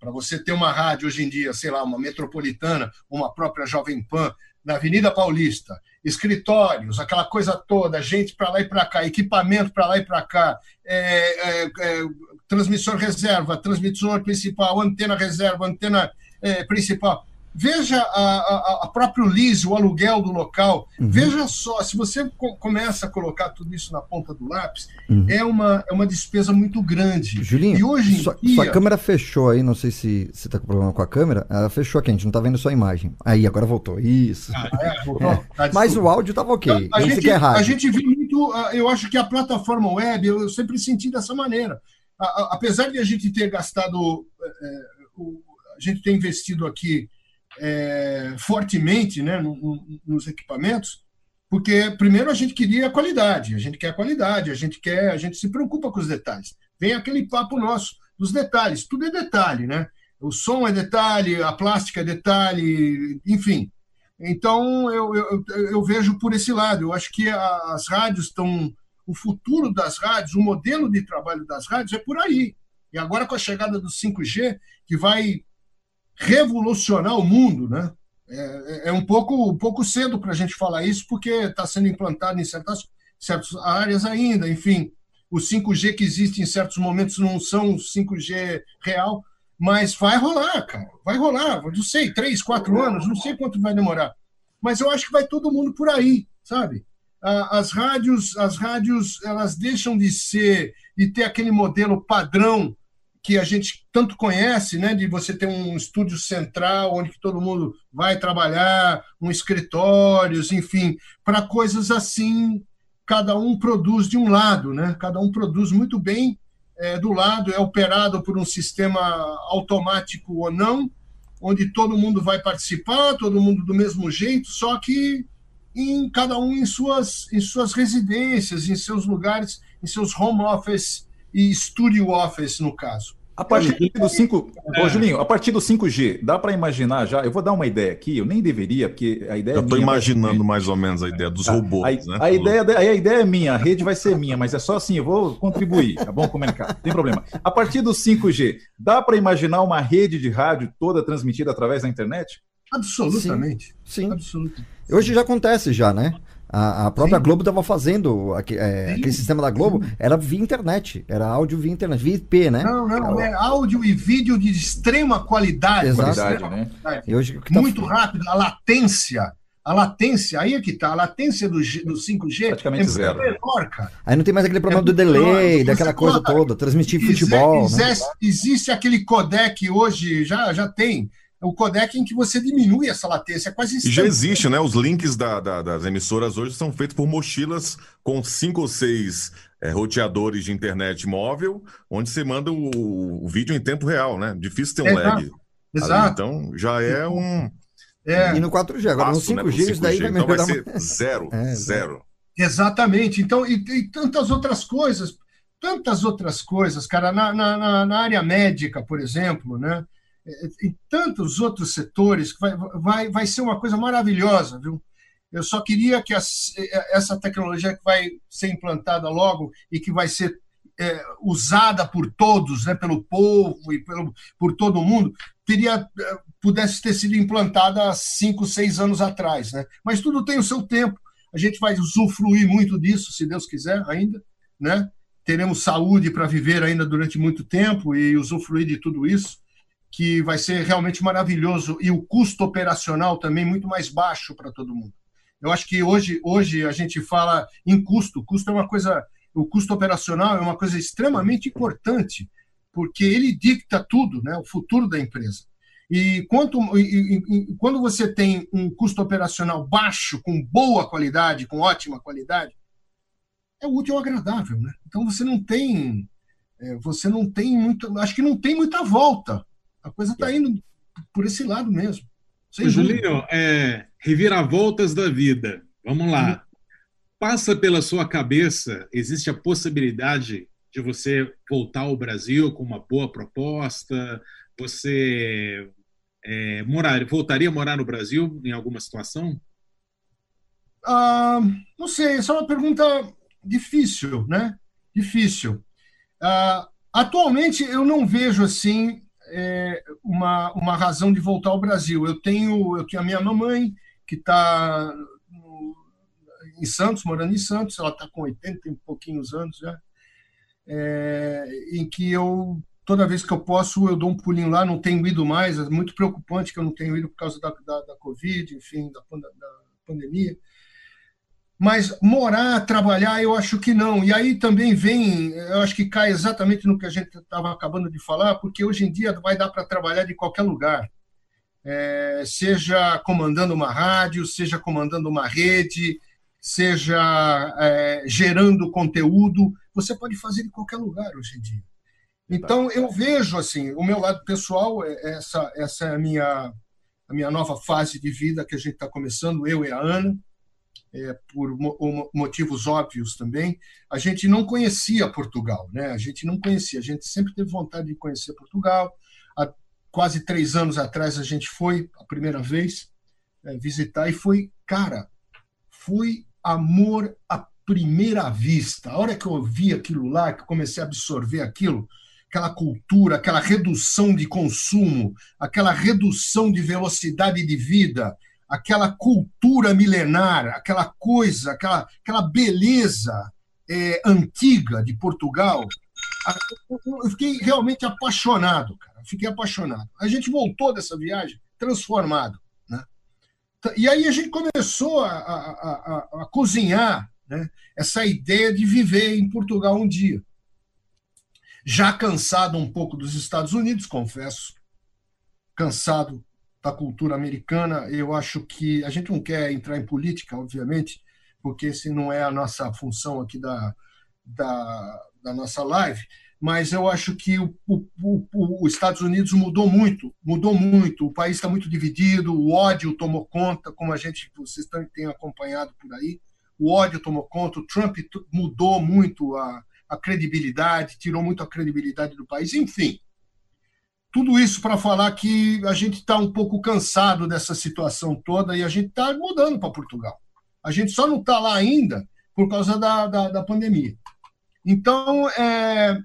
para você ter uma rádio hoje em dia, sei lá, uma metropolitana, uma própria Jovem Pan, na Avenida Paulista, escritórios, aquela coisa toda, gente para lá e para cá, equipamento para lá e para cá, é, é, é, transmissor reserva, transmissor principal, antena reserva, antena é, principal. Veja a, a, a próprio lease, o aluguel do local. Uhum. Veja só, se você co começa a colocar tudo isso na ponta do lápis, uhum. é, uma, é uma despesa muito grande. Julinho, e hoje sua, dia... sua câmera fechou aí, não sei se você está com problema com a câmera. Ela fechou aqui, a gente não está vendo sua imagem. Aí, agora voltou. Isso. Ah, *laughs* é, voltou? É. Ah, Mas o áudio estava ok. A, gente, a gente viu muito, eu acho que a plataforma web, eu sempre senti dessa maneira. apesar de a gente ter gastado, é, é a gente ter investido aqui é, fortemente né, no, no, nos equipamentos, porque primeiro a gente queria qualidade, a gente quer qualidade, a gente quer, a gente se preocupa com os detalhes. Vem aquele papo nosso dos detalhes, tudo é detalhe, né? O som é detalhe, a plástica é detalhe, enfim. Então eu, eu, eu vejo por esse lado. Eu acho que as rádios estão, o futuro das rádios, o modelo de trabalho das rádios é por aí. E agora com a chegada do 5G, que vai revolucionar o mundo, né? É, é um pouco, um pouco cedo para a gente falar isso, porque está sendo implantado em certas, certas áreas ainda. Enfim, o 5G que existe em certos momentos não são 5G real, mas vai rolar, cara. Vai rolar. Não sei, três, quatro anos, não sei quanto vai demorar. Mas eu acho que vai todo mundo por aí, sabe? As rádios, as rádios, elas deixam de ser e ter aquele modelo padrão que a gente tanto conhece, né, de você ter um estúdio central onde todo mundo vai trabalhar, um escritórios, enfim, para coisas assim, cada um produz de um lado, né? Cada um produz muito bem é, do lado, é operado por um sistema automático ou não, onde todo mundo vai participar, todo mundo do mesmo jeito, só que em cada um em suas em suas residências, em seus lugares, em seus home office e studio office no caso. A partir do 5. Ô, Julinho, a partir do 5G, dá para imaginar já? Eu vou dar uma ideia aqui, eu nem deveria, porque a ideia é estou minha, imaginando mais ou menos a ideia dos robôs, a, né? a ideia, da- a ideia é minha, a rede vai ser minha, mas é só assim, eu vou contribuir, tá bom, comunicar, não tem problema. A partir do 5G, dá para imaginar uma rede de rádio toda transmitida através da internet? Absolutamente. Sim. Absolutamente. Hoje já acontece já, né? A, a própria Globo estava fazendo é, aquele sistema da Globo, era via internet, era áudio via internet, via IP, né? Não, não, é áudio e vídeo de extrema qualidade. Exato. extrema Qualidade, né? qualidade. E hoje tá- Muito rápido, a latência. A latência, aí é que tá. A latência do, G- do 5G Praticamente é zero. menor, cara. Aí não tem mais aquele problema É do delay, menor. daquela coisa toda, transmitir Existe- futebol, né? existe, existe aquele codec hoje, já, já tem. O codec em que você diminui essa latência, é quase E já existe, né? Os links da- da- das emissoras hoje são feitos por mochilas com cinco ou seis é, roteadores de internet móvel, onde você manda o, o vídeo em tempo real, né? Difícil ter um Exato. lag. ali. Exato. Então já é um. É. E no 4G, agora no passo, né, 5G, pro isso daí vai Então vai melhorar ser mais. zero, É, zero. Exatamente. Então, e, e tantas outras coisas, tantas outras coisas, cara, na, na, na- na área médica, por exemplo, né? E, e tantos outros setores, vai, vai, vai ser uma coisa maravilhosa, viu? Eu só queria que essa tecnologia que vai ser implantada logo e que vai ser é, usada por todos, né, pelo povo e pelo, por todo mundo, teria, eh, pudesse ter sido implantada há cinco, seis anos atrás. Né? Mas tudo tem o seu tempo. A gente vai usufruir muito disso, se Deus quiser, ainda. Né? Teremos saúde para viver ainda durante muito tempo e usufruir de tudo isso, que vai ser realmente maravilhoso. E o custo operacional também muito mais baixo para todo mundo. Eu acho que hoje, hoje a gente fala em custo. Custo é uma coisa, o custo operacional é uma coisa extremamente importante, porque ele dicta tudo, né? O futuro da empresa. E, quanto, e- e- e quando você tem um custo operacional baixo, com boa qualidade, com ótima qualidade, é útil ou agradável, né? Então você não tem, é, você não tem muito, acho que não tem muita volta. A coisa está indo por esse lado mesmo. Sem. Julinho, é, reviravoltas da vida. Vamos lá. Passa pela sua cabeça, existe a possibilidade de você voltar ao Brasil com uma boa proposta? Você é, morar, voltaria a morar no Brasil em alguma situação? Ah, não sei, essa é uma pergunta difícil, né? Difícil. Ah, atualmente, eu não vejo assim é, uma, uma razão de voltar ao Brasil. Eu tenho, eu tenho a minha mamãe que está em Santos, morando em Santos, ela está com 80 e pouquinhos anos já, é, em que eu toda vez que eu posso eu dou um pulinho lá, não tenho ido mais, é muito preocupante que eu não tenho ido por causa da, da, da Covid, enfim, da, da pandemia. Mas morar, trabalhar, eu acho que não. E aí também vem, eu acho que cai exatamente no que a gente estava acabando de falar, porque hoje em dia vai dar para trabalhar de qualquer lugar. É, seja comandando uma rádio, seja comandando uma rede, seja é, gerando conteúdo, você pode fazer em qualquer lugar hoje em dia. Então eu vejo assim, o meu lado pessoal, é- essa essa é a minha a minha nova fase de vida que a gente está começando, eu e a Ana é, por mo- mo- motivos óbvios também, a gente não conhecia Portugal, né? A gente não conhecia, a gente sempre teve vontade de conhecer Portugal. Há quase três anos atrás a gente foi a primeira vez é, visitar e foi, cara, foi amor à primeira vista. A hora que eu vi aquilo lá, que eu comecei a absorver aquilo, aquela cultura, aquela redução de consumo, aquela redução de velocidade de vida, aquela cultura milenar, aquela coisa, aquela, aquela beleza é, antiga de Portugal, eu- fiquei realmente apaixonado, cara. Fiquei apaixonado. A gente voltou dessa viagem transformado, né? E aí a gente começou a- a- a- a cozinhar né, essa ideia de viver em Portugal um dia. Já cansado um pouco dos Estados Unidos, confesso, cansado da cultura americana. Eu acho que a gente não quer entrar em política, obviamente, porque esse não é a nossa função aqui da, da, da nossa live, mas eu acho que o, os Estados Unidos mudou muito, mudou muito. O país está muito dividido, o ódio tomou conta, como a gente vocês têm acompanhado por aí. O ódio tomou conta, o Trump mudou muito a, a credibilidade, tirou muito a credibilidade do país. Enfim, tudo isso para falar que a gente está um pouco cansado dessa situação toda e a gente está mudando para Portugal. A gente só não está lá ainda por causa da, da, da pandemia. Então, é,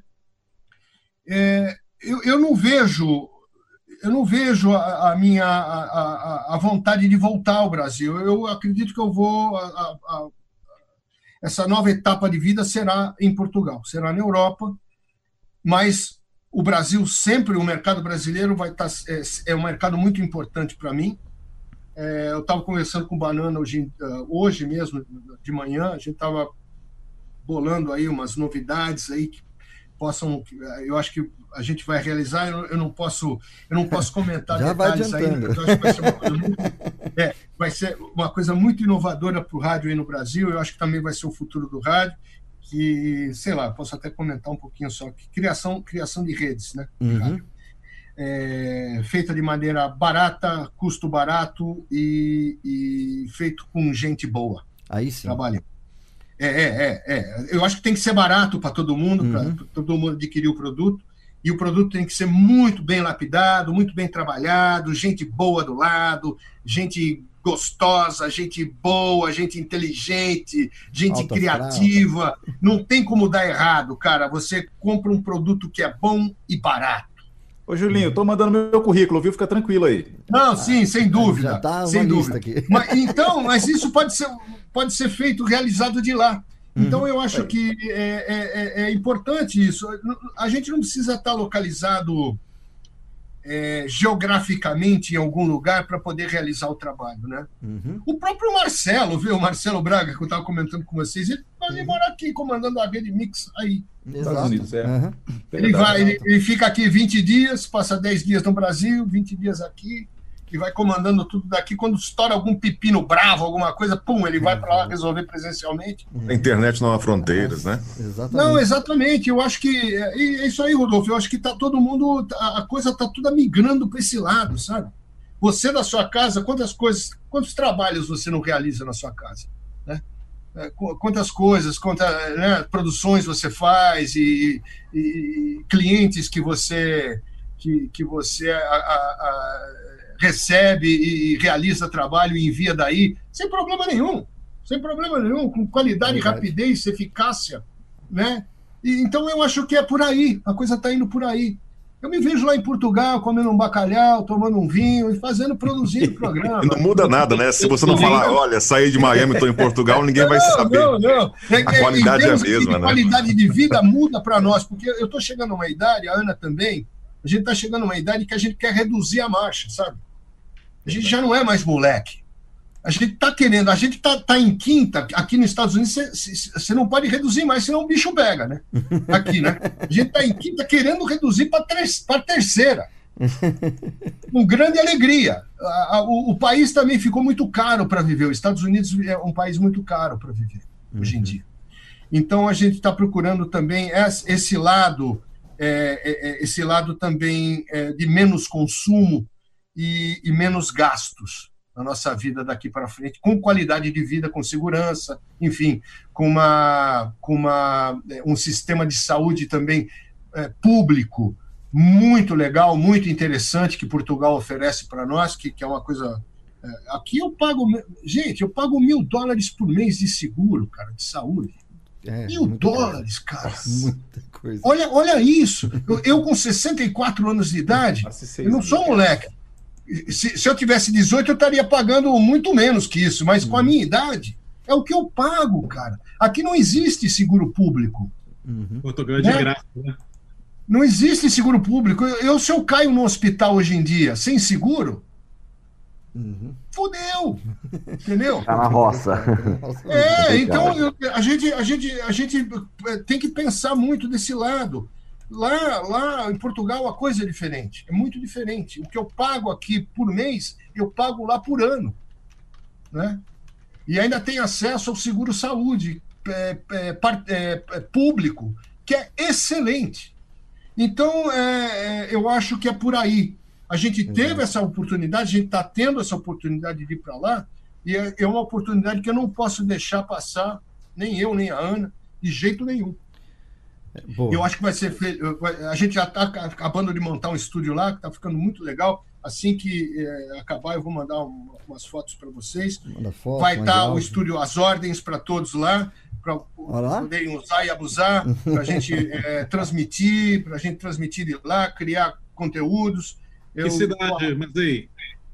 é, eu, eu não vejo eu não vejo a, a minha a, a, a, vontade de voltar ao Brasil. Eu acredito que eu vou essa nova etapa de vida será em Portugal, será na Europa, mas o Brasil sempre, o mercado brasileiro vai estar é, é um mercado muito importante para mim. É, eu estava conversando com o Banana hoje, hoje mesmo de manhã, a gente estava bolando aí umas novidades aí que possam, eu acho que a gente vai realizar. Eu, eu não posso, eu não posso comentar *laughs* Já detalhes vai ainda, porque eu acho que vai ser uma coisa muito, é, vai ser uma coisa muito inovadora para o rádio aí no Brasil. Eu acho que também vai ser o futuro do rádio. Que, sei lá, posso até comentar um pouquinho só que criação, criação de redes, né? Uhum. É, feita de maneira barata, custo barato e, e feito com gente boa. Aí sim. Trabalho. É, é, é, é. Eu acho que tem que ser barato para todo mundo, Uhum. para todo mundo adquirir o produto. E o produto tem que ser muito bem lapidado, muito bem trabalhado, gente boa do lado, gente gostosa, gente boa, gente inteligente, gente Alto criativa. Não tem como dar errado, cara. Você compra um produto que é bom e barato. Ô, Julinho, eu tô mandando meu currículo, viu? Fica tranquilo aí. Não, sim, sem dúvida. Já tá sem dúvida. aqui. Mas, então, mas isso pode ser, pode ser feito, realizado de lá. Uhum. Então, eu acho que é, é- é- é importante isso. A gente não precisa estar localizado é, geograficamente em algum lugar para poder realizar o trabalho, né? Uhum. O próprio Marcelo, viu? O Marcelo Braga, que eu estava comentando com vocês, ele vai morar aqui comandando a rede Mix aí. Exato. Unidos, é. Uhum. Ele, vai, ele, ele fica aqui 20 dias, passa 10 dias no Brasil, 20 dias aqui, e vai comandando tudo daqui. Quando estoura algum pepino bravo, alguma coisa, pum, ele vai para lá resolver presencialmente. A internet não há fronteiras, né? Exatamente. Não, exatamente. Eu acho que. E é isso aí, Rodolfo. Eu acho que tá todo mundo. A a coisa tá toda migrando para esse lado, sabe? Você da sua casa, quantas coisas, quantos trabalhos você não realiza na sua casa? Né? É, qu- Quantas coisas, quantas né, produções você faz e, e clientes que você que, que você a- a- a- recebe e realiza trabalho e envia daí, sem problema nenhum. Sem problema nenhum, com qualidade, Verdade. rapidez, eficácia, né? E, então eu acho que é por aí, a coisa está indo por aí. Eu me vejo lá em Portugal comendo um bacalhau, tomando um vinho e fazendo, produzindo *laughs* programa. Não muda nada, né? Se você não falar, olha, saí de Miami, estou em Portugal, *laughs* ninguém vai Não, saber. Não, não. É, A qualidade é a mesma, né? qualidade de vida *laughs* muda para nós, porque eu estou chegando a uma idade, a Ana também, a gente está chegando a uma idade que a gente quer reduzir a marcha, sabe? A gente já não é mais moleque. A gente está querendo, a gente está tá em quinta, aqui nos Estados Unidos, você não pode reduzir mais, senão o bicho pega, né? *laughs* Aqui, né? A gente está em quinta querendo reduzir para terceira *laughs* com grande alegria. A- a- o, o país também ficou muito caro para viver. Os Estados Unidos é um país muito caro para viver hoje em dia. Então a gente está procurando também es- esse lado, é, é, é, esse lado também é, de menos consumo e, e menos gastos na nossa vida daqui para frente, com qualidade de vida, com segurança, enfim, com uma, com uma, é, um sistema de saúde também é, público muito legal, muito interessante que Portugal oferece para nós, que, que é uma coisa. é, aqui eu pago, gente, eu pago mil dólares por mês de seguro, cara, de saúde. É, mil dólares, cara. *laughs* Muita coisa. Olha, olha isso. Eu, eu com 64 anos de idade, eu não sou moleque. Se, se eu tivesse 18, eu estaria pagando muito menos que isso, mas com a minha idade, é o que eu pago, cara. Aqui não existe seguro público. Portugal é de Né? graça, né? Não existe seguro público. Eu, eu, se eu caio no hospital hoje em dia sem seguro, fudeu. Entendeu? Tá na roça. É, *laughs* então eu- a, gente, a, gente, a gente eh, tem que pensar muito desse lado. Lá, lá em Portugal a coisa é diferente, é muito diferente. O que eu pago aqui por mês, eu pago lá por ano. Né? E ainda tem acesso ao seguro saúde é, é, é, é, público, que é excelente. Então, é, eu acho que é por aí. A gente teve essa oportunidade, a gente está tendo essa oportunidade de ir para lá, e é, é uma oportunidade que eu não posso deixar passar, nem eu, nem a Ana, de jeito nenhum. Boa. Eu acho que vai ser feito. A gente já está acabando de montar um estúdio lá, que está ficando muito legal. Assim que eh, acabar, eu vou mandar um- umas fotos para vocês. Manda foto, vai estar o áudio. estúdio, as ordens para todos lá, para poderem usar e abusar, para a gente eh, *laughs* transmitir, para a gente transmitir de lá, criar conteúdos. Que cidade, mas aí?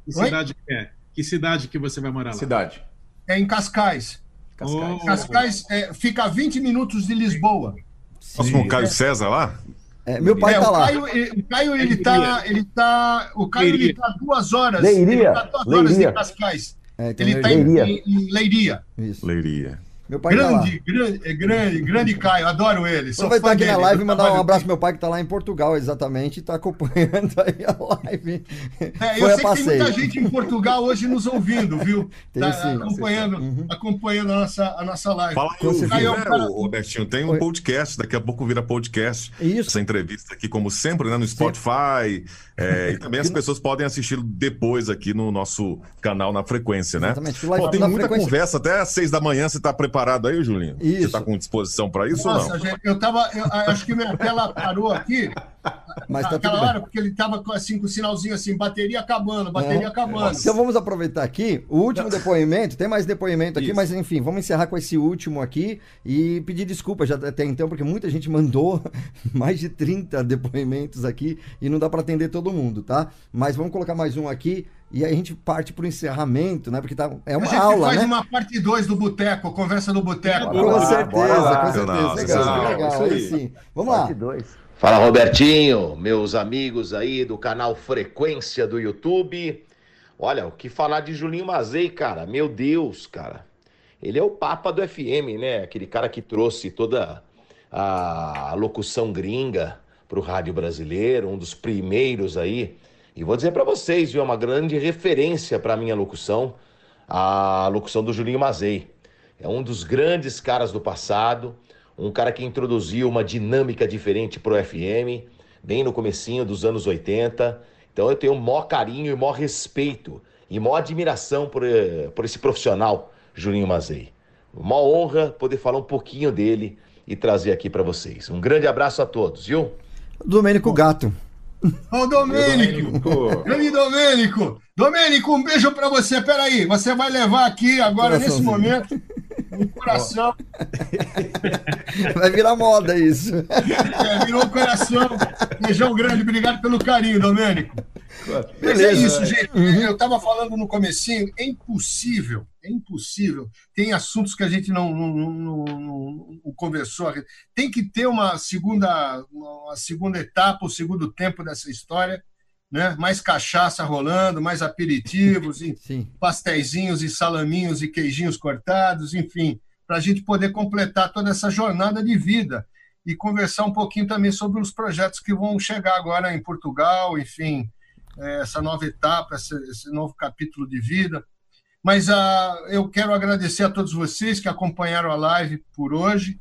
Que Oi? cidade que é? Que cidade que você vai morar lá? Cidade. É em Cascais. Cascais. Cascais é, fica a 20 minutos de Lisboa. Posso com o Caio César lá? É, meu pai É, tá o lá. Caio, ele- o Caio, ele tá, ele tá, o Caio, ele tá duas horas, Leiria, ele tá duas horas Leiria. em Cascais. É, tem ele tá em, Leiria. em- em Leiria. Isso. Leiria. Meu pai tá lá. Grande, grande, é grande, grande Caio, adoro ele. Sou Aproveitar fã aqui na dele, live do e mandar um abraço pro meu pai que tá lá em Portugal, exatamente, e tá acompanhando *laughs* aí a live. É, eu sei que tem muita gente em Portugal hoje nos ouvindo, viu? *laughs* Tem Tá sim. acompanhando, acompanhando a nossa, a nossa live. Fala aí, o, Caio né, cara- o Robertinho, tem um podcast, daqui a pouco vira podcast. Isso. Essa entrevista aqui, como sempre, né, no Spotify. É, e também as pessoas podem assistir depois aqui no nosso canal na frequência, né? Exatamente. Live Pô, tem muita frequência. conversa até às seis da manhã. Você tá preparado aí, Julinho? Você Isso. tá com disposição para isso Nossa, ou não? gente, eu tava. eu acho que minha tela parou aqui. Mas tá bem. hora, porque ele tava com, assim, com o sinalzinho assim, bateria acabando, bateria É. acabando. Então vamos aproveitar aqui o último depoimento. Tem mais depoimento aqui, Isso. mas enfim, vamos encerrar com esse último aqui e pedir desculpa já até então, porque muita gente mandou *laughs* mais de 30 depoimentos aqui e não dá para atender todo mundo, tá? Mas vamos colocar mais um aqui e aí a gente parte pro encerramento, né? Porque tá, é a uma gente aula, faz né? uma parte 2 do Boteco, conversa do Boteco. Com certeza, bora lá. com certeza. Não, Legal, legal, isso aí sim. Vamos lá. Fala Robertinho, meus amigos aí do canal Frequência do YouTube. Olha, o que falar de Julinho Mazei, cara? Meu Deus, cara. Ele é o papa do FM, né? Aquele cara que trouxe toda a locução gringa pro rádio brasileiro, um dos primeiros aí. E vou dizer pra vocês, viu, é uma grande referência pra minha locução, a locução do Julinho Mazei. É um dos grandes caras do passado, um cara que introduziu uma dinâmica diferente pro FM, bem no comecinho dos anos 80. Então eu tenho o maior carinho e maior respeito e maior admiração por, eh, por esse profissional, Julinho Mazei. Uma honra poder falar um pouquinho dele e trazer aqui pra vocês. Um grande abraço a todos, viu? Domênico Gato. Ô, Domênico! Grande Domênico! Domênico, um beijo pra você. Peraí, você vai levar aqui agora, nesse momento, um coração. *laughs* Vai virar moda isso. É, virou um coração. Beijão grande, obrigado pelo carinho, Domênico. Mas é Beleza. isso, gente. Eu estava falando no comecinho, é impossível, é impossível. Tem assuntos que a gente não, não- não- não- conversou. Tem que ter uma segunda, uma segunda etapa, o segundo tempo dessa história, né? Mais cachaça rolando, mais aperitivos, e pastéisinhos e salaminhos e queijinhos cortados, enfim, para a gente poder completar toda essa jornada de vida e conversar um pouquinho também sobre os projetos que vão chegar agora em Portugal, enfim, eh, essa nova etapa, esse, esse novo capítulo de vida. Mas ah, eu quero agradecer a todos vocês que acompanharam a live por hoje,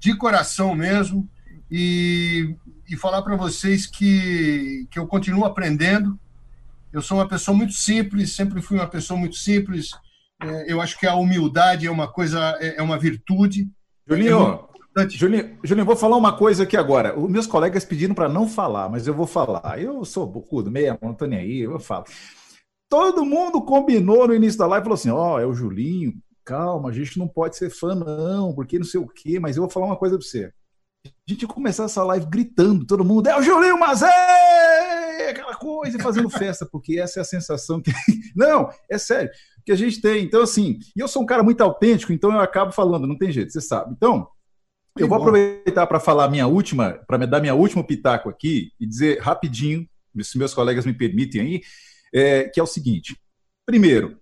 de coração mesmo, e, e falar para vocês que, que eu continuo aprendendo. Eu sou uma pessoa muito simples, sempre fui uma pessoa muito simples. Eh, eu acho que a humildade é uma coisa, é é uma virtude. É Julinho, muito Julinho, Julinho, vou falar uma coisa aqui agora. Os meus colegas pediram para não falar, mas eu vou falar. Eu sou bocudo mesmo, não tô nem aí, eu falo. Todo mundo combinou no início da live, falou assim: ó, é o Julinho, calma, a gente não pode ser fã, não, porque não sei o quê, mas eu vou falar uma coisa para você. A gente ia começar essa live gritando, todo mundo, é o Julinho Mazei! Aquela coisa, e fazendo festa, porque essa é a sensação que. *laughs* Não, é sério, que a gente tem. Então, assim, e eu sou um cara muito autêntico, então eu acabo falando, não tem jeito, você sabe. Então, eu vou bom. aproveitar para falar minha última, para me dar minha última pitaco aqui e dizer rapidinho, se meus colegas me permitem aí, é, que é o seguinte: primeiro,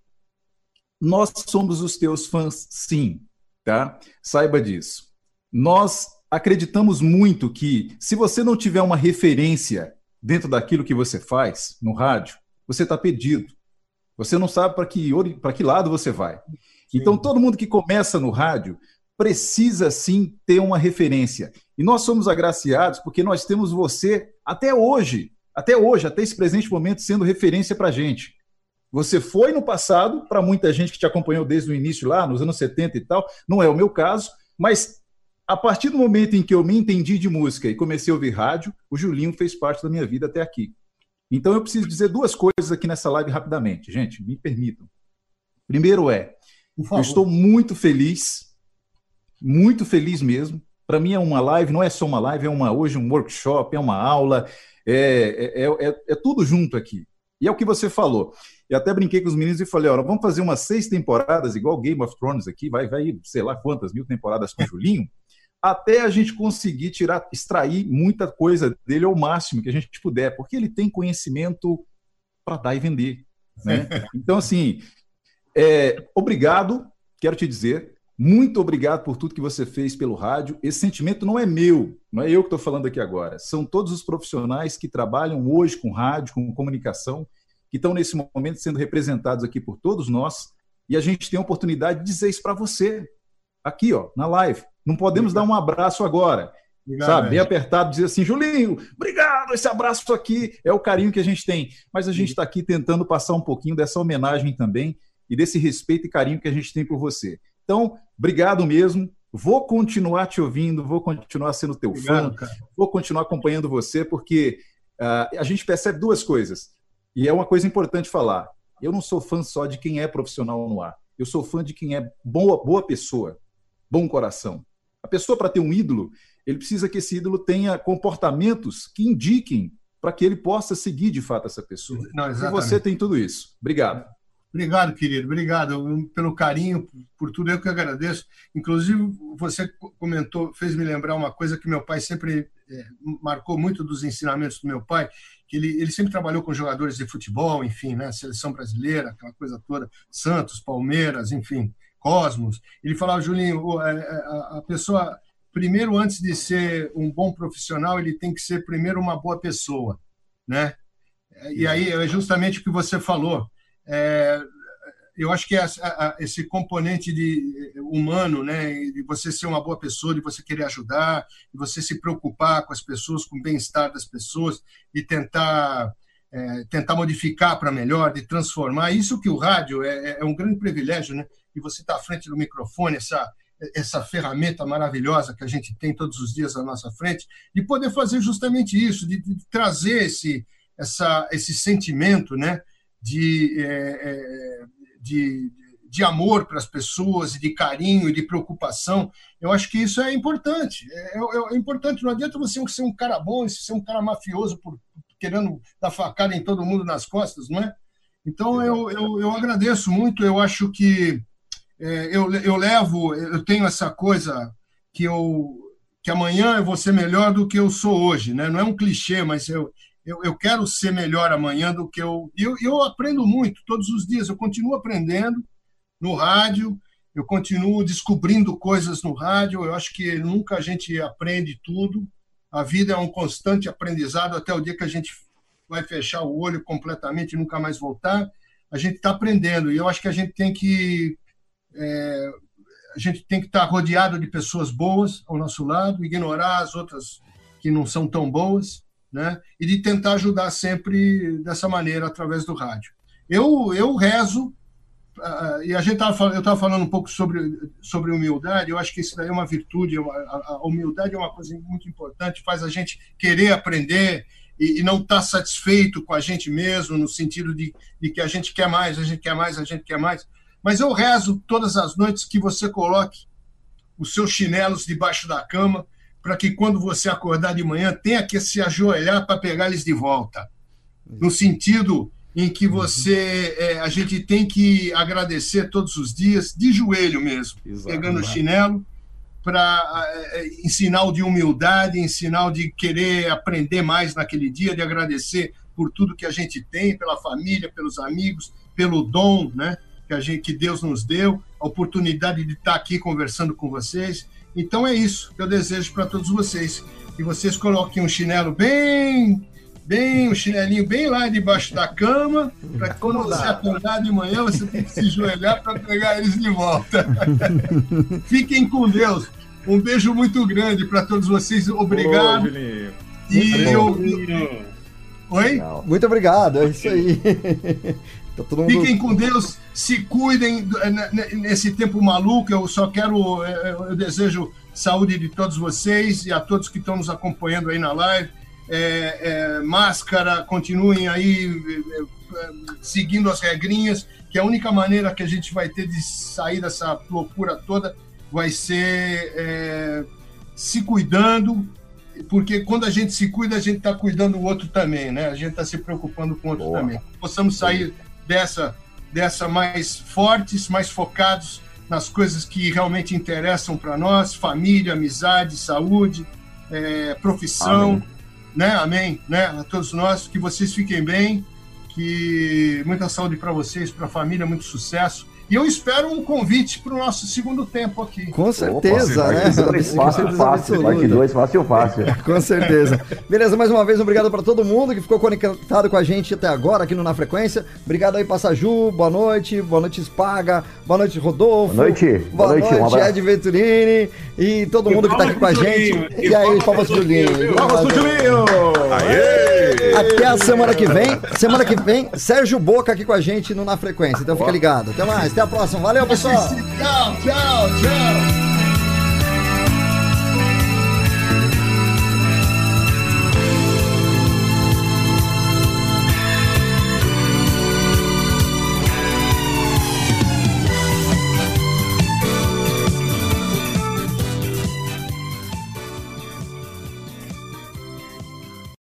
nós somos os teus fãs, sim, tá? Saiba disso. Nós acreditamos muito que se você não tiver uma referência dentro daquilo que você faz no rádio, você está perdido. Você não sabe para que, que lado você vai. Então, todo mundo que começa no rádio precisa sim ter uma referência. E nós somos agraciados porque nós temos você até hoje, até hoje, até esse presente momento, sendo referência para a gente. Você foi no passado, para muita gente que te acompanhou desde o início lá, nos anos 70 e tal, não é o meu caso, mas A partir do momento em que eu me entendi de música e comecei a ouvir rádio, o Julinho fez parte da minha vida até aqui. Então eu preciso dizer duas coisas aqui nessa live rapidamente, gente, me permitam. Primeiro é, eu estou muito feliz, muito feliz mesmo. Para mim é uma live, não é só uma live, é uma hoje um workshop, é uma aula, é, é, é, é tudo junto aqui. E é o que você falou. Eu até brinquei com os meninos e falei: olha, vamos fazer umas seis temporadas, igual Game of Thrones aqui, vai, vai, sei lá quantas mil temporadas com o Julinho, até a gente conseguir tirar, extrair muita coisa dele ao máximo que a gente puder, porque ele tem conhecimento para dar e vender. Né? *laughs* Então, assim, é, obrigado, quero te dizer, muito obrigado por tudo que você fez pelo rádio. Esse sentimento não é meu, não é eu que estou falando aqui agora. São todos os profissionais que trabalham hoje com rádio, com comunicação, que estão nesse momento sendo representados aqui por todos nós. E a gente tem a oportunidade de dizer isso para você, aqui, ó, na live. Não podemos dar um abraço agora. Sabe, bem apertado, dizer assim, Julinho, obrigado, esse abraço aqui é o carinho que a gente tem. Mas a gente está aqui tentando passar um pouquinho dessa homenagem também e desse respeito e carinho que a gente tem por você. Então, obrigado mesmo. Vou continuar te ouvindo, vou continuar sendo teu obrigado, fã, cara. vou continuar acompanhando você, porque uh, a gente percebe duas coisas. E é uma coisa importante falar. Eu não sou fã só de quem é profissional no ar. Eu sou fã de quem é boa, boa pessoa, bom coração. A pessoa, para ter um ídolo, ele precisa que esse ídolo tenha comportamentos que indiquem para que ele possa seguir de fato essa pessoa. Não, e você tem tudo isso. Obrigado. Obrigado, querido. Obrigado pelo carinho, por tudo. Eu que agradeço. Inclusive, você comentou, fez me lembrar uma coisa que meu pai sempre é, marcou muito dos ensinamentos do meu pai, que ele, ele sempre trabalhou com jogadores de futebol, enfim, né, seleção brasileira, aquela coisa toda, Santos, Palmeiras, enfim, Cosmos. Ele falava, Julinho, é, é, a, a pessoa, primeiro, antes de ser um bom profissional, ele tem que ser primeiro uma boa pessoa, né? E aí é justamente o que você falou é, eu acho que esse componente de humano, né, de você ser uma boa pessoa, de você querer ajudar, de você se preocupar com as pessoas, com o bem-estar das pessoas, de tentar é, tentar modificar para melhor, de transformar. Isso que o rádio é, é um grande privilégio, né? E você está à frente do microfone, essa essa ferramenta maravilhosa que a gente tem todos os dias à nossa frente, de poder fazer justamente isso, de, de trazer esse essa, esse sentimento, né? de, é, é, de, de amor para as pessoas, de carinho de preocupação. Eu acho que isso é importante. É, é, é, importante. Não adianta você ser um cara bom e ser um cara mafioso por querendo dar facada em todo mundo nas costas, não é? Então eu, eu, eu agradeço muito. Eu acho que é, eu, eu levo, eu tenho essa coisa que eu que amanhã eu vou ser melhor do que eu sou hoje, né? Não é um clichê, mas eu, eu, eu quero ser melhor amanhã do que eu, eu. Eu aprendo muito todos os dias, eu continuo aprendendo no rádio, eu continuo descobrindo coisas no rádio. Eu acho que nunca a gente aprende tudo. A vida é um constante aprendizado até o dia que a gente vai fechar o olho completamente e nunca mais voltar. A gente está aprendendo e eu acho que a gente tem que é, a gente tem que estar tá rodeado de pessoas boas ao nosso lado, ignorar as outras que não são tão boas né? E de tentar ajudar sempre dessa maneira através do rádio. Eu eu rezo uh, e a gente tava, eu estava falando um pouco sobre sobre humildade. Eu acho que isso daí é uma virtude. A, a humildade é uma coisa muito importante. Faz a gente querer aprender e, e não estar tá satisfeito com a gente mesmo no sentido de, de que a gente quer mais, a gente quer mais, a gente quer mais. Mas eu rezo todas as noites que você coloque os seus chinelos debaixo da cama para que quando você acordar de manhã tenha que se ajoelhar para pegar eles de volta. No sentido em que você é, a gente tem que agradecer todos os dias de joelho mesmo, Exato, pegando o chinelo para é, em sinal de humildade, em sinal de querer aprender mais naquele dia, de agradecer por tudo que a gente tem, pela família, pelos amigos, pelo dom, né, que a gente que Deus nos deu, a oportunidade de estar aqui conversando com vocês. Então é isso que eu desejo para todos vocês. Que vocês coloquem um chinelo bem, bem, um chinelinho bem lá debaixo da cama, para que quando você acordar de manhã, você tem que se joelhar para pegar eles de volta. *laughs* Fiquem com Deus. Um beijo muito grande para todos vocês. Obrigado. Ô, e eu... Oi? Muito obrigado, é isso aí. *laughs* Tá mundo... Fiquem com Deus, se cuidem nesse tempo maluco. Eu só quero, eu desejo saúde de todos vocês e a todos que estão nos acompanhando aí na live. É, é, máscara, continuem aí é, é, seguindo as regrinhas, que a única maneira que a gente vai ter de sair dessa loucura toda vai ser é, se cuidando, porque quando a gente se cuida, a gente está cuidando do outro também, né? A gente está se preocupando com o outro Boa. também. Possamos sair dessa, dessa mais fortes, mais focados nas coisas que realmente interessam para nós, família, amizade, saúde, é, profissão, Amém. Né? Amém, né? A todos nós, que vocês fiquem bem, que muita saúde para vocês, para a família, muito sucesso. E eu espero um convite para o nosso segundo tempo aqui. Com certeza, Opa, né? dois, fácil, fácil. Parte absoluta. 2, fácil, fácil. Com certeza. Beleza, mais uma vez, obrigado para todo mundo que ficou conectado com a gente até agora aqui no Na Frequência. Obrigado aí, Passaju, boa noite, boa noite, Spaga, boa noite, Rodolfo. Boa noite, boa, boa noite, um noite, abraço. Ed Venturini e todo mundo que tá aqui com a gente. E aí, palmas Julinho. Palmas Julinho! Até a semana que vem. Semana que vem, Sérgio Boca aqui com a gente no Na Frequência. Então fica ligado. Até mais, até a próxima. Valeu, pessoal. Tchau, tchau, tchau.